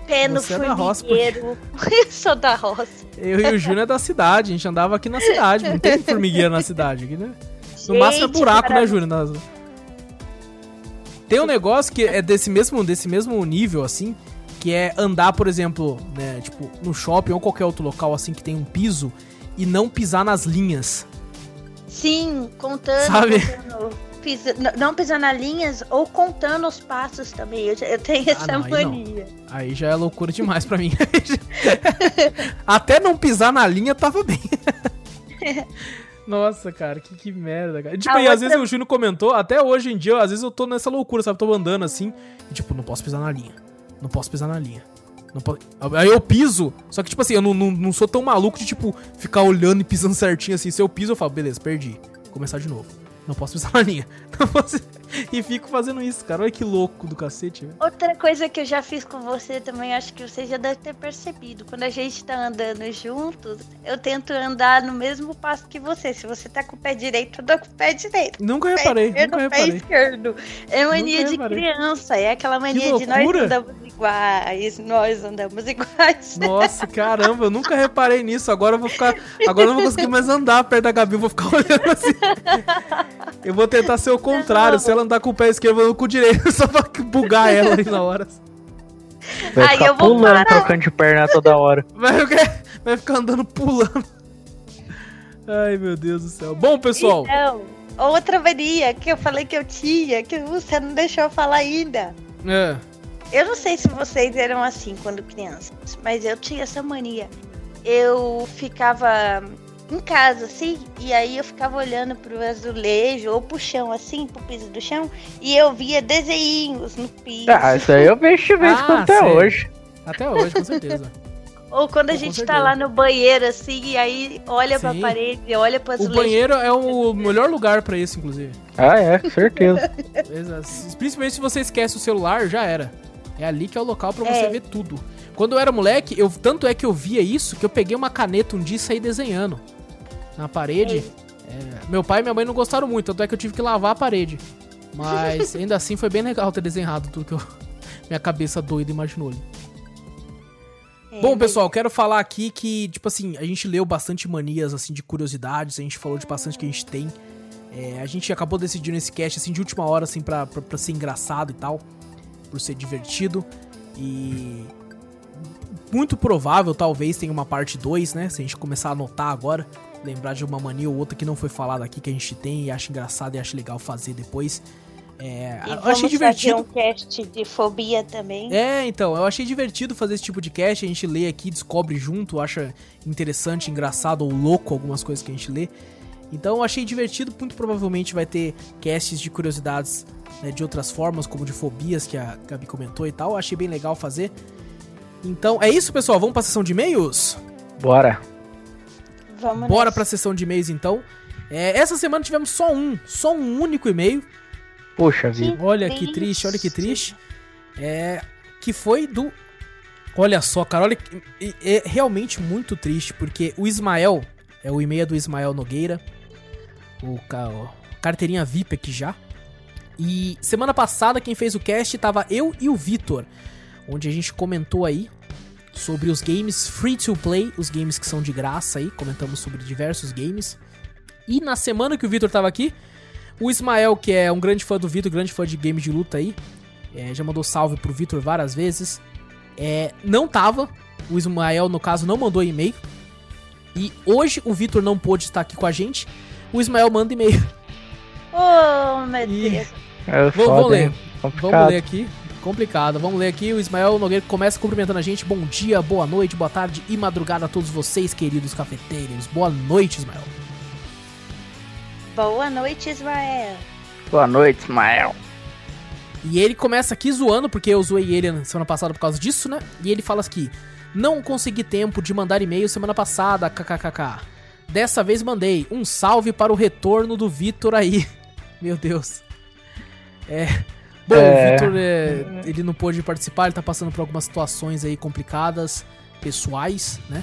Pé no você é formigueiro. eu sou da roça. Eu e o Júnior é da cidade. A gente andava aqui na cidade. Não tem formigueira na cidade aqui, né? No máximo é Gente, buraco, né. Júnior? Nas- Tem um negócio que é desse mesmo, desse mesmo nível, assim, que é andar, por exemplo, né, tipo, no shopping ou qualquer outro local, assim, que tem um piso e não pisar nas linhas. Sim, contando. Sabe? contando, pisa- não pisando nas linhas ou contando os passos também. Eu, eu tenho essa não, aí não. mania. Aí já é loucura demais pra mim. Até não pisar na linha tava bem. Nossa, cara, que, que merda, cara. Tipo, A e às outra- vezes o Júnior comentou, até hoje em dia, às vezes eu tô nessa loucura, sabe? Tô andando assim, e tipo, não posso pisar na linha. Não posso pisar na linha. Aí eu piso, só que tipo assim, eu não, não, não sou tão maluco de tipo, ficar olhando e pisando certinho assim. Se eu piso, eu falo, beleza, perdi. Vou começar de novo. Não posso pisar na linha. Não posso... E fico fazendo isso, cara. Olha que louco do cacete, velho. Outra coisa que eu já fiz com você também, acho que você já deve ter percebido. Quando a gente tá andando juntos, eu tento andar no mesmo passo que você. Se você tá com o pé direito, eu dou com o pé direito. Nunca Pé reparei, esquerdo, nunca pé reparei. esquerdo. É mania Nunca de reparei. criança. É aquela mania de nós andamos iguais. Nós andamos iguais. Nossa, caramba, eu nunca reparei nisso. Agora eu vou ficar. Agora eu não vou conseguir mais andar perto da Gabi, eu vou ficar olhando assim. Eu vou tentar ser o contrário. Se ela andar com o pé esquerdo, eu vou com o direito, só pra bugar ela ali na hora. Vai Aí ficar eu vou pulando, parar. trocando de perna toda hora. Vai, ficar- vai ficar andando pulando. Ai, meu Deus do céu. Bom, pessoal. Então, outra mania que eu falei que eu tinha, que você não deixou eu falar ainda. É. Eu não sei se vocês eram assim quando crianças, mas eu tinha essa mania. Eu ficava em casa, assim, e aí eu ficava olhando pro azulejo ou pro chão, assim, pro piso do chão, e eu via desenhos no piso. Ah, isso aí eu vejo de vez em Ah, quando até sei. hoje. Até hoje, com certeza. Ou quando a Com gente certeza. tá lá no banheiro, assim, e aí olha pra Sim. parede, olha pro O azulejo. banheiro é o melhor lugar pra isso, inclusive. Ah, é, com certeza. Principalmente se você esquece o celular, já era. É ali que é o local pra você É. ver tudo. Quando eu era moleque, eu tanto é que eu via isso que eu peguei uma caneta um dia e saí desenhando na parede. É, meu pai e minha mãe não gostaram muito, tanto é que eu tive que lavar a parede. Mas ainda assim foi bem legal ter desenhado tudo que eu, minha cabeça doida imaginou ali. É, Bom, pessoal, quero falar aqui que, tipo assim, a gente leu bastante manias, assim, de curiosidades, a gente falou de bastante que a gente tem. É, a gente acabou decidindo esse cast, assim, de última hora, assim, pra, pra, pra ser engraçado e tal, por ser divertido. E muito provável, talvez, tenha uma parte 2, né? Se a gente começar a anotar agora, lembrar de uma mania ou outra que não foi falada aqui, que a gente tem e acha engraçado e acha legal fazer depois. É, E eu achei divertido. fazer um cast de fobia também. É, então, eu achei divertido fazer esse tipo de cast, a gente lê aqui, descobre junto, acha interessante, engraçado ou louco algumas coisas que a gente lê. Então eu achei divertido, muito provavelmente vai ter casts de curiosidades né, de outras formas, como de fobias que a Gabi comentou e tal. Eu achei bem legal fazer. Então é isso, pessoal. Vamos pra sessão de e-mails? Bora. Vamos Bora nessa. pra sessão de e-mails então. É, essa semana tivemos só um, só um único e-mail. Puxa vida. Olha que triste, olha que triste. É. Que foi do. Olha só, cara, olha. que- É realmente muito triste, porque o Ismael, é o e-mail do Ismael Nogueira, o, o carteirinha VIP aqui já. E semana passada quem fez o cast tava eu e o Vitor, onde a gente comentou aí sobre os games free to play, os games que são de graça aí, comentamos sobre diversos games. E na semana que o Vitor tava aqui, o Ismael, que é um grande fã do Vitor, grande fã de games de luta aí, é, já mandou salve pro Vitor várias vezes. É, não tava, o Ismael, no caso, não mandou e-mail. E hoje o Vitor não pôde estar aqui com a gente. O Ismael manda e-mail. Oh, meu. Deus. É Vou, foda, vou ler. Complicado. Vamos ler aqui. Complicado. Vamos ler aqui. O Ismael Nogueira começa cumprimentando a gente. Bom dia, boa noite, boa tarde e madrugada a todos vocês, queridos cafeteiros. Boa noite, Ismael. Boa noite, Ismael. Boa noite, Ismael. E ele começa aqui zoando, porque eu zoei ele na semana passada por causa disso, né? E ele fala aqui: Não consegui tempo de mandar e-mail semana passada, kkkk. Dessa vez mandei um salve para o retorno do Vitor aí. Meu Deus. É. Bom, É. o Vitor, é, ele não pôde participar, ele tá passando por algumas situações aí complicadas, pessoais, né?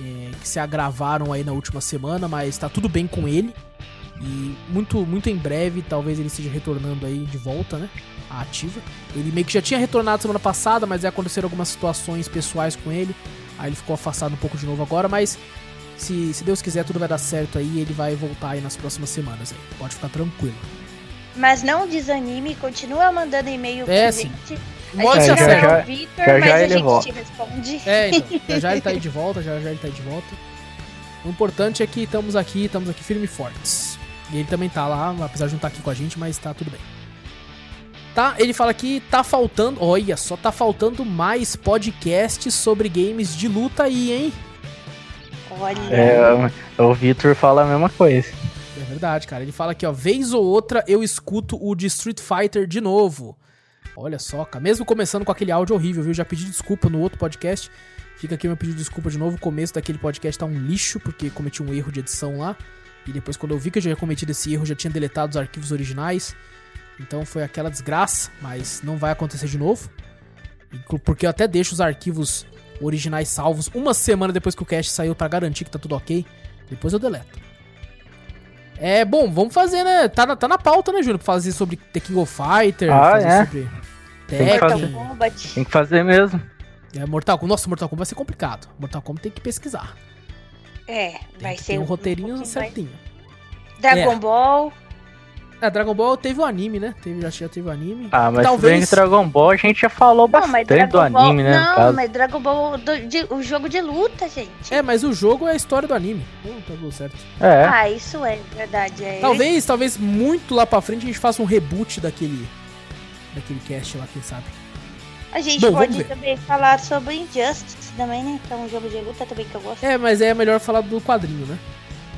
É, que se agravaram aí na última semana, mas tá tudo bem com ele. E muito, muito em breve, talvez ele esteja retornando aí de volta, né? A ativa. Ele meio que já tinha retornado semana passada, mas aí aconteceram algumas situações pessoais com ele. Aí ele ficou afastado um pouco de novo agora, mas se, se Deus quiser, tudo vai dar certo aí ele vai voltar aí nas próximas semanas aí. Pode ficar tranquilo. Mas não desanime, continua mandando e-mail É, pra sim. gente. Mostra É, se já, já- o Victor, já, mas já a ele volta. te responde. É, então. Já já ele tá aí de volta, já já ele tá aí de volta. O importante é que estamos aqui, estamos aqui firme e fortes. E ele também tá lá, apesar de não estar aqui com a gente, mas tá tudo bem. Tá, ele fala que tá faltando, olha só, tá faltando mais podcasts sobre games de luta aí, hein? Olha. É, o Vitor fala a mesma coisa. Verdade, cara. Ele fala aqui, ó, vez ou outra eu escuto o de Street Fighter de novo. Olha só, cara. Mesmo começando com aquele áudio horrível, viu? Já pedi desculpa no outro podcast. Fica aqui meu pedido de desculpa de novo. O começo daquele podcast tá um lixo, porque cometi um erro de edição lá. E depois, quando eu vi que eu já tinha cometido esse erro, já tinha deletado os arquivos originais. Então foi aquela desgraça, mas não vai acontecer de novo. Porque eu até deixo os arquivos originais salvos uma semana depois que o cast saiu pra garantir que tá tudo ok. Depois eu deleto. É, bom, vamos fazer, né? Tá na, tá na pauta, né, Júnior? Pra fazer sobre The King of Fighter, Ah, fazer é? sobre Tem que Mortal fazer. Tekken, Kombat. Tem que fazer mesmo. é, Mortal Kombat. Nossa, Mortal Kombat vai ser complicado. Mortal Kombat tem que pesquisar. É, Tem vai que ser ter um um roteirinho mais- certinho. Dragon É. Ball. É, Dragon Ball teve o anime, né? Teve, já, já teve o anime. Ah, mas Talvez-. Dragon Ball a gente já falou Não, bastante do Dragon Ball. anime, né? no Não, caso. mas Dragon Ball, do- de- o jogo de luta, gente. É, mas o jogo é a história do anime. Então tá tudo certo. É. Ah, isso é verdade. É. Talvez, talvez muito lá pra frente a gente faça um reboot daquele. Daquele cast lá, quem sabe. A gente Bom, pode também falar sobre Injustice também, né? Que é um jogo de luta também que eu gosto. É, mas é melhor falar do quadrinho, né?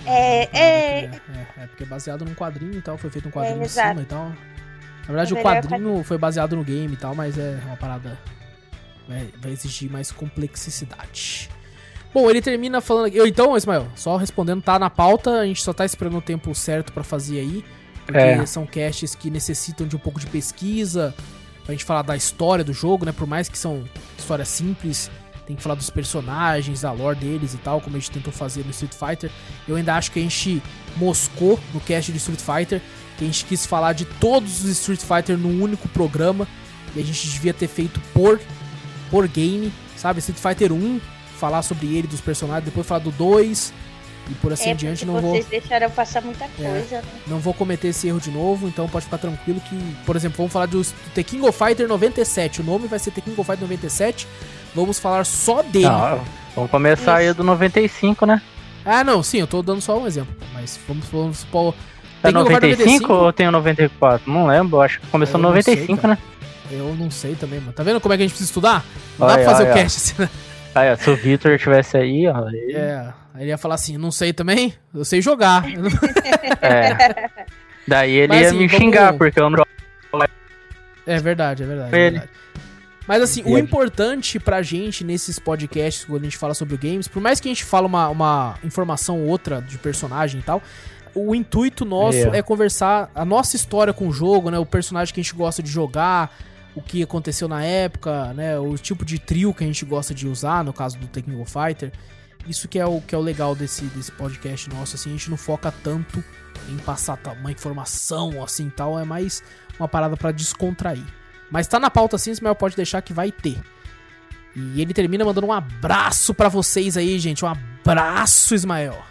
É, é, É, é, é, porque é baseado num quadrinho e tal, foi feito um quadrinho É, em cima e tal. Na verdade, É o melhor quadrinho foi baseado no game e tal, mas é uma parada. Vai, vai exigir mais complexidade. Bom, ele termina falando aqui. eu, Então, Ismael, só respondendo, tá na pauta, a gente só tá esperando o tempo certo pra fazer aí. Porque É. são casts que necessitam de um pouco de pesquisa, pra gente falar da história do jogo, né? Por mais que são histórias simples, tem que falar dos personagens, da lore deles e tal, como a gente tentou fazer no Street Fighter. Eu ainda acho que a gente moscou no cast de Street Fighter, que a gente quis falar de todos os Street Fighter num único programa, e a gente devia ter feito por, por game, sabe? Street Fighter 1, falar sobre ele, dos personagens, depois falar do 2, e por assim é em diante, não vou, É. vocês deixaram passar muita coisa, né? não vou cometer esse erro de novo, então pode ficar tranquilo que, por exemplo, vamos falar do, do The King of Fighter 97, o nome vai ser The King of Fighter 97, vamos falar só dele. Não, vamos começar aí Isso. do 95, né? Ah, não, sim, eu tô dando só um exemplo, mas vamos, vamos supor... É of Fighter 95 ou tem o 94? Não lembro, acho que começou no não sei, 95, cara. né? Eu não sei também, mano. Tá vendo como é que a gente precisa estudar? Não dá Olha, pra fazer o olha. cast assim, né? Aí, ó, se o Victor tivesse aí, ó. Ele... É, aí ele ia falar assim, não sei também, eu sei jogar. É. Daí ele Mas, ia assim, me xingar, porque eu não. É verdade, é verdade. é Ele. verdade. Mas assim, o Ele. importante pra gente nesses podcasts, quando a gente fala sobre games, por mais que a gente fala uma, uma informação ou outra de personagem e tal, o intuito nosso É. é conversar a nossa história com o jogo, né? O personagem que a gente gosta de jogar, o que aconteceu na época, né? O tipo de trio que a gente gosta de usar, no caso do Technical Fighter. Isso que é o que é o legal desse, desse podcast nosso, assim, a gente não foca tanto em passar uma informação assim e tal, é mais uma parada pra descontrair. Mas tá na pauta sim, Ismael pode deixar que vai ter. E ele termina mandando um abraço pra vocês aí, gente. Um abraço, Ismael.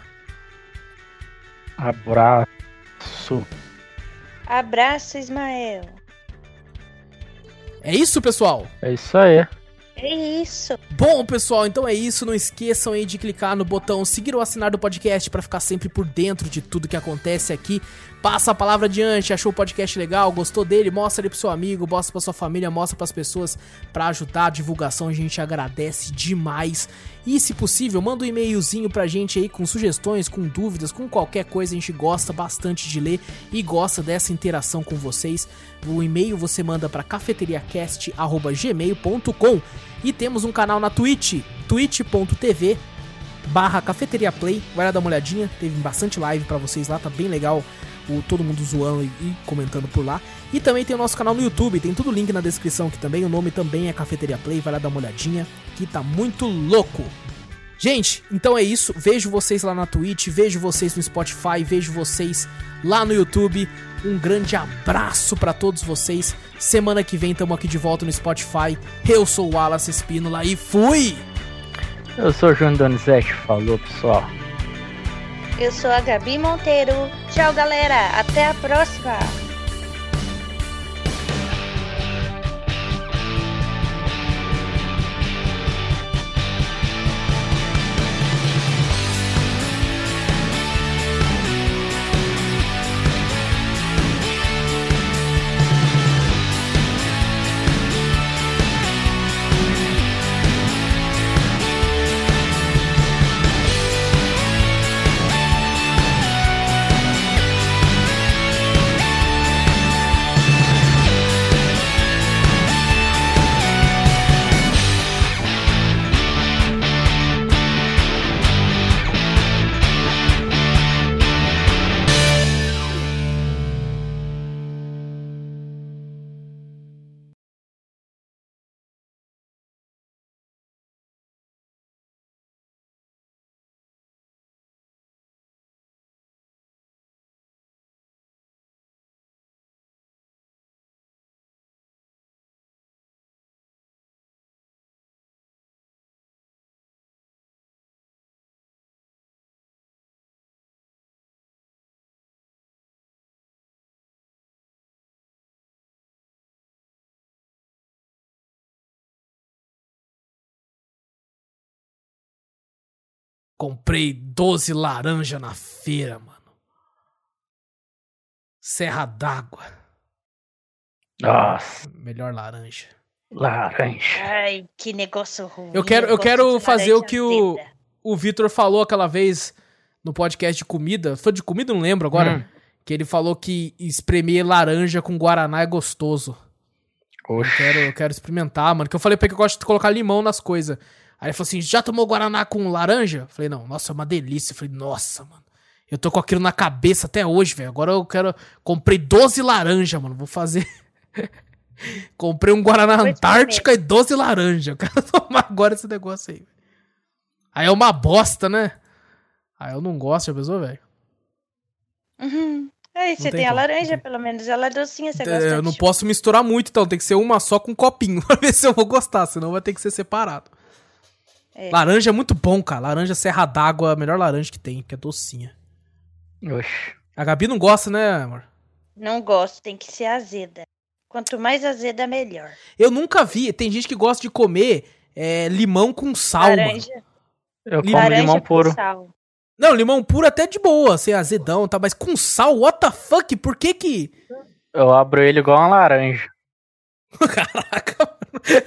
Abraço. Abraço, Ismael. É isso, pessoal? É isso aí. É isso. Bom, pessoal, então é isso. Não esqueçam aí de clicar no botão seguir ou assinar do podcast pra ficar sempre por dentro de tudo que acontece aqui. Passa a palavra adiante, achou o podcast legal, gostou dele, mostra ele pro seu amigo, mostra pra sua família, mostra pras pessoas pra ajudar a divulgação. A gente agradece demais. E se possível, manda um e-mailzinho pra gente aí com sugestões, com dúvidas, com qualquer coisa. A gente gosta bastante de ler e gosta dessa interação com vocês. O e-mail você manda pra cafeteriacast@gmail.com e temos um canal na Twitch, twitch.tv barra Cafeteria Play. Vai lá dar uma olhadinha, teve bastante live pra vocês lá, tá bem legal. O, todo mundo zoando e, e comentando por lá. E também tem o nosso canal no YouTube, tem tudo link na descrição aqui também. O nome também é Cafeteria Play, vai lá dar uma olhadinha, que tá muito louco. Gente, então é isso. Vejo vocês lá na Twitch, vejo vocês no Spotify, vejo vocês lá no YouTube. Um grande abraço pra todos vocês. Semana que vem tamo aqui de volta no Spotify. Eu sou o Wallace Espínola e fui! Eu sou o João Donizete, falou pessoal. Eu sou a Gabi Monteiro. Tchau, galera. Até a próxima. Comprei 12 laranja na feira, mano. Serra d'água. Nossa, Melhor laranja. laranja. Ai, que negócio ruim. Eu quero- eu quero fazer o que o-. O Vitor falou aquela vez no podcast de comida. Foi de comida? Não lembro agora. Hum. Que ele falou que espremer laranja com guaraná é gostoso. Eu quero, eu quero experimentar, mano. Que eu falei pra ele que eu gosto de colocar limão nas coisas. Aí ele falou assim: já tomou guaraná com laranja? Falei, não, nossa, é uma delícia. Eu falei, nossa, mano. Eu tô com aquilo na cabeça até hoje, velho. Agora eu quero. Comprei 12 laranja, mano. Vou fazer. Comprei um Guaraná Antártica e 12 laranja. Eu quero tomar agora esse negócio aí. Aí é uma bosta, né? Aí eu não gosto, já pensou, velho? Uhum. Aí, você tem tem, a laranja, pelo menos. Ela é docinha, você É, gosta Eu não posso misturar muito, então tem que ser uma só com um copinho pra ver se eu vou gostar, senão vai ter que ser separado. É. Laranja é muito bom, cara. Laranja serra d'água, a melhor laranja que tem, que é docinha. Oxi. A Gabi não gosta, né, amor? Não gosto, tem que ser azeda. Quanto mais azeda, melhor. Eu nunca vi. Tem gente que gosta de comer é, limão com sal, mano. laranja, Eu como laranja limão com puro. sal. Não, limão puro até de boa, sem azedão, tá? Mas com sal, what the fuck? Por que que... Eu abro ele igual uma laranja. Caraca, mano.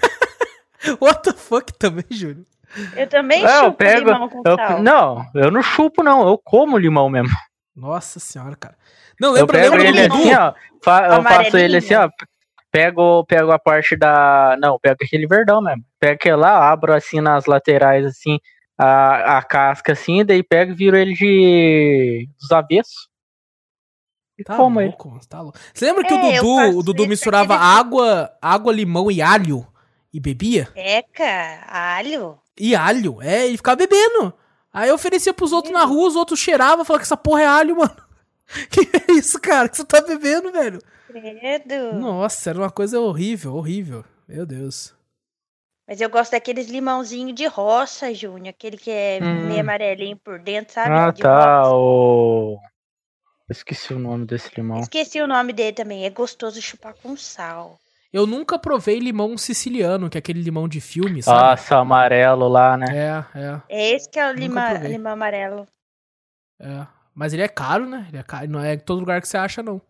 What the fuck também, Júlio? Eu também É, eu chupo pego- limão com Eu- sal. não, eu não chupo, não. Eu como limão mesmo. Nossa senhora, cara. Não, Eu lembra, pego lembra do ele Dudu? assim, ó. fa- eu faço ele assim, ó. Pego, pego a parte da. Não, pego aquele verdão mesmo. Pego aquele lá, abro assim nas laterais, assim, a, a casca assim, daí pego e viro ele de. dos avessos. E Tá como ele. louco, mano, tá louco. Você lembra que É, o eu Dudu, o Dudu misturava água, água, limão e alho e bebia? Eca, alho. E alho, é, ele ficava bebendo. Aí eu oferecia pros outros na rua, os outros cheiravam, falavam que essa porra é alho, mano. Que é isso, cara? Que você tá bebendo, velho? Credo. Nossa, era uma coisa horrível, horrível. Meu Deus. Mas eu gosto daqueles limãozinho de roça, Júnior. Aquele que é Hum. meio amarelinho por dentro, sabe? Ah, De tá. roça. O. Eu esqueci o nome desse limão. Esqueci o nome dele também. É gostoso chupar com sal. Eu nunca provei limão siciliano, que é aquele limão de filme, sabe? Nossa, amarelo lá, né? É, é, É esse que é o lima, limão amarelo. é. Mas ele é caro, né? Ele é caro, não é em todo lugar que você acha, não.